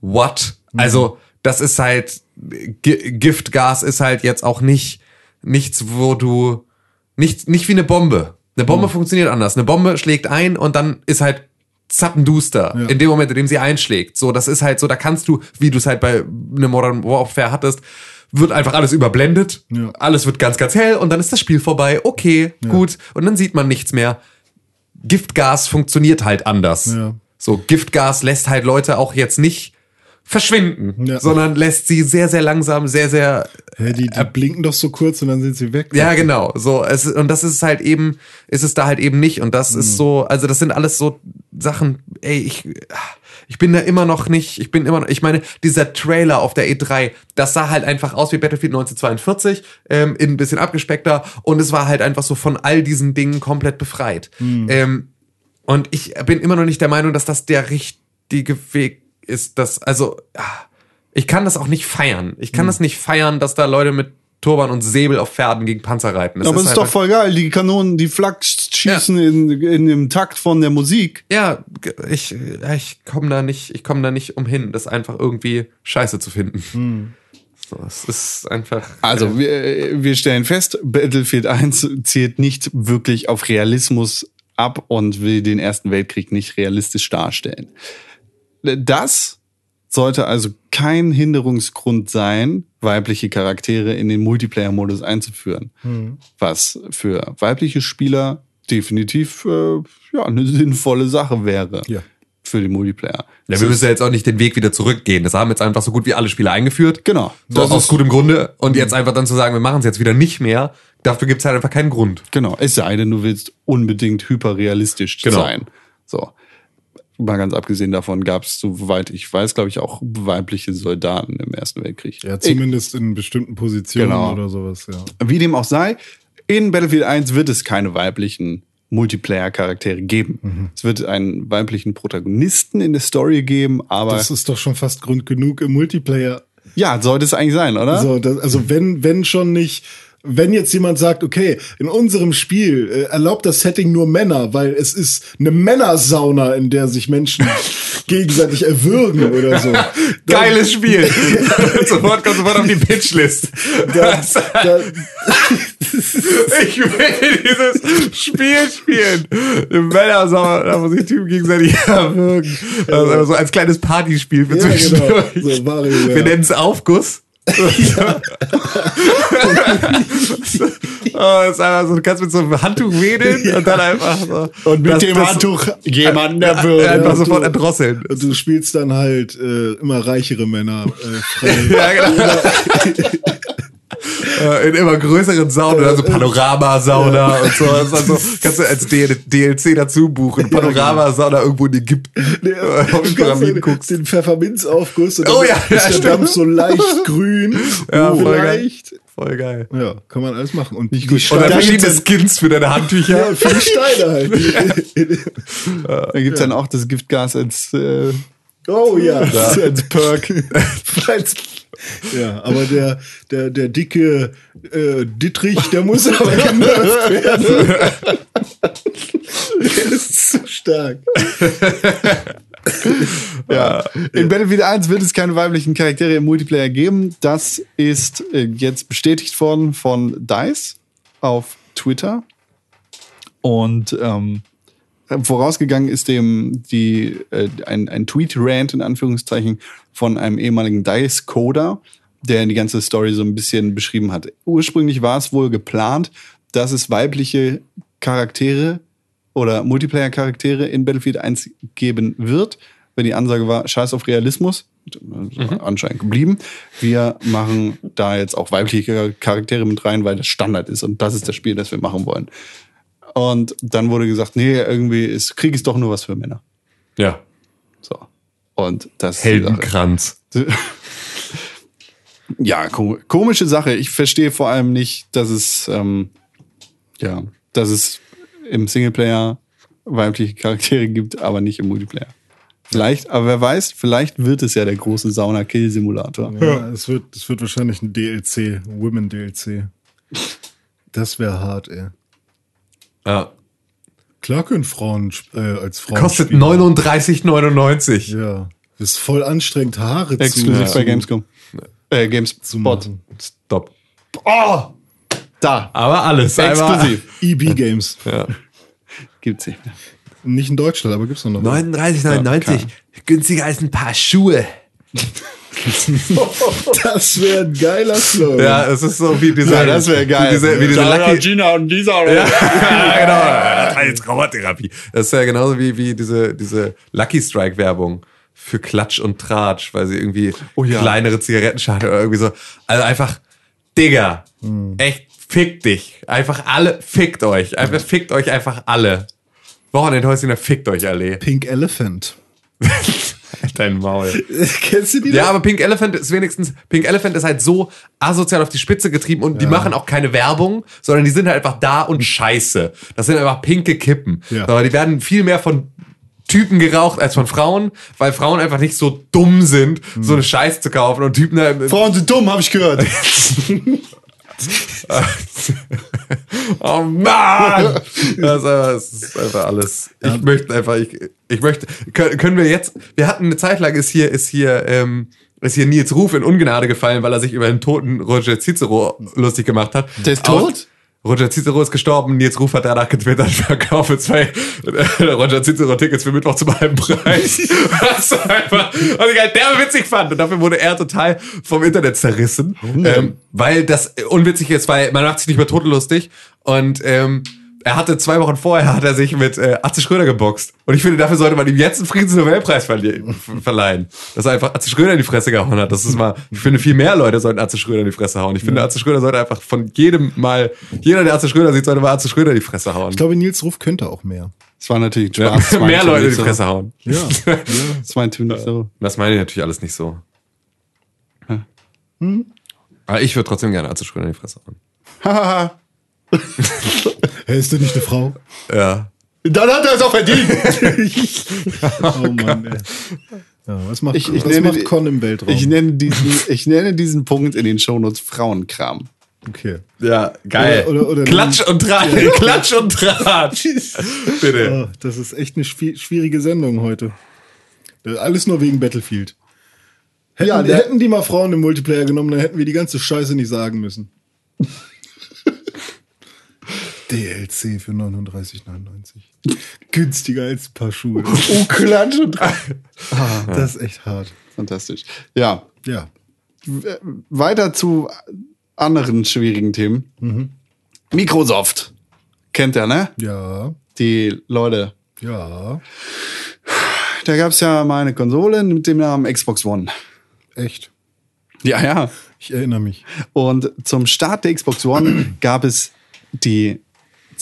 what? Also, das ist halt, G Giftgas ist halt jetzt auch nicht, nichts, wo du, nicht, nicht wie eine Bombe. Eine Bombe funktioniert anders. Eine Bombe schlägt ein und dann ist halt zappenduster Ja. in dem Moment, in dem sie einschlägt. So, das ist halt so, da kannst du, wie du es halt bei einem Modern Warfare hattest, wird einfach alles überblendet. Ja. Alles wird ganz, ganz hell und dann ist das Spiel vorbei. Okay, gut. Und dann sieht man nichts mehr. Giftgas funktioniert halt anders. Ja. So, Giftgas lässt halt Leute auch jetzt nicht verschwinden, Ja. sondern lässt sie sehr, sehr langsam, sehr, sehr Hä, die, die blinken doch so kurz und dann sind sie weg. ja, genau. So, es, und das ist halt eben, ist es da halt eben nicht. Und das ist so, also das sind alles so Sachen, ey, ich, ich bin da immer noch nicht, ich bin immer noch, ich meine, dieser Trailer auf der E3, das sah halt einfach aus wie Battlefield 1942, ähm, in ein bisschen abgespeckter und es war halt einfach so von all diesen Dingen komplett befreit. Ähm, und ich bin immer noch nicht der Meinung, dass das der richtige Weg ist, dass, also, ah, ich kann das auch nicht feiern. Ich kann das nicht feiern, dass da Leute mit Turban und Säbel auf Pferden gegen Panzer reiten. Das Aber es ist doch voll geil. Die Kanonen, die Flak schießen in, in dem Takt von der Musik. Ja, ich, ich komme da nicht, ich komme da nicht umhin, das einfach irgendwie scheiße zu finden. So, es ist einfach. Also äh, wir, wir stellen fest, Battlefield 1 zielt nicht wirklich auf Realismus ab und will den Ersten Weltkrieg nicht realistisch darstellen. Das sollte also kein Hinderungsgrund sein, weibliche Charaktere in den Multiplayer-Modus einzuführen. Was für weibliche Spieler definitiv äh, ja, eine sinnvolle Sache wäre Ja. für den Multiplayer. ja, wir müssen ja jetzt auch nicht den Weg wieder zurückgehen. Das haben jetzt einfach so gut wie alle Spieler eingeführt. Genau. So, Das aus gutem Grunde. Und jetzt einfach dann zu sagen, wir machen es jetzt wieder nicht mehr, dafür gibt es halt einfach keinen Grund. Genau, es sei denn, du willst unbedingt hyperrealistisch Genau. sein. So. Mal ganz abgesehen davon gab es, soweit ich weiß, glaube ich, auch weibliche Soldaten im Ersten Weltkrieg. Ja, zumindest in bestimmten Positionen Genau. oder sowas, ja. Wie dem auch sei, in Battlefield 1 wird es keine weiblichen Multiplayer-Charaktere geben. Mhm. Es wird einen weiblichen Protagonisten in der Story geben, aber Das ist doch schon fast Grund genug im Multiplayer. ja, sollte es eigentlich sein, oder? Also, das, also wenn, wenn schon nicht, wenn jetzt jemand sagt, okay, in unserem Spiel äh, erlaubt das Setting nur Männer, weil es ist eine Männersauna, in der sich Menschen gegenseitig erwürgen oder so. Dann- Geiles Spiel. sofort kommt sofort auf die Pitchlist. Da, da, Ich will dieses Spiel spielen. Im Männersauer, da muss ich Typen gegenseitig erwürgen. Das ist einfach so als kleines Partyspiel für Ja, zwischendurch. genau. So, Mario, ja. Wir nennen es Aufguss. Oh, ist einfach so, du kannst mit so einem Handtuch wedeln und dann einfach so. Und mit das- dem das- Handtuch jemanden erwürgen. Einfach und sofort erdrosseln. und du spielst dann halt äh, immer reichere Männer äh, frei. Ja, genau. Äh, In immer größeren Saunen, also Panoramasauna und so. Ist also, kannst du als DL DLC dazu buchen. Panoramasauna irgendwo in Ägypten. Nee, auf Pyramiden den, guckst. den Pfefferminzaufguss und Oh dann ja, ist der. Dampf so leicht grün. Ja, Oh, voll geil. leicht. Voll geil. Ja, kann man alles machen. Und die. Und dann Da verschiedene Skins für deine Handtücher. ja, für die Steine halt. Da gibt's dann auch das Giftgas als, äh, oh ja. als Perk. Als- Ja, aber der, der, der dicke äh, Dittrich, der muss aber genervt werden. der ist so stark. Ja. In Battlefield 1 wird es keine weiblichen Charaktere im Multiplayer geben. Das ist äh, jetzt bestätigt worden von DICE auf Twitter. Und ähm, vorausgegangen ist dem die, äh, ein, ein Tweet-Rant in Anführungszeichen von einem ehemaligen DICE-Coder, der die ganze Story so ein bisschen beschrieben hat. Ursprünglich war es wohl geplant, dass es weibliche Charaktere oder Multiplayer-Charaktere in Battlefield 1 geben wird, wenn die Ansage war, scheiß auf Realismus, also anscheinend geblieben. Wir machen da jetzt auch weibliche Charaktere mit rein, weil das Standard ist und das ist das Spiel, das wir machen wollen. Und dann wurde gesagt, nee, irgendwie ist Krieg ist doch nur was für Männer. Ja. So. Und das. Heldenkranz. Ja, ko komische Sache. Ich verstehe vor allem nicht, dass es, ähm, ja, dass es im Singleplayer weibliche Charaktere gibt, aber nicht im Multiplayer. Vielleicht, aber wer weiß, vielleicht wird es ja der große Sauna-Kill-Simulator. Ja, es wird, es wird wahrscheinlich ein DLC, Women DLC. Das wäre hart, ey. Ja. Klar können Frauen äh, als Frauen Kostet spielen. 39,99. Ja. Ist voll anstrengend, Haare Exklusiv zu, bei Gamescom. Äh, zu GameSpot. Stop. Oh! Da. Aber alles. Exklusiv. EB Games. Ja. Gibt's nicht mehr. Nicht in Deutschland, aber gibt's noch. 39,99. Günstiger als ein paar Schuhe. Das wäre ein geiler Slogan. Ja, es ist so wie diese. Ja, das wäre geil. Wie diese, wie diese Lucky, Gina und Lisa. ja, genau. Als Traumatherapie. Das ist ja genauso wie, wie diese, diese Lucky Strike Werbung für Klatsch und Tratsch, weil sie irgendwie Oh ja. kleinere Zigarettenschachtel oder irgendwie so. Also einfach, Digga, echt, fick dich. Einfach alle, fickt euch. Einfach, fickt euch einfach alle. Wochenendhäuschen, fickt euch alle. Pink Elephant. Dein Maul. Kennst du die? Ja, aber Pink Elephant ist wenigstens, Pink Elephant ist halt so asozial auf die Spitze getrieben und die machen auch keine Werbung, sondern die sind halt einfach da und scheiße. Das sind einfach pinke Kippen. Ja. Aber die werden viel mehr von Typen geraucht als von Frauen, weil Frauen einfach nicht so dumm sind, so eine Scheiße zu kaufen und Typen da Frauen sind dumm, habe ich gehört. Oh Mann! Das ist, einfach, das ist einfach alles. Ich möchte einfach, ich, ich möchte, können, wir jetzt, wir hatten eine Zeit lang, ist hier, ist hier, ähm, ist hier Nils Ruf in Ungnade gefallen, weil er sich über den toten Roger Cicero lustig gemacht hat. Der ist tot? Roger Cicero ist gestorben, Nils Ruf hat danach getwittert, verkaufe zwei äh, Roger Cicero Tickets für Mittwoch zum halben Preis. Was einfach, was ich halt der witzig fand. Und dafür wurde er total vom Internet zerrissen. Ähm, weil das unwitzig ist, weil man macht sich nicht mehr totenlustig. Und ähm, er hatte zwei Wochen vorher hat er sich mit äh, Atze Schröder geboxt. Und ich finde, dafür sollte man ihm jetzt einen Friedensnobelpreis verleihen. Dass er einfach Atze Schröder in die Fresse gehauen hat. Das ist mal, ich finde, viel mehr Leute sollten Atze Schröder in die Fresse hauen. Ich finde, Atze Schröder sollte einfach von jedem mal, jeder, der Atze Schröder sieht, sollte mal Atze Schröder in die Fresse hauen. Ich glaube, Nils Ruf könnte auch mehr. Das war natürlich Ja, Spaß. Das mehr meinte Leute in nicht die Fresse hauen. Ja. Das meinte ich nicht so. Das meine ich natürlich alles nicht so. Aber ich würde trotzdem gerne Atze Schröder in die Fresse hauen. Hahaha. Hey, ist das nicht eine Frau? Ja. Dann hat er es auch verdient. Oh Mann, ey. Ja, was macht, Ich- ich was nenne macht Con im Weltraum? Ich nenne diesen, ich nenne diesen Punkt in den Shownotes Frauenkram. okay. Ja, geil. Oder- oder- oder- Klatsch und Tratsch. Klatsch und Tratsch. Bitte. Oh, das ist echt eine schwi- schwierige Sendung heute. Äh, Alles nur wegen Battlefield. Hätten, Ja, hätten die mal Frauen im Multiplayer genommen, dann hätten wir die ganze Scheiße nicht sagen müssen. DLC für 39,99. Günstiger als ein paar Schuhe. Oh, Klatsch und Das ist echt hart. Fantastisch. Ja, Ja. weiter zu anderen schwierigen Themen. Microsoft. Kennt ihr, ne? Ja. Die Leute. Ja. Da gab es ja mal eine Konsole mit dem Namen Xbox One. Echt. Ja, ja. Ich erinnere mich. Und zum Start der Xbox One gab es die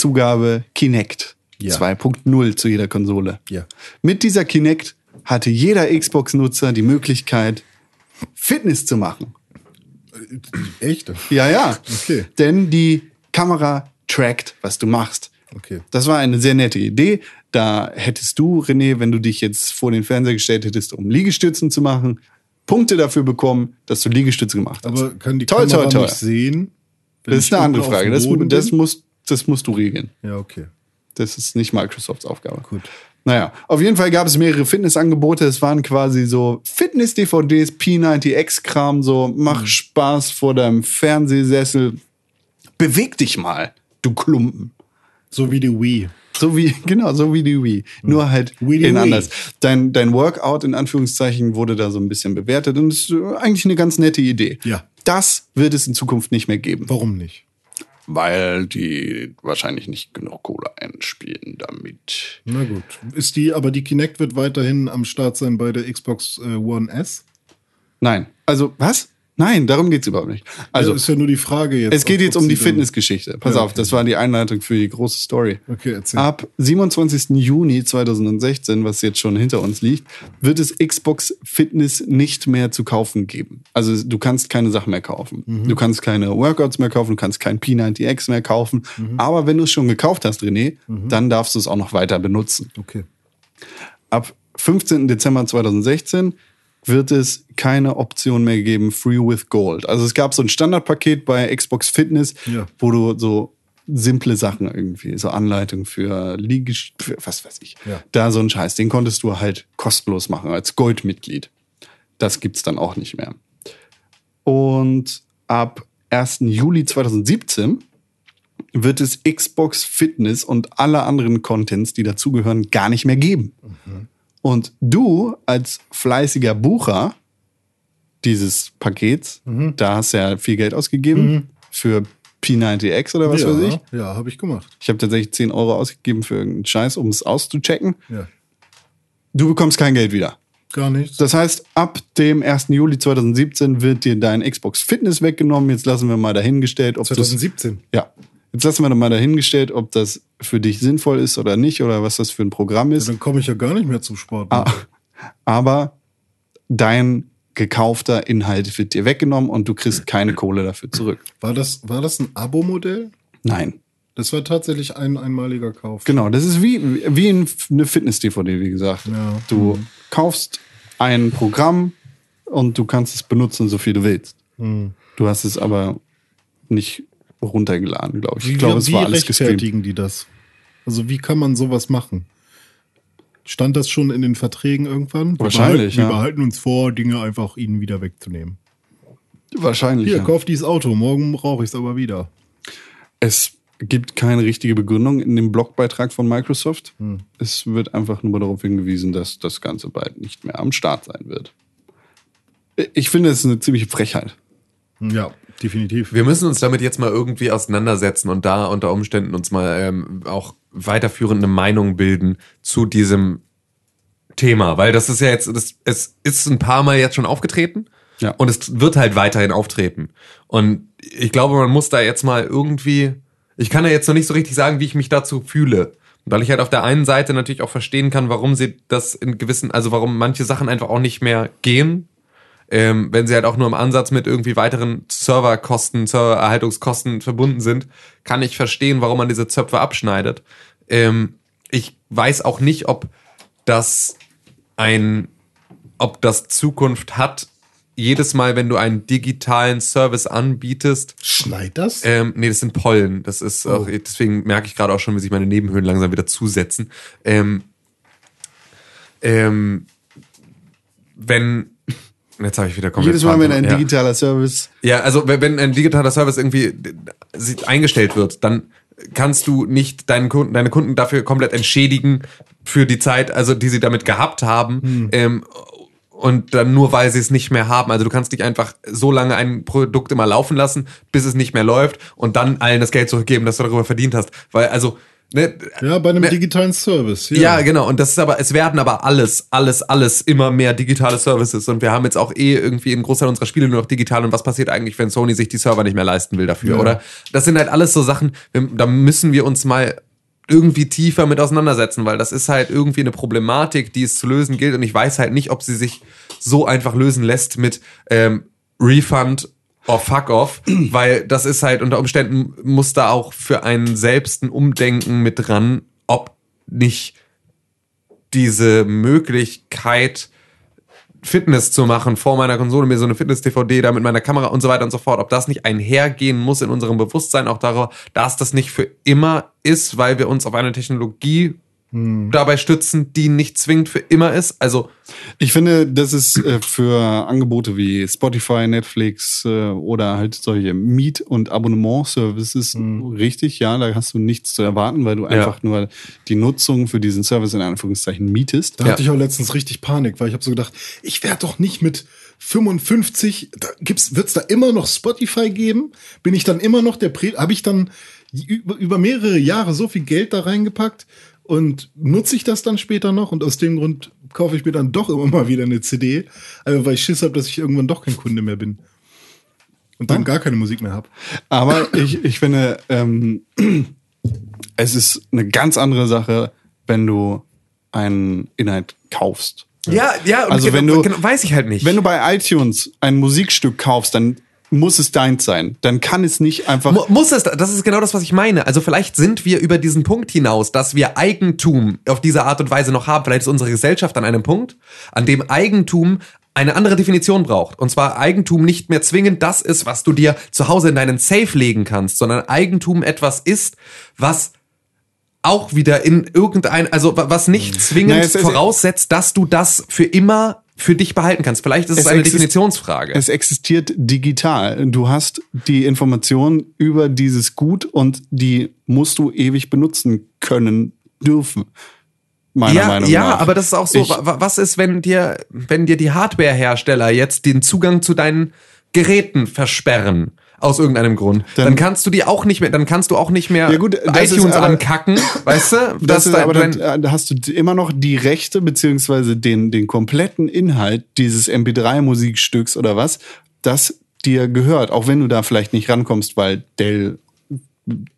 Zugabe Kinect Ja. 2.0 zu jeder Konsole. Ja. Mit dieser Kinect hatte jeder Xbox-Nutzer die Möglichkeit, Fitness zu machen. Echt? Ja, ja. Okay. Denn die Kamera trackt, was du machst. Okay. Das war eine sehr nette Idee. Da hättest du, René, wenn du dich jetzt vor den Fernseher gestellt hättest, um Liegestützen zu machen, Punkte dafür bekommen, dass du Liegestütze gemacht hast. Aber kann die Toll, Kamera toll, toll. nicht sehen? das ist eine andere Frage. Das, das, musst, das musst du regeln. Ja, okay. Das ist nicht Microsofts Aufgabe. Gut. Naja, auf jeden Fall gab es mehrere Fitnessangebote. Es waren quasi so Fitness-DVDs, P90X-Kram, so mach Spaß vor deinem Fernsehsessel. Beweg dich mal, du Klumpen. So wie die Wii. So wie, genau, so wie die Wii. Nur halt Wii in Wii. anders. Dein, dein Workout in Anführungszeichen wurde da so ein bisschen bewertet und das ist eigentlich eine ganz nette Idee. Ja. Das wird es in Zukunft nicht mehr geben. Warum nicht? Weil die wahrscheinlich nicht genug Kohle einspielen damit. Na gut. Ist die, aber die Kinect wird weiterhin am Start sein bei der Xbox äh, One S? Nein. Also, was? Nein, darum geht's überhaupt nicht. Also Also, ist ja nur die Frage jetzt. es geht jetzt um die Fitnessgeschichte. Pass Ja, auf, okay. das war die Einleitung für die große Story. Okay, erzähl. Ab 27. Juni 2016, was jetzt schon hinter uns liegt, wird es Xbox Fitness nicht mehr zu kaufen geben. Also du kannst keine Sachen mehr kaufen. Mhm. Du kannst keine Workouts mehr kaufen, du kannst kein P90X mehr kaufen. Mhm. Aber wenn du es schon gekauft hast, René, dann darfst du es auch noch weiter benutzen. Okay. Ab 15. Dezember 2016 wird es keine Option mehr geben, Free with Gold. Also es gab so ein Standardpaket bei Xbox Fitness, Ja. wo du so simple Sachen irgendwie, so Anleitungen für Liegest für was weiß ich. Ja. Da so ein Scheiß, den konntest du halt kostenlos machen als Goldmitglied. Das gibt's dann auch nicht mehr. Und ab 1. Juli 2017 wird es Xbox Fitness und alle anderen Contents, die dazugehören, gar nicht mehr geben. Und du als fleißiger Bucher dieses Pakets, da hast du ja viel Geld ausgegeben für P90X oder was ja, weiß ich. Ja, habe ich gemacht. Ich habe tatsächlich 10 Euro ausgegeben für irgendeinen Scheiß, um es auszuchecken. Ja. Du bekommst kein Geld wieder. Gar nichts. Das heißt, ab dem 1. Juli 2017 wird dir dein Xbox Fitness weggenommen. Jetzt lassen wir mal dahingestellt, ob das 2017. ja. Jetzt lassen wir doch mal dahingestellt, ob das für dich sinnvoll ist oder nicht oder was das für ein Programm ist. Dann komme ich ja gar nicht mehr zum Sport. Ah, aber dein gekaufter Inhalt wird dir weggenommen und du kriegst keine Kohle dafür zurück. War das, war das ein Abo-Modell? Nein. Das war tatsächlich ein einmaliger Kauf. Genau, das ist wie, wie ein- eine Fitness-DVD, wie gesagt. Ja. Du kaufst ein Programm und du kannst es benutzen, so viel du willst. Du hast es aber nicht runtergeladen, glaube ich. Wie, ich glaube, es war alles gestreamt. rechtfertigen die das? Also wie kann man sowas machen? Stand das schon in den Verträgen irgendwann? Wir Wahrscheinlich, Wir ja. behalten uns vor, Dinge einfach ihnen wieder wegzunehmen. Wahrscheinlich. Hier, ja. kauf dieses Auto, morgen brauche ich es aber wieder. Es gibt keine richtige Begründung in dem Blogbeitrag von Microsoft. Es wird einfach nur darauf hingewiesen, dass das Ganze bald nicht mehr am Start sein wird. Ich finde, es ist eine ziemliche Frechheit. Ja, definitiv. Wir müssen uns damit jetzt mal irgendwie auseinandersetzen und da unter Umständen uns mal ähm, auch weiterführende Meinung bilden zu diesem Thema, weil das ist ja jetzt, das, es ist ein paar Mal jetzt schon aufgetreten Ja. und es wird halt weiterhin auftreten. Und ich glaube, man muss da jetzt mal irgendwie, ich kann ja jetzt noch nicht so richtig sagen, wie ich mich dazu fühle. Weil ich halt auf der einen Seite natürlich auch verstehen kann, warum sie das in gewissen, also warum manche Sachen einfach auch nicht mehr gehen, ähm, wenn sie halt auch nur im Ansatz mit irgendwie weiteren Serverkosten, Servererhaltungskosten verbunden sind, kann ich verstehen, warum man diese Zöpfe abschneidet. Ähm, ich weiß auch nicht, ob das ein, ob das Zukunft hat. Jedes Mal, wenn du einen digitalen Service anbietest, Schneit das? ähm, nee, das sind Pollen. Das ist auch, deswegen merke ich gerade auch schon, wie sich meine Nebenhöhlen langsam wieder zusetzen. Ähm, ähm, wenn jetzt habe ich wieder komplett Jedes Mal, wenn ein ja. digitaler Service Ja, also wenn, ein digitaler Service irgendwie äh, eingestellt wird, dann kannst du nicht deinen Kunden, deine Kunden dafür komplett entschädigen für die Zeit, also die sie damit gehabt haben. Ähm, und dann nur weil sie es nicht mehr haben. Also du kannst nicht einfach so lange ein Produkt immer laufen lassen, bis es nicht mehr läuft und dann allen das Geld zurückgeben, das du darüber verdient hast. Weil also ne, ja, bei einem ne- digitalen Service. ja, genau. Und das ist aber, es werden aber alles, alles, alles immer mehr digitale Services. Und wir haben jetzt auch eh irgendwie einen Großteil unserer Spiele nur noch digital. Und was passiert eigentlich, wenn Sony sich die Server nicht mehr leisten will dafür, Ja. oder? Das sind halt alles so Sachen, da müssen wir uns mal irgendwie tiefer mit auseinandersetzen, weil das ist halt irgendwie eine Problematik, die es zu lösen gilt. Und ich weiß halt nicht, ob sie sich so einfach lösen lässt mit ähm, Refund or fuck off, weil das ist halt unter Umständen muss da auch für einen selbst ein Umdenken mit dran, ob nicht diese Möglichkeit, Fitness zu machen vor meiner Konsole, mir so eine Fitness-DVD da mit meiner Kamera und so weiter und so fort, ob das nicht einhergehen muss in unserem Bewusstsein auch darüber, dass das nicht für immer ist, weil wir uns auf eine Technologie dabei stützen, die nicht zwingend für immer ist. Also Ich finde, das ist äh, für Angebote wie Spotify, Netflix äh, oder halt solche Miet- und Abonnement-Services richtig. Ja, da hast du nichts zu erwarten, weil du einfach nur die Nutzung für diesen Service in Anführungszeichen mietest. Da Ja. hatte ich auch letztens richtig Panik, weil ich habe so gedacht, ich werde doch nicht mit 55, da gibt's, wird's da immer noch Spotify geben? Bin ich dann immer noch der Pre, habe ich dann über, über mehrere Jahre so viel Geld da reingepackt und nutze ich das dann später noch? Und aus dem Grund kaufe ich mir dann doch immer mal wieder eine CD, also weil ich Schiss habe, dass ich irgendwann doch kein Kunde mehr bin. und dann gar keine Musik mehr habe. Aber ich, ich finde, ähm, es ist eine ganz andere Sache, wenn du einen Inhalt kaufst. Ja, ja, und Also genau, wenn du- genau, weiß ich halt nicht. Wenn du bei iTunes ein Musikstück kaufst, dann muss es deins sein. Dann kann es nicht einfach. Mu- Muss es, das ist genau das, was ich meine. Also vielleicht sind wir über diesen Punkt hinaus, dass wir Eigentum auf diese Art und Weise noch haben. Vielleicht ist unsere Gesellschaft an einem Punkt, an dem Eigentum eine andere Definition braucht. Und zwar Eigentum nicht mehr zwingend das ist, was du dir zu Hause in deinen Safe legen kannst, sondern Eigentum etwas ist, was auch wieder in irgendein, also wa- was nicht zwingend Naja, voraussetzt, dass du das für immer für dich behalten kannst. Vielleicht ist es, Es eine Definitionsfrage. Es existiert digital. Du hast die Information über dieses Gut und die musst du ewig benutzen können dürfen. Meiner ja, Meinung ja, nach. aber das ist auch so. Ich- wa- wa- was ist, wenn dir, wenn dir die Hardwarehersteller jetzt den Zugang zu deinen Geräten versperren? Aus irgendeinem Grund. Dann, Dann- kannst du die auch nicht mehr, dann kannst du auch nicht mehr Ja, gut, iTunes aber- ankacken, weißt du? Das ist da- aber dann, äh, hast du immer noch die Rechte beziehungsweise den, den kompletten Inhalt dieses MP3-Musikstücks oder was, das dir gehört, auch wenn du da vielleicht nicht rankommst, weil Dell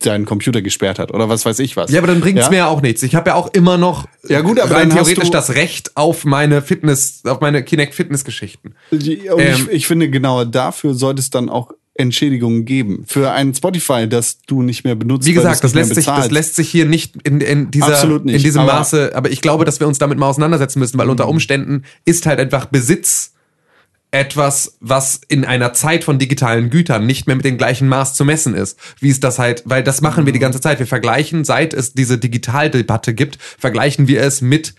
deinen Computer gesperrt hat oder was weiß ich was. ja, aber dann bringt's Ja? mir ja auch nichts. Ich habe ja auch immer noch Ja, gut, aber rein dann hast theoretisch das Recht auf meine Fitness, auf meine Kinect Fitness Geschichten. Ähm, ich, ich finde, genau dafür sollte es dann auch Entschädigungen geben. Für ein Spotify, das du nicht mehr benutzt. Wie gesagt, es das lässt sich, das lässt sich hier nicht in, in dieser, nicht, in diesem aber- Maße, aber ich glaube, dass wir uns damit mal auseinandersetzen müssen, weil Mhm. unter Umständen ist halt einfach Besitz etwas, was in einer Zeit von digitalen Gütern nicht mehr mit dem gleichen Maß zu messen ist, wie es das halt, weil das machen wir Mhm. die ganze Zeit. Wir vergleichen, seit es diese Digitaldebatte gibt, vergleichen wir es mit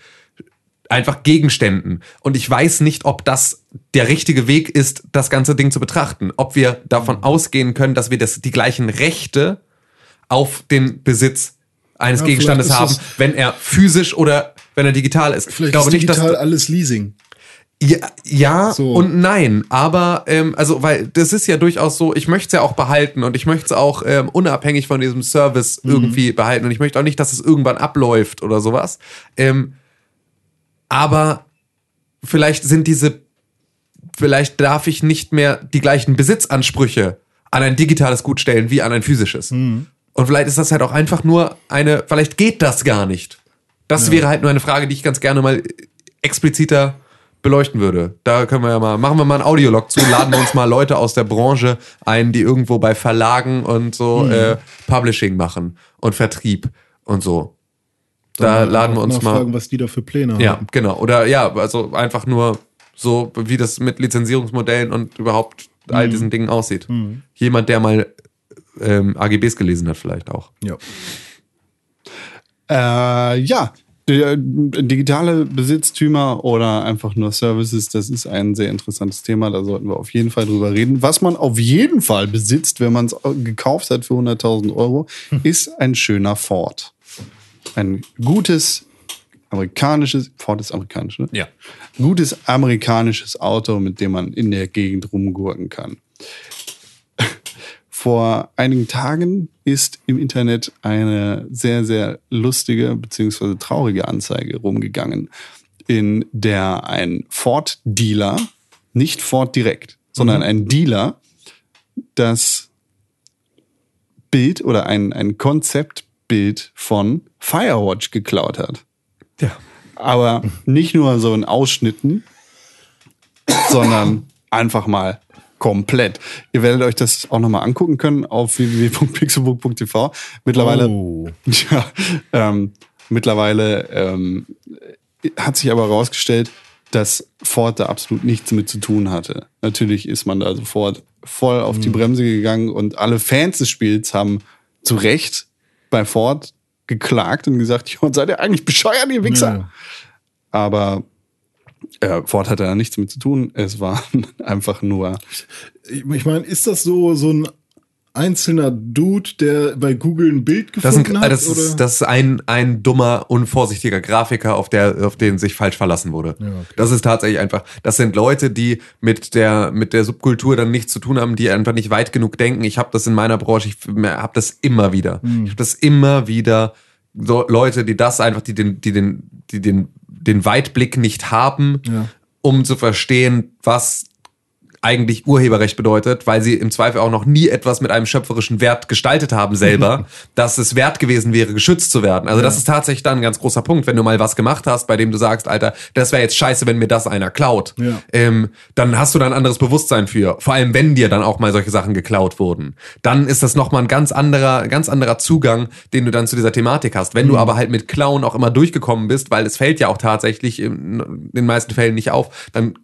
einfach Gegenständen. Und ich weiß nicht, ob das der richtige Weg ist, das ganze Ding zu betrachten. Ob wir davon ausgehen können, dass wir das, die gleichen Rechte auf den Besitz eines Ja, Gegenstandes haben, wenn er physisch oder wenn er digital ist. Vielleicht ich glaube ist nicht, dass digital alles Leasing. ja, ja So. und nein, aber ähm, also weil das ist ja durchaus so, ich möchte es ja auch behalten und ich möchte es auch ähm, unabhängig von diesem Service irgendwie behalten und ich möchte auch nicht, dass es irgendwann abläuft oder sowas. Ähm, aber vielleicht sind diese, vielleicht darf ich nicht mehr die gleichen Besitzansprüche an ein digitales Gut stellen wie an ein physisches. Und vielleicht ist das halt auch einfach nur eine, vielleicht geht das gar nicht. Das wäre halt nur eine Frage, die ich ganz gerne mal expliziter beleuchten würde. Da können wir ja mal, machen wir mal einen Audiolog zu, laden wir uns mal Leute aus der Branche ein, die irgendwo bei Verlagen und so äh, Publishing machen und Vertrieb und so. Da laden wir uns mal. nachfragen, was die da für Pläne Ja, haben. genau. Oder ja, also einfach nur so, wie das mit Lizenzierungsmodellen und überhaupt all diesen Dingen aussieht. Jemand, der mal ähm, AGBs gelesen hat, vielleicht auch. Ja. Äh, ja, der, digitale Besitztümer oder einfach nur Services, das ist ein sehr interessantes Thema. Da sollten wir auf jeden Fall drüber reden. Was man auf jeden Fall besitzt, wenn man es gekauft hat für 100.000 Euro, ist ein schöner Ford. Ein gutes amerikanisches, Ford ist amerikanisch, ne? Ja. Gutes amerikanisches Auto, mit dem man in der Gegend rumgurken kann. Vor einigen Tagen ist im Internet eine sehr, sehr lustige bzw. traurige Anzeige rumgegangen, in der ein Ford-Dealer, nicht Ford direkt, sondern ein Dealer, das Bild oder ein, ein Konzeptbild von Firewatch geklaut hat. Ja. Aber nicht nur so in Ausschnitten, sondern einfach mal komplett. Ihr werdet euch das auch nochmal angucken können auf www.pixelbook.tv. Mittlerweile, Oh. ja, ähm, mittlerweile ähm, hat sich aber herausgestellt, dass Ford da absolut nichts mit zu tun hatte. Natürlich ist man da sofort voll auf die Bremse gegangen und alle Fans des Spiels haben zu Recht bei Ford geklagt und gesagt, "Jo, seid ihr eigentlich bescheuert, ihr Wichser? Ja. Aber äh, Ford hatte da nichts mit zu tun. Es war einfach nur. Ich ich meine, ist das so, so ein einzelner Dude, der bei Google ein Bild Das, sind, gefunden hat? das, oder? ist, das ist ein, ein dummer, unvorsichtiger Grafiker, auf, der, auf den sich falsch verlassen wurde. okay. Das ist tatsächlich einfach, das sind Leute, die mit der, mit der Subkultur dann nichts zu tun haben, die einfach nicht weit genug denken. Ich habe das in meiner Branche, ich habe das immer wieder. Hm. Ich habe das immer wieder. So Leute, die das einfach, die den, die den, die den, den Weitblick nicht haben, Ja. um zu verstehen, was eigentlich Urheberrecht bedeutet, weil sie im Zweifel auch noch nie etwas mit einem schöpferischen Wert gestaltet haben selber, dass es wert gewesen wäre, geschützt zu werden. Also das ist tatsächlich dann ein ganz großer Punkt, wenn du mal was gemacht hast, bei dem du sagst, Alter, das wäre jetzt scheiße, wenn mir das einer klaut. Ja. Ähm, dann hast du da ein anderes Bewusstsein für. Vor allem, wenn dir dann auch mal solche Sachen geklaut wurden. Dann ist das nochmal ein ganz anderer, ganz anderer Zugang, den du dann zu dieser Thematik hast. Wenn du aber halt mit Klauen auch immer durchgekommen bist, weil es fällt ja auch tatsächlich in den meisten Fällen nicht auf, dann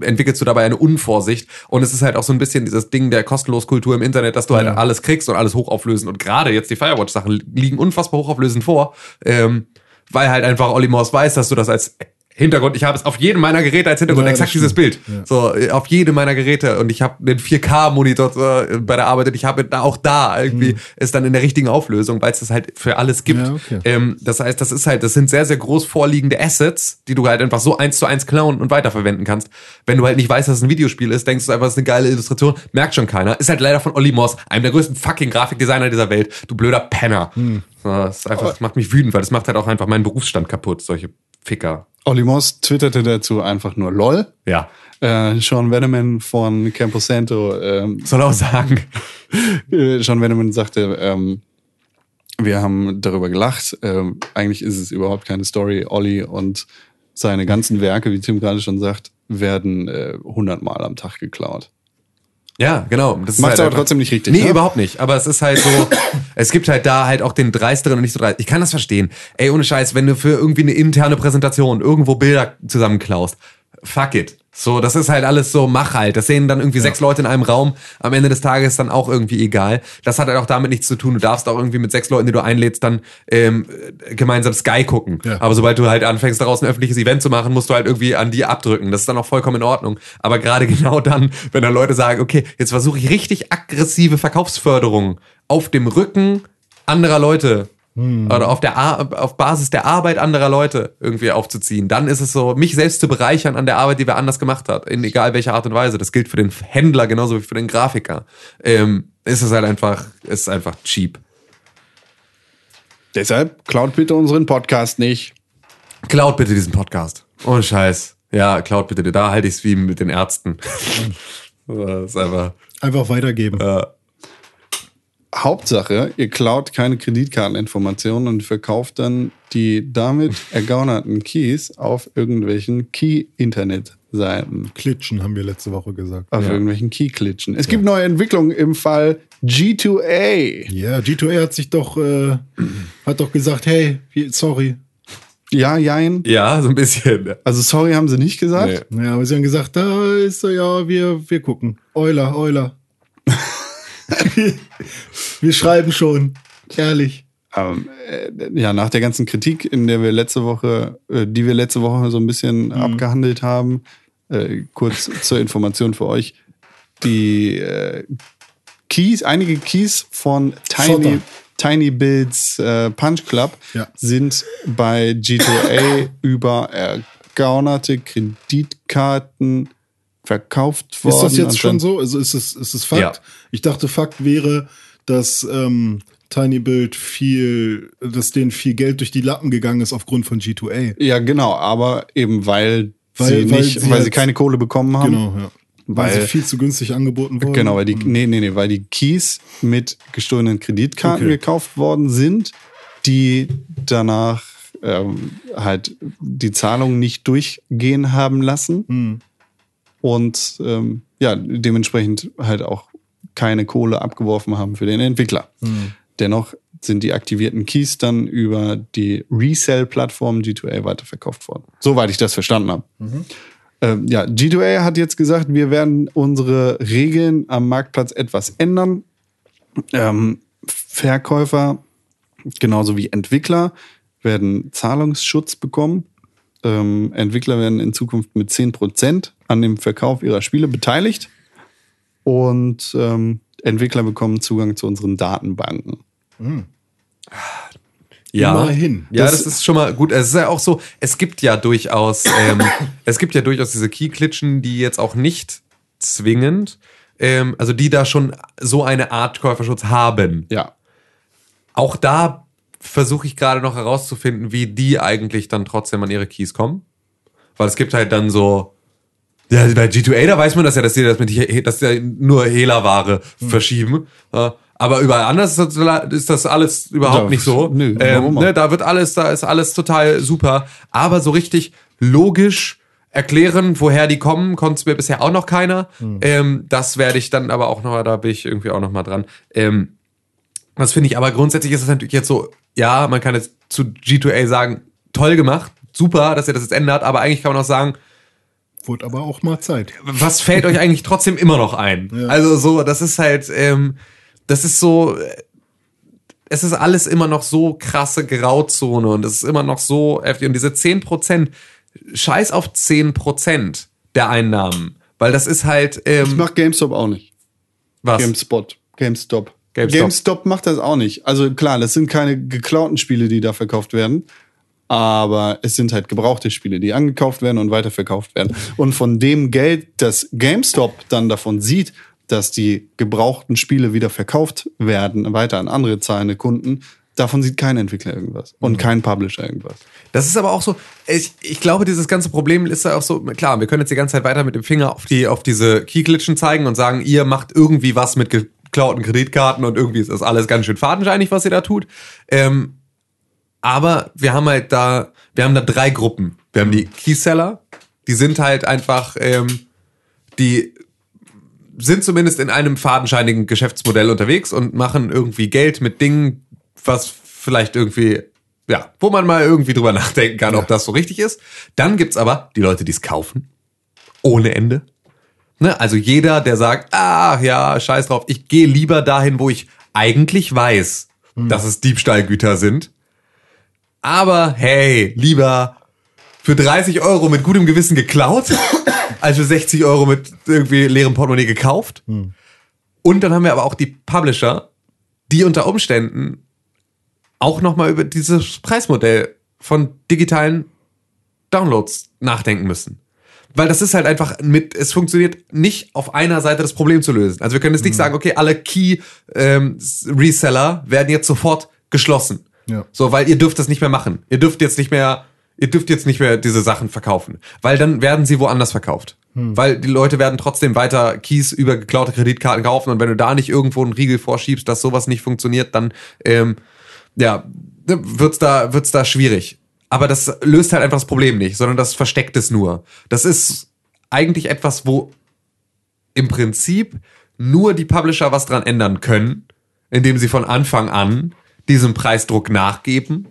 entwickelst du dabei eine Unvorsicht. Und es ist halt auch so ein bisschen dieses Ding der Kostenloskultur im Internet, dass du halt alles kriegst und alles hochauflösen. Und gerade jetzt die Firewatch-Sachen liegen unfassbar hochauflösend vor, ähm, weil halt einfach Olli Morse weiß, dass du das als Hintergrund, ich habe es auf jedem meiner Geräte als Hintergrund Ja, exakt dieses. Bild. So, äh, auf jedem meiner Geräte. Und ich habe einen 4K-Monitor äh, bei der Arbeit und ich habe da auch da irgendwie ist dann in der richtigen Auflösung, weil es das halt für alles gibt. Ja, okay. ähm, das heißt, das ist halt, das sind sehr, sehr groß vorliegende Assets, die du halt einfach so eins zu eins klauen und weiterverwenden kannst. Wenn du halt nicht weißt, dass es ein Videospiel ist, denkst du einfach, es ist eine geile Illustration, merkt schon keiner. Ist halt leider von Olli Moss, einem der größten fucking Grafikdesigner dieser Welt. Du blöder Penner. So, das ist einfach, das macht mich wütend, weil das macht halt auch einfach meinen Berufsstand kaputt, solche Ficker. Olli Moss twitterte dazu einfach nur LOL. Ja. Äh, Sean Veneman von Campo Santo, ähm, Soll auch sagen. äh, Sean Veneman sagte, ähm, wir haben darüber gelacht. Ähm, eigentlich ist es überhaupt keine Story. Olli und seine ganzen Werke, wie Tim gerade schon sagt, werden äh, hundertmal am Tag geklaut. Ja, genau. Das Macht's aber einfach- trotzdem nicht richtig, Nee, ne? überhaupt nicht. Aber es ist halt so, es gibt halt da halt auch den dreisteren und nicht so dreist. Ich kann das verstehen. Ey, ohne Scheiß, wenn du für irgendwie eine interne Präsentation irgendwo Bilder zusammenklaust, fuck it. So, das ist halt alles so, mach halt. Das sehen dann irgendwie sechs Leute in einem Raum. Am Ende des Tages dann auch irgendwie egal. Das hat halt auch damit nichts zu tun. Du darfst auch irgendwie mit sechs Leuten, die du einlädst, dann ähm, gemeinsam Sky gucken. Ja. Aber sobald du halt anfängst, daraus ein öffentliches Event zu machen, musst du halt irgendwie an die abdrücken. Das ist dann auch vollkommen in Ordnung. Aber gerade genau dann, wenn dann Leute sagen, okay, jetzt versuche ich richtig aggressive Verkaufsförderung auf dem Rücken anderer Leute oder auf der Ar auf Basis der Arbeit anderer Leute irgendwie aufzuziehen, dann ist es so, mich selbst zu bereichern an der Arbeit, die wer anders gemacht hat, in egal welcher Art und Weise. Das gilt für den Händler genauso wie für den Grafiker. Ähm, ist es halt einfach, ist einfach cheap. Deshalb klaut bitte unseren Podcast nicht. Klaut bitte diesen Podcast. Ohne Scheiß. Ja, klaut bitte. Da halte ich es wie mit den Ärzten. das ist einfach. Einfach weitergeben. Hauptsache, ihr klaut keine Kreditkarteninformationen und verkauft dann die damit ergaunerten Keys auf irgendwelchen Key-Internet-Seiten. Klitschen haben wir letzte Woche gesagt. Auf irgendwelchen Key-Klitschen. Es gibt neue Entwicklungen im Fall G2A. Ja, G2A hat sich doch, äh, hat doch gesagt, hey, sorry. Ja, jein. Ja, so ein bisschen. Also sorry haben sie nicht gesagt. Nee. Ja, aber sie haben gesagt, da ist so, ja, wir, wir gucken. Euler, Euler. wir schreiben schon. Ehrlich. Ähm, äh, ja, nach der ganzen Kritik, in der wir letzte Woche, äh, die wir letzte Woche so ein bisschen abgehandelt haben, äh, kurz zur Information für euch, die äh, Keys, einige Keys von Tiny. Tiny Builds äh, Punch Club Ja. sind bei G2A über ergaunerte Kreditkarten verkauft worden. Ist das jetzt schon so? Also ist es, ist es Fakt? Ja. Ich dachte, Fakt wäre, dass ähm, Tiny Build viel, dass denen viel Geld durch die Lappen gegangen ist aufgrund von G2A. Ja, genau, aber eben weil, Weil- sie weil nicht, sie weil sie halt- keine Kohle bekommen haben. Genau, ja. Weil, Weil- sie viel zu günstig angeboten wurden. Genau, weil die, nee, nee, nee, weil die Keys mit gestohlenen Kreditkarten Okay. gekauft worden sind, die danach ähm, halt die Zahlung nicht durchgehen haben lassen Hm. Und ähm, ja, dementsprechend halt auch keine Kohle abgeworfen haben für den Entwickler. Hm. Dennoch sind die aktivierten Keys dann über die Resell-Plattform G2A weiterverkauft worden. Soweit ich das verstanden habe. Ähm, ja, G2A hat jetzt gesagt, wir werden unsere Regeln am Marktplatz etwas ändern. Ähm, Verkäufer genauso wie Entwickler werden Zahlungsschutz bekommen. Ähm, Entwickler werden in Zukunft mit 10% an dem Verkauf ihrer Spiele beteiligt. Und ähm, Entwickler bekommen Zugang zu unseren Datenbanken. Ja. Immerhin. Ja, Das- das, ist schon mal gut. Es ist ja auch so, es gibt ja durchaus, ähm, es gibt ja durchaus diese Key-Klitschen, die jetzt auch nicht zwingend, ähm, also die da schon so eine Art Käuferschutz haben. Ja. Auch da versuche ich gerade noch herauszufinden, wie die eigentlich dann trotzdem an ihre Keys kommen. Weil es gibt halt dann so Ja, bei G2A, da weiß man das ja, dass die das mit, He- dass die nur Hehlerware verschieben. Äh, Aber überall anders ist das, ist das alles überhaupt Ja, nicht so. nö, ähm, ne, da wird alles, da ist alles total super. Aber so richtig logisch erklären, woher die kommen, konnte es mir bisher auch noch keiner. Hm. Ähm, das werde ich dann aber auch noch, da bin ich irgendwie auch noch mal dran. Ähm, das finde ich aber grundsätzlich ist es natürlich jetzt so, ja, man kann jetzt zu G2A sagen, toll gemacht, super, dass ihr das jetzt ändert, aber eigentlich kann man auch sagen, Wurde aber auch mal Zeit. was fällt euch eigentlich trotzdem immer noch ein? Ja. Also so, das ist halt, ähm, das ist so, äh, es ist alles immer noch so krasse Grauzone und es ist immer noch so heftig. Und diese 10%, scheiß auf 10% der Einnahmen. Weil das ist halt, Das ähm, macht GameStop auch nicht. was? GameSpot. GameStop. GameStop. GameStop macht das auch nicht. Also klar, das sind keine geklauten Spiele, die da verkauft werden. Aber es sind halt gebrauchte Spiele, die angekauft werden und weiterverkauft werden. Und von dem Geld, das GameStop dann davon sieht, dass die gebrauchten Spiele wieder verkauft werden, weiter an andere zahlende Kunden, davon sieht kein Entwickler irgendwas. Und kein Publisher irgendwas. Das ist aber auch so, ich, ich glaube, dieses ganze Problem ist ja auch so, klar, wir können jetzt die ganze Zeit weiter mit dem Finger auf die, auf diese Keyglitchen zeigen und sagen, ihr macht irgendwie was mit geklauten Kreditkarten und irgendwie ist das alles ganz schön fadenscheinig, was ihr da tut. Ähm, aber wir haben halt da, wir haben da drei Gruppen. Wir haben die Keyseller, die sind halt einfach, ähm, die sind zumindest in einem fadenscheinigen Geschäftsmodell unterwegs und machen irgendwie Geld mit Dingen, was vielleicht irgendwie, ja, wo man mal irgendwie drüber nachdenken kann, ob das so richtig ist. Dann gibt's aber die Leute, die es kaufen. Ohne Ende. Ne? Also jeder, der sagt, ah ja, scheiß drauf, ich gehe lieber dahin, wo ich eigentlich weiß, dass es Diebstahlgüter sind. Aber hey, lieber für 30 Euro mit gutem Gewissen geklaut, als für 60 Euro mit irgendwie leerem Portemonnaie gekauft. Und dann haben wir aber auch die Publisher, die unter Umständen auch nochmal über dieses Preismodell von digitalen Downloads nachdenken müssen. Weil das ist halt einfach mit, es funktioniert nicht auf einer Seite das Problem zu lösen. Also wir können jetzt nicht sagen, okay, alle Key-Reseller werden jetzt sofort geschlossen. Ja. So, weil ihr dürft das nicht mehr machen. Ihr dürft jetzt nicht mehr, ihr dürft jetzt nicht mehr diese Sachen verkaufen. Weil dann werden sie woanders verkauft. Weil die Leute werden trotzdem weiter Keys über geklaute Kreditkarten kaufen und wenn du da nicht irgendwo einen Riegel vorschiebst, dass sowas nicht funktioniert, dann ähm, ja, wird's da, wird's da schwierig. Aber das löst halt einfach das Problem nicht, sondern das versteckt es nur. Das ist eigentlich etwas, wo im Prinzip nur die Publisher was dran ändern können, indem sie von Anfang an diesem Preisdruck nachgeben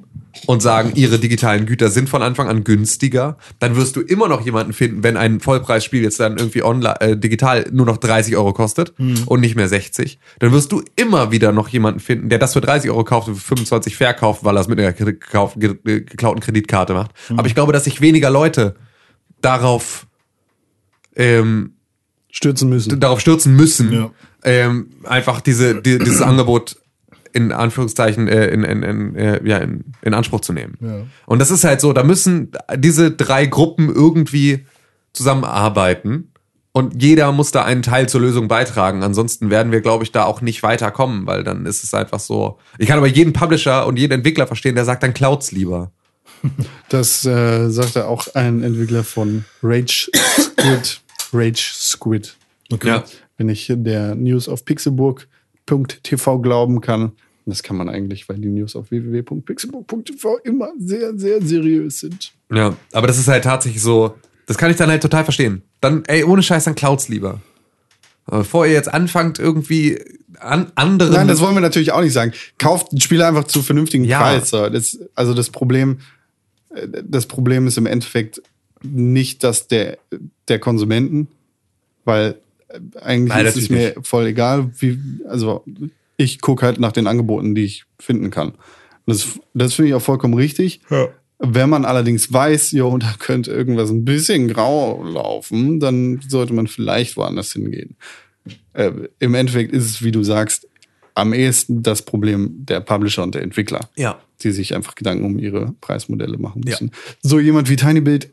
und sagen, ihre digitalen Güter sind von Anfang an günstiger, dann wirst du immer noch jemanden finden, wenn ein Vollpreisspiel jetzt dann irgendwie online, äh, digital nur noch 30 Euro kostet und nicht mehr 60, dann wirst du immer wieder noch jemanden finden, der das für 30 Euro kauft und für 25 verkauft, weil er es mit einer gekauft, ge geklauten Kreditkarte macht. Aber ich glaube, dass sich weniger Leute darauf ähm, Stürzen müssen. darauf stürzen müssen, Ja. ähm, einfach diese, die, dieses Angebot in Anführungszeichen äh, in, in, in, äh, ja, in, in Anspruch zu nehmen. Ja. Und das ist halt so, da müssen diese drei Gruppen irgendwie zusammenarbeiten und jeder muss da einen Teil zur Lösung beitragen. Ansonsten werden wir, glaube ich, da auch nicht weiterkommen, weil dann ist es einfach so. Ich kann aber jeden Publisher und jeden Entwickler verstehen, der sagt, dann klaut's lieber. Das äh, sagte auch ein Entwickler von Rage Squid. Rage Squid. Okay. Ja. Wenn ich der News auf pixelburg.tv glauben kann. Und Das kann man eigentlich, weil die News auf www.pixelburg.tv immer sehr, sehr seriös sind. Ja, aber das ist halt tatsächlich so, das kann ich dann halt total verstehen. Dann, ey, ohne Scheiß, dann klaut's lieber. Aber bevor ihr jetzt anfangt, irgendwie an anderen. Nein, das wollen wir natürlich auch nicht sagen. Kauft ein Spiel einfach zu vernünftigen Ja. Preis. Das, also das Problem, äh, das Problem ist im Endeffekt nicht das der, der Konsumenten, weil äh, eigentlich Nein, ist es mir voll egal, wie, also ich gucke halt nach den Angeboten, die ich finden kann. Und das, das finde ich auch vollkommen richtig. Wenn man allerdings weiß, jo, da könnte irgendwas ein bisschen grau laufen, dann sollte man vielleicht woanders hingehen. Äh, Im Endeffekt ist es, wie du sagst, am ehesten das Problem der Publisher und der Entwickler, Ja. die sich einfach Gedanken um ihre Preismodelle machen müssen. So jemand wie TinyBuild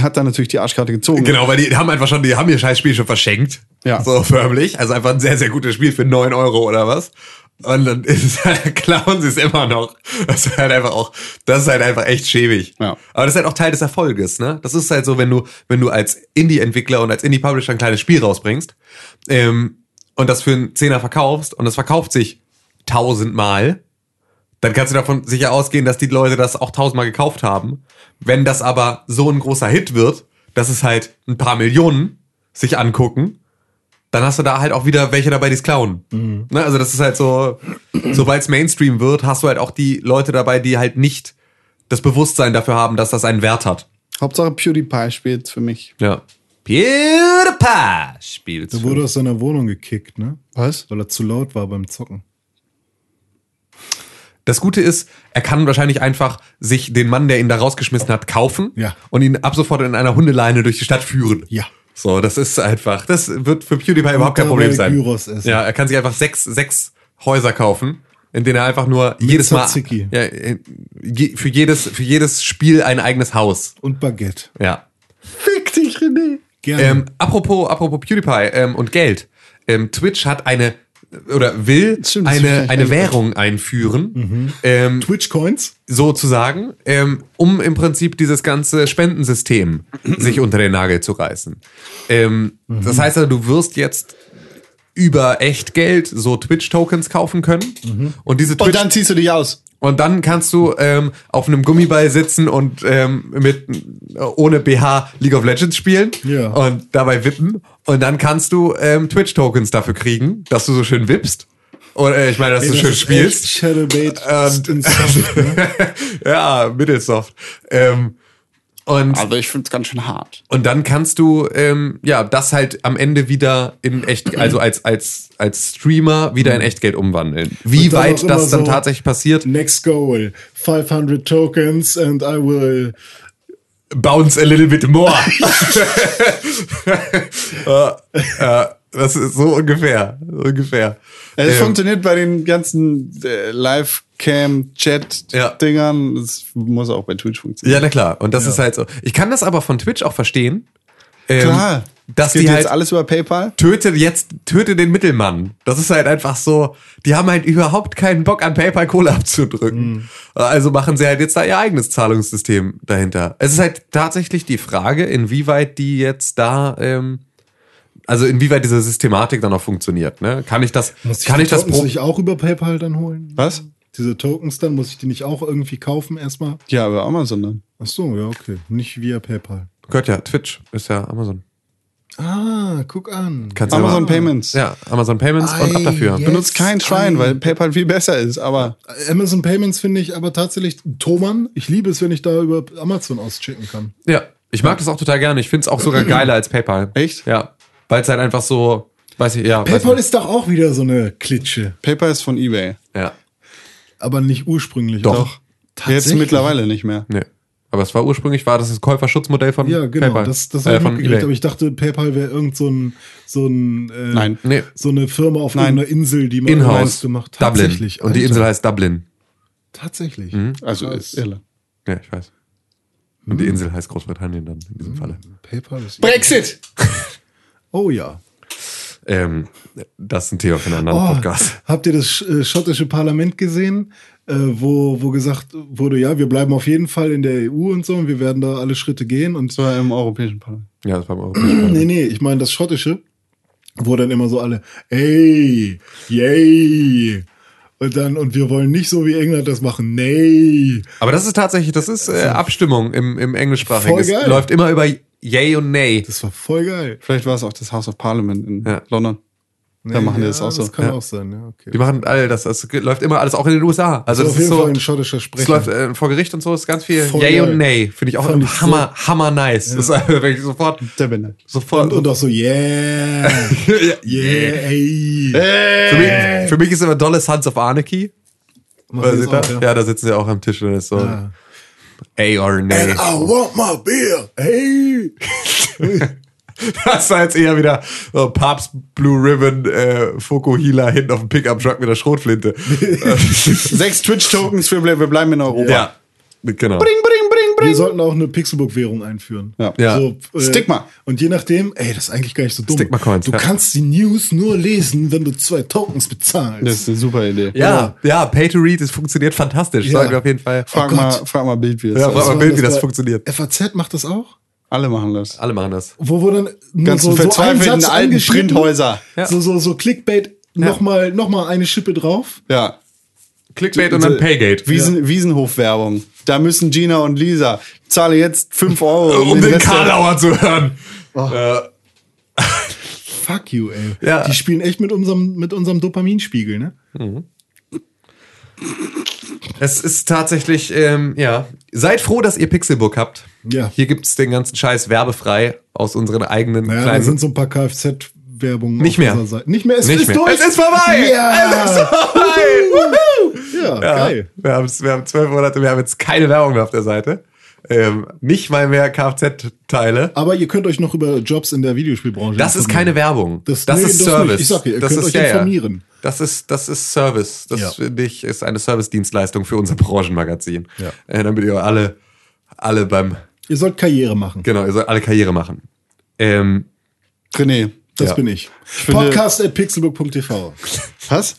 hat da natürlich die Arschkarte gezogen. Genau, weil die haben einfach schon, die haben ihr scheiß Spiel schon verschenkt. Ja. So förmlich. Also einfach ein sehr, sehr gutes Spiel für 9 Euro oder was. Und dann ist es halt, klauen sie es immer noch. Das ist halt einfach auch, das ist halt einfach echt schäbig. Ja. Aber das ist halt auch Teil des Erfolges, ne? Das ist halt so, wenn du, wenn du als Indie-Entwickler und als Indie-Publisher ein kleines Spiel rausbringst, ähm, und das für einen Zehner verkaufst und das verkauft sich tausendmal, dann kannst du davon sicher ausgehen, dass die Leute das auch tausendmal gekauft haben. Wenn das aber so ein großer Hit wird, dass es halt ein paar Millionen sich angucken, dann hast du da halt auch wieder welche dabei, die es klauen. Ne? Also das ist halt so, sobald es Mainstream wird, hast du halt auch die Leute dabei, die halt nicht das Bewusstsein dafür haben, dass das einen Wert hat. Hauptsache PewDiePie spielt für mich. Ja. PewDiePie spielt. Der wurde aus seiner Wohnung gekickt, ne? Was? Weil er zu laut war beim Zocken. Das Gute ist, er kann wahrscheinlich einfach sich den Mann, der ihn da rausgeschmissen hat, kaufen Ja. und ihn ab sofort in einer Hundeleine durch die Stadt führen. Ja. So, das ist einfach, das wird für PewDiePie überhaupt kein Problem sein. Ja, er kann sich einfach sechs, sechs Häuser kaufen, in denen er einfach nur jedes Mal, Tzatziki. ja, für jedes, für jedes Spiel ein eigenes Haus. Und Baguette. Ja. Fick dich, René. Gerne. Ähm, apropos, apropos PewDiePie ähm, und Geld. Ähm, Twitch hat eine oder will Stimmt, eine, eine. Währung einführen, ähm, Twitch Coins? sozusagen, ähm, um im Prinzip dieses ganze Spendensystem sich unter den Nagel zu reißen. Ähm, Das heißt also, du wirst jetzt über Echtgeld so Twitch-Tokens kaufen können. Und diese Und Twitch dann ziehst du dich aus. Und dann kannst du ähm, auf einem Gummiball sitzen und ähm, mit ohne BH League of Legends spielen Ja. und dabei wippen. Und dann kannst du ähm, Twitch-Tokens dafür kriegen, dass du so schön wippst. Oder äh, ich meine, dass du Das schön ist spielst. Shadowbait Und- in Soft, ne? ja, mittelsoft. Ähm, und, Also ich find's ganz schön hart. und dann kannst du ähm, ja das halt am Ende wieder in echt, also als als als Streamer wieder in Echtgeld umwandeln. Wie weit das dann so- tatsächlich passiert, Next goal. 500 tokens and I will... bounce a little bit more. äh, äh, das ist so ungefähr, so ungefähr. Es Ähm, funktioniert bei den ganzen äh, Live-Cam-Chat-Dingern. Das muss auch bei Twitch funktionieren. ja, na klar. Und das ist halt so. Ich kann das aber von Twitch auch verstehen. Ähm, Klar. dass Geht die jetzt halt alles über PayPal? töte jetzt, töte den Mittelmann. Das ist halt einfach so, die haben halt überhaupt keinen Bock an PayPal Kohle abzudrücken. Also machen sie halt jetzt da ihr eigenes Zahlungssystem dahinter. Es ist halt tatsächlich die Frage, inwieweit die jetzt da, ähm, also inwieweit diese Systematik dann auch funktioniert. Ne? Kann ich das, Muss ich kann die ich das Tokens pro nicht auch über PayPal dann holen? Was? Diese Tokens dann, muss ich die nicht auch irgendwie kaufen erstmal? Ja, über Amazon dann. Ach so, ja, okay. Nicht via PayPal. gehört ja, Twitch ist ja Amazon. Ah, guck an. Kannst du Amazon immer- Payments. Ja, Amazon Payments und ab dafür. ja. Benutzt kein Schwein, Ei. weil PayPal viel besser ist, aber Amazon Payments finde ich aber tatsächlich, Thomann, ich liebe es, wenn ich da über Amazon auschecken kann. Ja, ich mag das auch total gerne. Ich finde es auch sogar geiler als PayPal. Echt? Ja, weil es halt einfach so, weiß ich, ja. PayPal ist doch auch wieder so eine Klitsche. PayPal ist von eBay. Ja, Aber nicht ursprünglich. Doch. oder? Jetzt mittlerweile nicht mehr. nee. Aber es war ursprünglich, war das das Käuferschutzmodell von Ja, genau. PayPal. Das, das äh, habe ich von mitgekriegt. eBay. Aber ich dachte, PayPal wäre irgend so ein, so ein äh, Nein. Nee, so eine Firma auf Nein. irgendeiner Insel, die man Inhouse, alles gemacht Dublin. Tatsächlich. Und die Alter. Insel heißt Dublin. Tatsächlich. Also Krass. ist Irland. Ja, ich weiß. Und die Insel heißt Großbritannien dann in diesem Falle. PayPal ist. Brexit! Oh ja. Ähm, das ist ein Thema für einen anderen Oh, Podcast. habt ihr das äh, schottische Parlament gesehen, äh, wo, wo gesagt wurde, ja, wir bleiben auf jeden Fall in der EU und so und wir werden da alle Schritte gehen und Das war im Europäischen Parlament. Ja, das war im Europäischen Parlament. Nee, nee, ich meine das schottische, wo dann immer so alle, ey, yay. Und dann, und wir wollen nicht so wie England das machen, nee. Aber das ist tatsächlich, das ist äh, Abstimmung im, im Englischsprachigen. Voll Es geil. läuft immer über Yay und Nay. Das war voll geil. Vielleicht war es auch das House of Parliament in Ja. London. Da Nee, machen die ja, das auch so. Das kann Ja. auch sein, ja, okay. Die machen all das. Das läuft immer alles, auch in den USA. Also Das das auf jeden so. Fall ein schottischer Es Sprecher. läuft äh, vor Gericht und so, ist ganz viel Voll Yay geil. und Nay. Finde ich auch Fand ich so- hammer, hammer nice. Das ist einfach wirklich sofort, Der bin ich. sofort. und, und auch so, yeah, yeah, ey. für, mich, für mich ist immer dolle Sons of Anarchy. Machen die auch, ja. da sitzen sie auch am Tisch und ist so Ah. A or Nay. And I want my beer, hey. Das war jetzt eher wieder so Papst Blue Ribbon äh, Fokuhila hinten auf dem Pickup-Truck mit der Schrotflinte. Sechs Twitch-Tokens für wir bleiben in Europa. ja, genau. Bring, bring, bring, Wir sollten auch eine Pixelbook-Währung einführen. Ja. Ja. So, äh, Stigma. Und je nachdem, ey, das ist eigentlich gar nicht so dumm. Stigma Coins, Du ja. kannst die News nur lesen, wenn du zwei Tokens bezahlst. Das ist eine super Idee. Ja, ja, Pay to Read, das funktioniert fantastisch. Ja. Sollten wir auf jeden Fall. Frag, Oh mal, frag mal Bild, wie das Ja, ja, frag mal Bild, wie das funktioniert. FAZ macht das auch? Alle machen das. Alle machen das. Wo, wo dann Ganzen so, so ein verzweifelten Satz alten Printhäuser. Ja. So, so, so Clickbait, nochmal noch mal eine Schippe drauf. Ja. Clickbait und dann Paygate. Wiesen, Wiesenhofwerbung. Da müssen Gina und Lisa zahle jetzt 5 Euro. um den Rest der- Karlauer zu hören. Äh, Fuck you, ey. Ja. Die spielen echt mit unserem, mit unserem Dopaminspiegel, ne? Es ist tatsächlich, ähm, ja. Seid froh, dass ihr Pixelbook habt. Ja. Hier gibt's den ganzen Scheiß werbefrei aus unseren eigenen Naja, da kleinen. sind so ein paar Kfz-Werbungen. Nicht auf mehr. unserer Seite. Nicht mehr, es Nicht ist mehr. durch. Es ist vorbei! Ja. Es ist vorbei! Woohoo! Ja, Ja, geil. wir, haben, wir haben zwölf Monate, wir haben jetzt keine Werbung mehr auf der Seite. Ähm, nicht mal mehr Kfz-Teile. Aber ihr könnt euch noch über Jobs in der Videospielbranche Das ist keine Werbung. Das- Das, nee, ist das Service. nicht. Ich sag ihr das könnt ist, euch ja. informieren. Das ist, das ist Service. Das Ja. finde ich ist eine Service-Dienstleistung für unser Branchenmagazin. Ja. Äh, damit ihr alle, alle beim, Ihr sollt Karriere machen. genau, ihr sollt alle Karriere machen. Ähm, René. Das Ja. bin ich. finde- Podcast at pixelbook.tv. Was?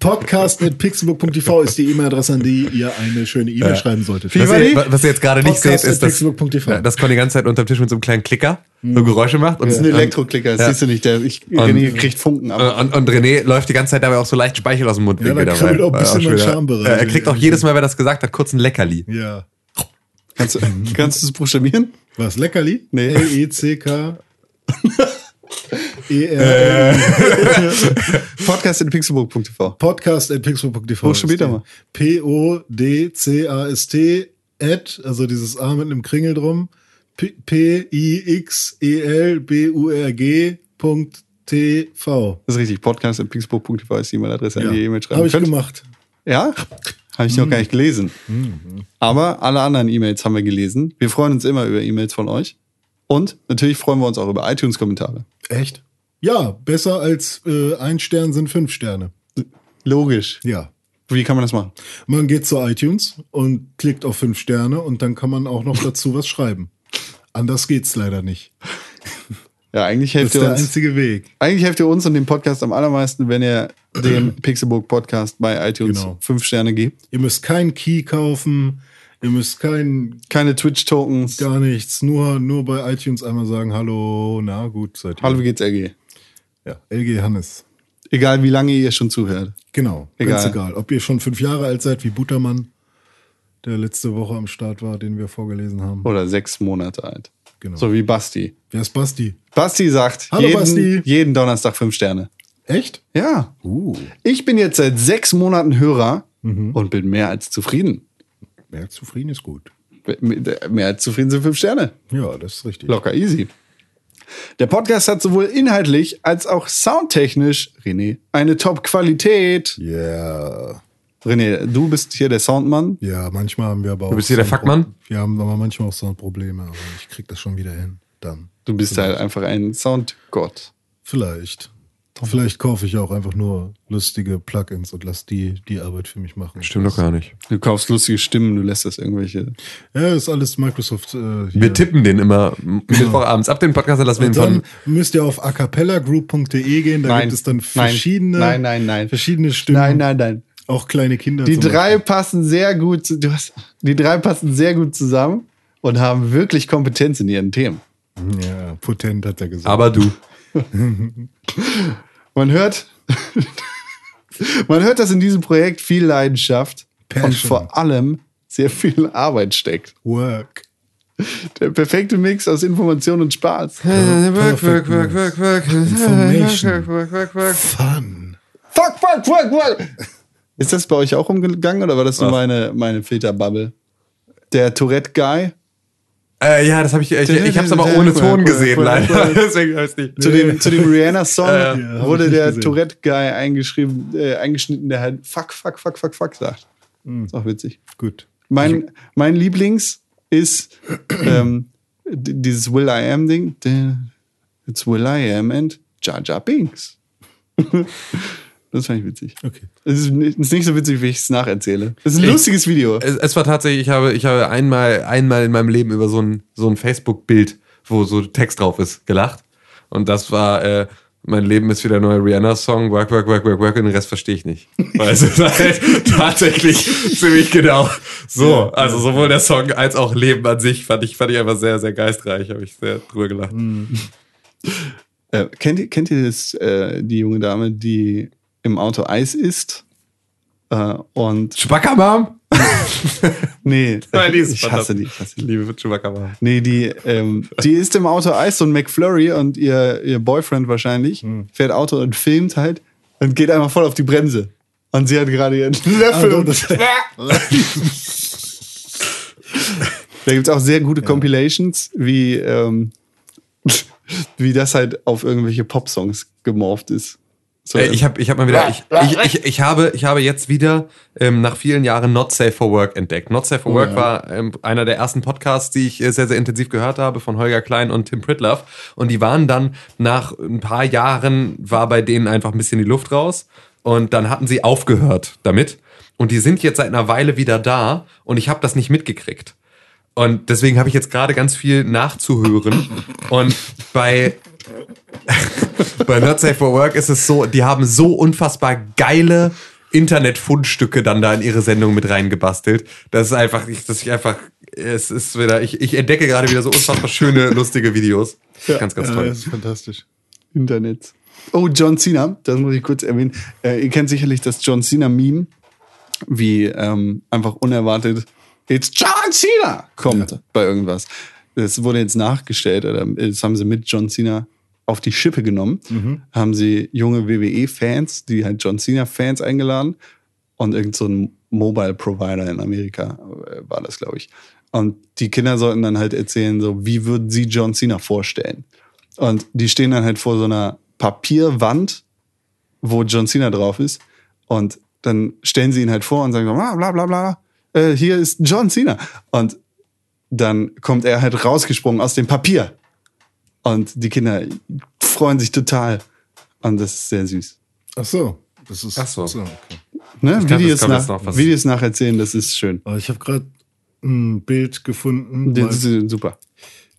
Podcast at pixelbook.tv ist die E-Mail-Adresse, an die ihr eine schöne E-Mail schreiben solltet. Wie was, ihr, was ihr jetzt gerade nicht seht, ist, dass, pixelbook.tv. ja, dass Conny die ganze Zeit unterm Tisch mit so einem kleinen Klicker so Geräusche macht. Und, Das ist ein Elektroklicker, das Ja. siehst du nicht. Der, ich, Und- René kriegt Funken ab. und, und René läuft die ganze Zeit dabei auch so leicht Speichel aus dem Mundwinkel Ja, da dabei. auch ein Weil bisschen schon mein wieder- Schambereich. Äh, Er kriegt auch jedes Mal, wenn er das gesagt hat, kurz ein Leckerli. Ja. Kannst, du- kannst du es buchstabieren? Was? Leckerli? Nee. L-E-C-K. E-R. Podcast in pixelburg.tv. Podcast at pixelbook.tv. Buchstabier doch mal. P-O-D-C-A-S-T at, also dieses A mit einem Kringel drum. P- P-I-X-E-L-B-U-R-G Punkt TV. Das ist richtig. Podcast in pixelburg.tv ist die E-Mail-Adresse, an die E-Mail schreiben Habe ich könnt. gemacht. Ja? Habe ich noch gar nicht gelesen. Aber alle anderen E-Mails haben wir gelesen. Wir freuen uns immer über E-Mails von euch. Und natürlich freuen wir uns auch über iTunes-Kommentare. Echt? Ja, besser als äh, ein Stern sind fünf Sterne. Logisch. Ja. Wie kann man das machen? Man geht zu iTunes und klickt auf fünf Sterne und dann kann man auch noch dazu was schreiben. Anders geht's leider nicht. Ja, eigentlich Das helft ist ihr der uns. einzige Weg. Eigentlich helft ihr uns und dem Podcast am allermeisten, wenn ihr dem Pixelbook Podcast bei iTunes Genau. fünf Sterne gebt. Ihr müsst keinen Key kaufen, ihr müsst kein Keine Twitch-Tokens. gar nichts, nur, nur bei iTunes einmal sagen, hallo, na gut, seid ihr. Hallo, wie geht's, LG? Ja, LG Hannes. Egal, wie lange ihr schon zuhört. Genau, Egal. ganz egal. Ob ihr schon fünf Jahre alt seid, wie Buttermann, der letzte Woche am Start war, den wir vorgelesen haben. Oder sechs Monate alt. Genau. So wie Basti. Wer ist Basti? Basti sagt Hallo, jeden, Basti. jeden Donnerstag fünf Sterne. Echt? Ja. Uh, Ich bin jetzt seit sechs Monaten Hörer Mhm. und bin mehr als zufrieden. wer zufrieden ist gut. Mehr als zufrieden sind fünf Sterne. Ja, das ist richtig. Locker easy. Der Podcast hat sowohl inhaltlich als auch soundtechnisch, René, eine Top-Qualität. Ja. René, du bist hier der Soundmann. Ja, manchmal haben wir aber auch. bist hier der Fuckmann? Wir haben aber manchmal auch Soundprobleme, aber ich krieg das schon wieder hin. Dann. Du bist halt einfach ein Soundgott. Vielleicht. Vielleicht kaufe ich auch einfach nur lustige Plugins und lass die die Arbeit für mich machen. Stimmt doch gar nicht. Du kaufst lustige Stimmen, du lässt das irgendwelche. Ja, ist alles Microsoft. Äh, hier. Wir tippen den immer Mittwochabends ab den Podcast, dann lassen wir ihn von. müsst ihr auf acapellagroup.de gehen, da Nein. gibt es dann Nein. verschiedene, Nein, nein, nein. verschiedene Stimmen. Nein, nein, nein. Auch kleine Kinder. Die drei passen sehr gut. Du hast, die drei passen sehr gut zusammen und haben wirklich Kompetenz in ihren Themen. Beispiel. Ja, potent hat er gesagt. Aber du. Man hört, man hört, dass in diesem Projekt viel Leidenschaft und Passion. vor allem sehr viel Arbeit steckt. Work. Der perfekte Mix aus Information und Spaß. Work, work, work, work, work. Information. Work, work, work. Fun. Fuck, fuck, fuck, fuck. Ist das bei euch auch umgegangen oder war das nur meine, meine Filterbubble? Der Tourette-Guy? Äh, ja, das habe ich. Ich, ich habe es aber ohne Ton gesehen, leider. Deswegen weiß ich nicht. Zu dem, zu dem Rihanna-Song hab wurde der. Tourette-Guy eingeschrieben, äh, eingeschnitten, der halt fuck, fuck, fuck, fuck, fuck sagt. Ist auch witzig. Gut. Mein, mein Lieblings ist ähm, dieses Will I Am Ding. It's Will I Am and Jar Jar Binks. Das fand ich witzig. Okay. Es ist, ist nicht so witzig, wie ich es nacherzähle. Es ist ein Ich- lustiges Video. Es, es war tatsächlich, ich habe, ich habe einmal, einmal in meinem Leben über so ein, so ein Facebook-Bild, wo so Text drauf ist, gelacht. Und das war, äh, mein Leben ist wieder ein neuer Rihanna-Song, work, work, work, work, work, und den Rest verstehe ich nicht. Weil es ist halt tatsächlich ziemlich genau so. Also sowohl der Song als auch Leben an sich fand ich, fand ich einfach sehr, sehr geistreich, habe ich sehr drüber gelacht. Äh, kennt, ihr, kennt ihr das, äh, die junge Dame, die im Auto Eis isst? Äh, und Chewbacca-Mom? nee, Nein, die ist ich hasse die. Ich hasse die. Liebe Chewbacca-Mom. Nee, die, ähm, die isst im Auto Eis, so ein McFlurry und ihr, ihr Boyfriend wahrscheinlich fährt Auto und filmt halt und geht einfach voll auf die Bremse. Und sie hat gerade ihren Löffel. Also, und das- da gibt's auch sehr gute Compilations, wie, ähm, wie das halt auf irgendwelche Popsongs gemorpht ist. Äh, ich habe ich hab mal wieder, ich, ich, ich, ich, habe, ich habe jetzt wieder ähm, nach vielen Jahren Not Safe for Work entdeckt. Not Safe for Work war ähm, einer der ersten Podcasts, die ich äh, sehr, sehr intensiv gehört habe von Holger Klein und Tim Pritlove. Und die waren dann nach ein paar Jahren, war bei denen einfach ein bisschen die Luft raus. Und dann hatten sie aufgehört damit. Und die sind jetzt seit einer Weile wieder da und ich habe das nicht mitgekriegt. Und deswegen habe ich jetzt gerade ganz viel nachzuhören. Und bei bei Not Safe for Work ist es so, die haben so unfassbar geile Internetfundstücke dann da in ihre Sendung mit reingebastelt. Das ist einfach, ich, dass ich einfach, es ist wieder, ich, ich entdecke gerade wieder so unfassbar schöne, lustige Videos. Ganz, ganz Ja, toll. das ist fantastisch. Internet. Oh, John Cena, das muss ich kurz erwähnen. Äh, ihr kennt sicherlich das John Cena-Meme, wie ähm, einfach unerwartet It's John Cena kommt bei irgendwas. Das wurde jetzt nachgestellt, oder das haben sie mit John Cena auf die Schippe genommen. Haben sie junge WWE-Fans, die halt John Cena-Fans eingeladen und irgend so ein Mobile-Provider in Amerika äh, war das, glaube ich. Und die Kinder sollten dann halt erzählen, so wie würden sie John Cena vorstellen. Und die stehen dann halt vor so einer Papierwand, wo John Cena drauf ist. Und dann stellen sie ihn halt vor und sagen so, "Ah, bla bla bla, äh, hier ist John Cena. Und dann kommt er halt rausgesprungen aus dem Papier. Und die Kinder freuen sich total. Und das ist sehr süß. Ach so. Das ist, Ach so. okay. Ne? Ich Videos, jetzt nach, noch. Videos nacherzählen, das ist schön. Ich habe gerade ein Bild gefunden Das mal, ist super.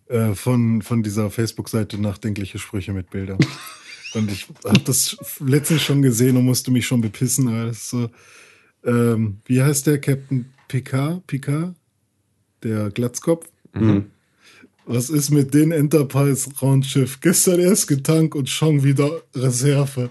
äh, von, von dieser Facebook-Seite Nachdenkliche Sprüche mit Bildern. und ich habe das letztens schon gesehen und musste mich schon bepissen. Aber das ist so, ähm, wie heißt der Captain Picard? Picard? Der Glatzkopf? Was ist mit den Enterprise-Raumschiff? Gestern erst getankt und schon wieder Reserve.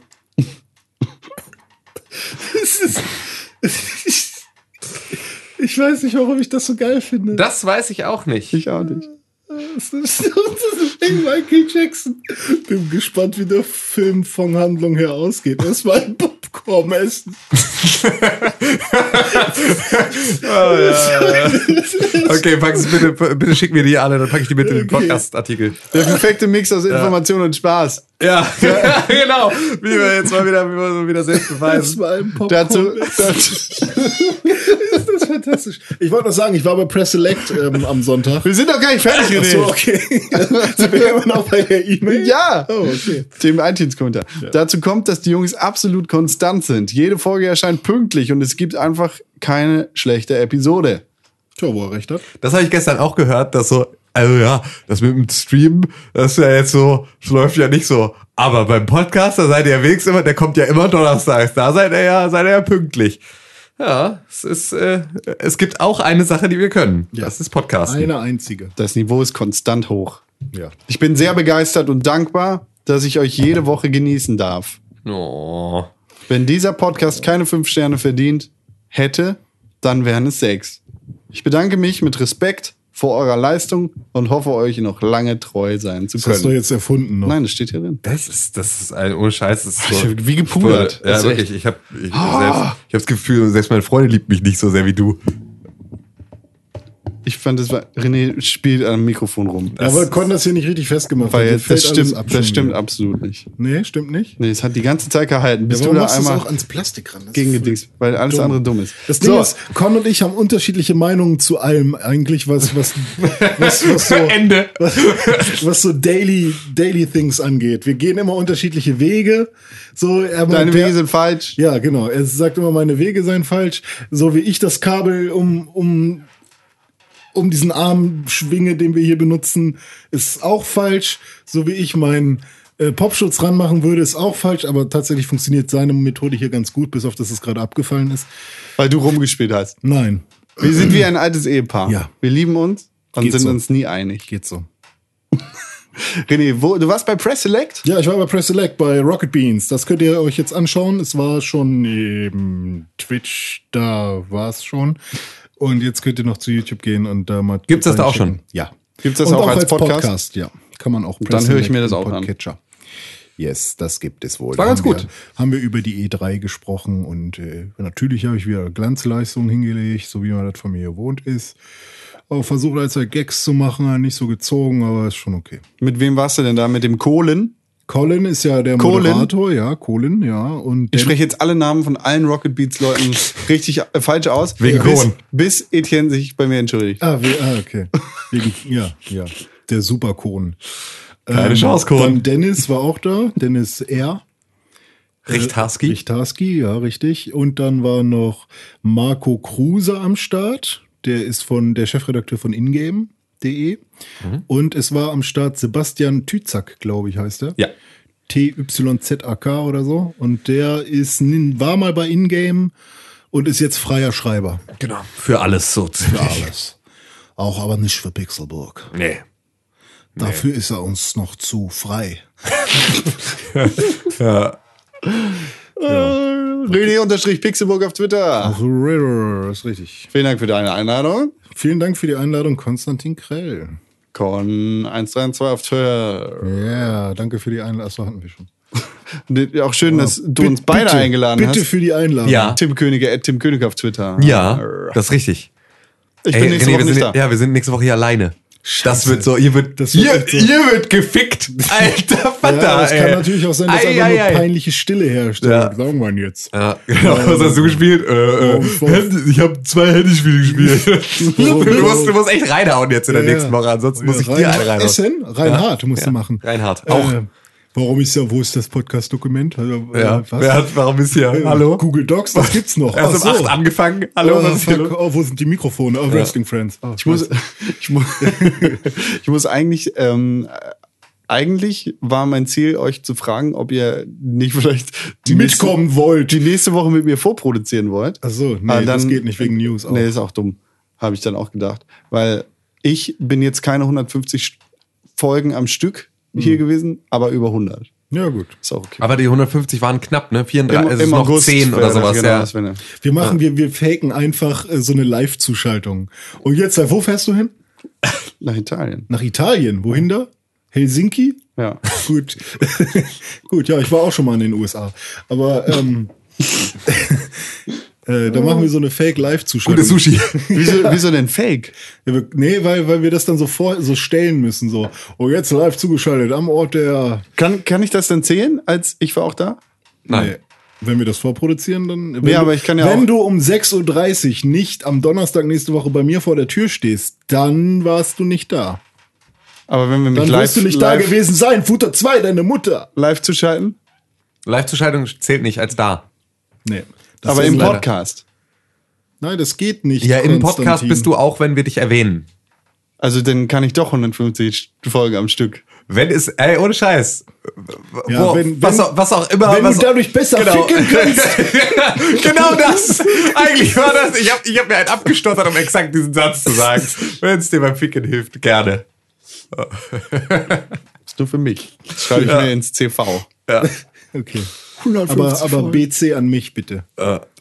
Ich weiß nicht, warum ich das so geil finde. Das weiß ich auch nicht. Ich auch nicht. Das ist, das ist wegen Michael Jackson. Bin gespannt, wie der Film von Handlung her ausgeht. Erstmal ein Popcorn essen. Okay, pack es bitte, bitte schick mir die alle, dann packe ich die mit in den Okay. Podcast-Artikel. Der perfekte Mix aus Information und Spaß. Ja, genau. Wie wir jetzt mal wieder, wie wir so wieder selbst beweisen. Erstmal ein Popcorn Dazu, dazu, Das fantastisch. Ich wollte noch sagen, ich war bei Press Select ähm, am Sonntag. wir sind doch gar nicht fertig, Ach René. so, okay. Sind wir immer noch bei der E-Mail? Ja. Oh, okay. Dem iTunes-Kommentar. Dazu kommt, dass die Jungs absolut konstant sind. Jede Folge erscheint pünktlich und es gibt einfach keine schlechte Episode. Tja, wo er recht hat. Das habe ich gestern auch gehört, dass so, also ja, das mit dem Stream, das ist ja jetzt so, das läuft ja nicht so. Aber beim Podcast, da seid ihr ja wenigstens immer, der kommt ja immer donnerstags, da seid ihr ja, seid ihr ja pünktlich. Ja, es ist, äh, es gibt auch eine Sache, die wir können. Ja. Das ist Podcasten. Eine einzige. Das Niveau ist konstant hoch. Ja. Ich bin sehr begeistert und dankbar, dass ich euch jede Woche genießen darf. Oh. Wenn dieser Podcast keine fünf Sterne verdient hätte, dann wären es sechs. Ich bedanke mich mit Respekt vor eurer Leistung und hoffe, euch noch lange treu sein zu Das hast du können. jetzt erfunden noch. Nein, das steht hier drin. Das ist, das ist ein, ohne Scheiß, das ist so. Wie gepudert. Ja, wirklich. Ich habe ich, selbst, ich hab das Gefühl, selbst meine Freundin liebt mich nicht so sehr wie du. Ich, fand, das war, René spielt am Mikrofon rum. Aber wir konnten das hier nicht richtig festgemacht. Weil jetzt, das stimmt, ab das stimmt absolut nicht. Nee, stimmt nicht. Nee, es hat die ganze Zeit gehalten. Bist Ja, du warum da machst du es einmal auch ans Plastik ran? Das gegen gedingst, weil alles dumm. andere dumm ist. Das Ding So. ist, Con und ich haben unterschiedliche Meinungen zu allem eigentlich, was, was, was, was so, Ende. was, was so Daily, Daily Things angeht. Wir gehen immer unterschiedliche Wege. So, er Deine der- Wege sind falsch. Ja, genau. Er sagt immer, meine Wege seien falsch. So wie ich das Kabel um, um, um diesen Arm schwinge, den wir hier benutzen, ist auch falsch. So wie ich meinen äh, Popschutz ranmachen würde, ist auch falsch. Aber tatsächlich funktioniert seine Methode hier ganz gut, bis auf dass es gerade abgefallen ist. Weil du rumgespielt hast. Nein, Wir sind wie ein altes Ehepaar. Ja. Wir lieben uns und Geht sind so. uns nie einig. geht so. René, wo, du warst bei Press Select? Ja, ich war bei Press Select bei Rocket Beans. Das könnt ihr euch jetzt anschauen. Es war schon neben Twitch, da war es schon. Und jetzt könnt ihr noch zu YouTube gehen und da mal. Gibt's das da auch schon? Ja. Gibt's das und auch als Podcast? Ja, kann man auch. Dann höre ich mir das auch an. Podcatcher. Yes, das gibt es wohl. war ganz haben gut. Wir, haben wir über die E3 gesprochen und äh, natürlich habe ich wieder Glanzleistungen hingelegt, so wie man das von mir gewohnt ist. Auch versucht als Gags zu machen, nicht so gezogen, aber ist schon okay. Mit wem warst du denn da? Mit dem Kohlen? Colin ist ja der Colin? Moderator, ja, Colin, ja. Und Ich spreche jetzt alle Namen von allen Rocket Beats Leuten richtig äh, falsch aus. Wegen bis, Kohn. bis Etienne sich bei mir entschuldigt. Ah, wie, ah okay. Wegen, ja, ja. Der Superkon. Keine Chance, Kohn. Dann Dennis war auch da. Dennis R. Richtarski. Richtarski, ja, richtig. Und dann war noch Marco Kruse am Start. Der ist von der Chefredakteur von Ingame.de. Mhm. Und es war am Start Sebastian Tüzack, glaube ich, heißt er. Ja. TYZAK oder so. Und der ist, war mal bei Ingame und ist jetzt freier Schreiber. Genau. Für alles so. Für alles. Auch aber nicht für Pixelburg. Nee. Dafür ist er uns noch zu frei. René unterstrich Pixelburg auf Twitter. Das ist richtig. Vielen Dank für deine Einladung. Vielen Dank für die Einladung, Konstantin Krell. Con 132 auf Twitter. Ja, danke für die Einladung. Achso, hatten wir schon. Auch schön, dass du uns Bitte, beide bitte, eingeladen Bitte hast. für die Einladung. Ja. Tim Könige, at Tim König auf Twitter. Ja, das ist richtig. Ich Ey, bin nächste René, Woche nicht sind, da. Ja, wir sind nächste Woche hier alleine. Das wird so, ihr wird, Das wird ihr, echt so. ihr wird gefickt. Alter Vater, Ja, es kann ey. natürlich auch sein, dass Ei, einfach ei, nur ei. peinliche Stille herrscht. Ja. Sagen wir jetzt. Ja, genau. Was hast du gespielt? Äh, äh, Handy- ich habe zwei Handyspiele gespielt. Du, musst, du musst echt reinhauen jetzt in der Ja, nächsten Woche, ansonsten muss ich Rein- dir einen reinhauen. Essen? Reinhard musst du machen. Reinhard, auch. Äh, warum ist ja, wo ist das Podcast-Dokument? Also, äh, Ja, wer hat, warum ist hier? Äh, Hallo? Google Docs, das gibt's noch. Erst Ach um so. 8 angefangen. Hallo, Oh, was ist hier fuck. oh, wo sind die Mikrofone? Oh, Wrestling Friends. Oh, Ich muss, ich muss, ich muss eigentlich, ähm, eigentlich war mein Ziel, euch zu fragen, ob ihr nicht vielleicht die mitkommen nächste, wollt. die nächste Woche mit mir vorproduzieren wollt. Ach so, nee, Aber das geht nicht wegen News auch. Nee, ist auch dumm. Habe ich dann auch gedacht. Weil ich bin jetzt keine 150 Folgen am Stück Hm. hier gewesen, aber über 100. Ja, gut. Ist auch okay. Aber die 150 waren knapp, ne? 34, Im- es ist im noch August 10 oder sowas. genau ja. Wir machen, wir, wir faken einfach äh, so eine Live-Zuschaltung. Und jetzt, äh, wo fährst du hin? Nach Italien. Nach Italien. Wohin da? Helsinki? Ja. Gut. Gut, ja, ich war auch schon mal in den USA. Aber ähm, äh, da machen wir so eine Fake-Live-Zuschaltung. Gutes Sushi. Wieso, wieso denn Fake? Ja, wir- nee, weil, weil wir das dann so vor so stellen müssen. So, oh, jetzt live zugeschaltet am Ort der. Kann, kann ich das dann zählen, als ich war auch da? Nein. Nee. Wenn wir das vorproduzieren, dann. Wenn Nee, du, aber ich kann ja Wenn auch- du um 6.30 Uhr nicht am Donnerstag nächste Woche bei mir vor der Tür stehst, dann warst du nicht da. Aber wenn wir mich Dann live, wirst du nicht live, da gewesen sein. Futter 2, deine Mutter. live zuschalten? Live-Zuschaltung zählt nicht als da. Nee. Das Aber im leider- Podcast. Nein, das geht nicht. Ja, im Podcast bist du auch, wenn wir dich erwähnen. Also dann kann ich doch 150 Folgen am Stück. Wenn es, ey, ohne Scheiß. Ja, Wo, wenn- was, wenn- auch, was auch immer. Wenn du dadurch besser genau. ficken kannst. genau das. Eigentlich war das. Ich habe ich hab mir einen abgestottert, um exakt diesen Satz zu sagen. Wenn es dir beim Ficken hilft, gerne. Das ist nur für mich. Das schreibe ich Ja. mir ins CV. Ja. Okay. 150 Aber, aber. BC an mich bitte.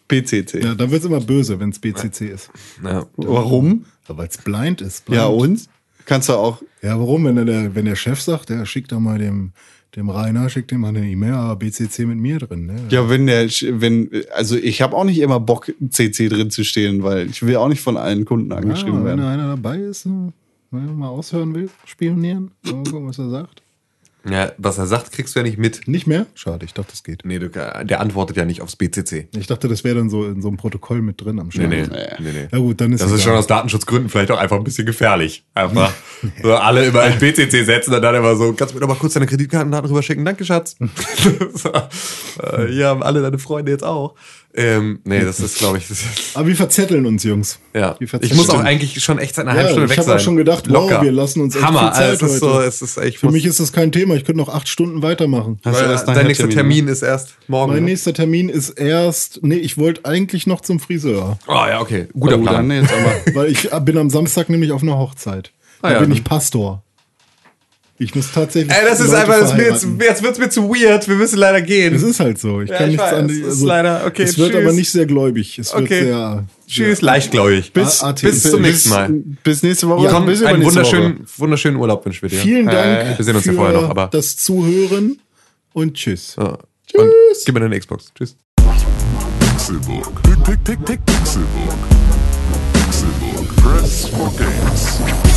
BCC. Ja, da wird's immer böse, wenn's BCC ist. Ja. Warum? Ja, weil es blind ist. Blind. Ja, und? Kannst du auch. Ja, warum? Wenn der, wenn der Chef sagt, der schickt da mal dem, dem Rainer, schickt dem mal eine E-Mail, aber BCC mit mir drin. Ne? Ja, wenn der, wenn, also ich habe auch nicht immer Bock, CC drin zu stehen, weil ich will auch nicht von allen Kunden Ja, angeschrieben wenn werden. da einer dabei ist, äh, wenn er mal aushören will, spionieren, mal gucken, was er sagt. Ja, was er sagt, kriegst du ja nicht mit. Nicht mehr? Schade, ich dachte, das geht. Nee, du, der antwortet ja nicht aufs BCC. Ich dachte, das wäre dann so in so einem Protokoll mit drin am Nee, Start. nee, nee, nee. Ja gut, dann ist Das ist schon aus Datenschutzgründen vielleicht auch einfach ein bisschen gefährlich. Einfach so alle über ein BCC setzen und dann immer so, kannst du mir doch mal kurz deine Kreditkartendaten rüberschicken? Danke, Schatz. so, äh, hier haben alle deine Freunde jetzt auch. Ähm, nee, das ist, glaube ich, das ist, Aber wir verzetteln uns, Jungs. ja. Ich muss auch eigentlich schon echt seit einer Ja, halben Stunde ich weg sein. auch schon gedacht, wow, wir lassen uns echt Hammer, viel Zeit also es ist so, heute. es ist echt, Für mich ist das kein Thema. Ich könnte noch acht Stunden weitermachen. Weil dein nachher nächster Termin, Termin ne? ist erst morgen. Mein ne? nächster Termin ist erst. Nee, ich wollte eigentlich noch zum Friseur. Oh ja, okay. Guter Oh, Plan. dann jetzt aber. Weil ich bin am Samstag nämlich auf einer Hochzeit. Da Ah ja, bin dann- ich Pastor. Ich muss tatsächlich. Ey, das ist Leute einfach, das mir jetzt, jetzt wird's mir zu weird. Wir müssen leider gehen. Es ist halt so. Ich Ja, kann ich nichts weiß, an es ist leider- okay, Es wird tschüss. aber nicht sehr gläubig. Es wird Okay. sehr. Tschüss, leichtgläubig. Bis- bis, bis zum nächsten Mal. Bis nächste Woche. Ja, Komm, bis einen übernächste Woche. wunderschönen, wunderschönen Urlaub wünschen wir dir. Vielen Dank Wir sehen uns für ja vorher noch, aber. das Zuhören und tschüss. Ja. Und gib mir deine Xbox. Tschüss. Pixelbook. Pick, pick, pick, pick, Pixelbook. Pixelbook. Press for games.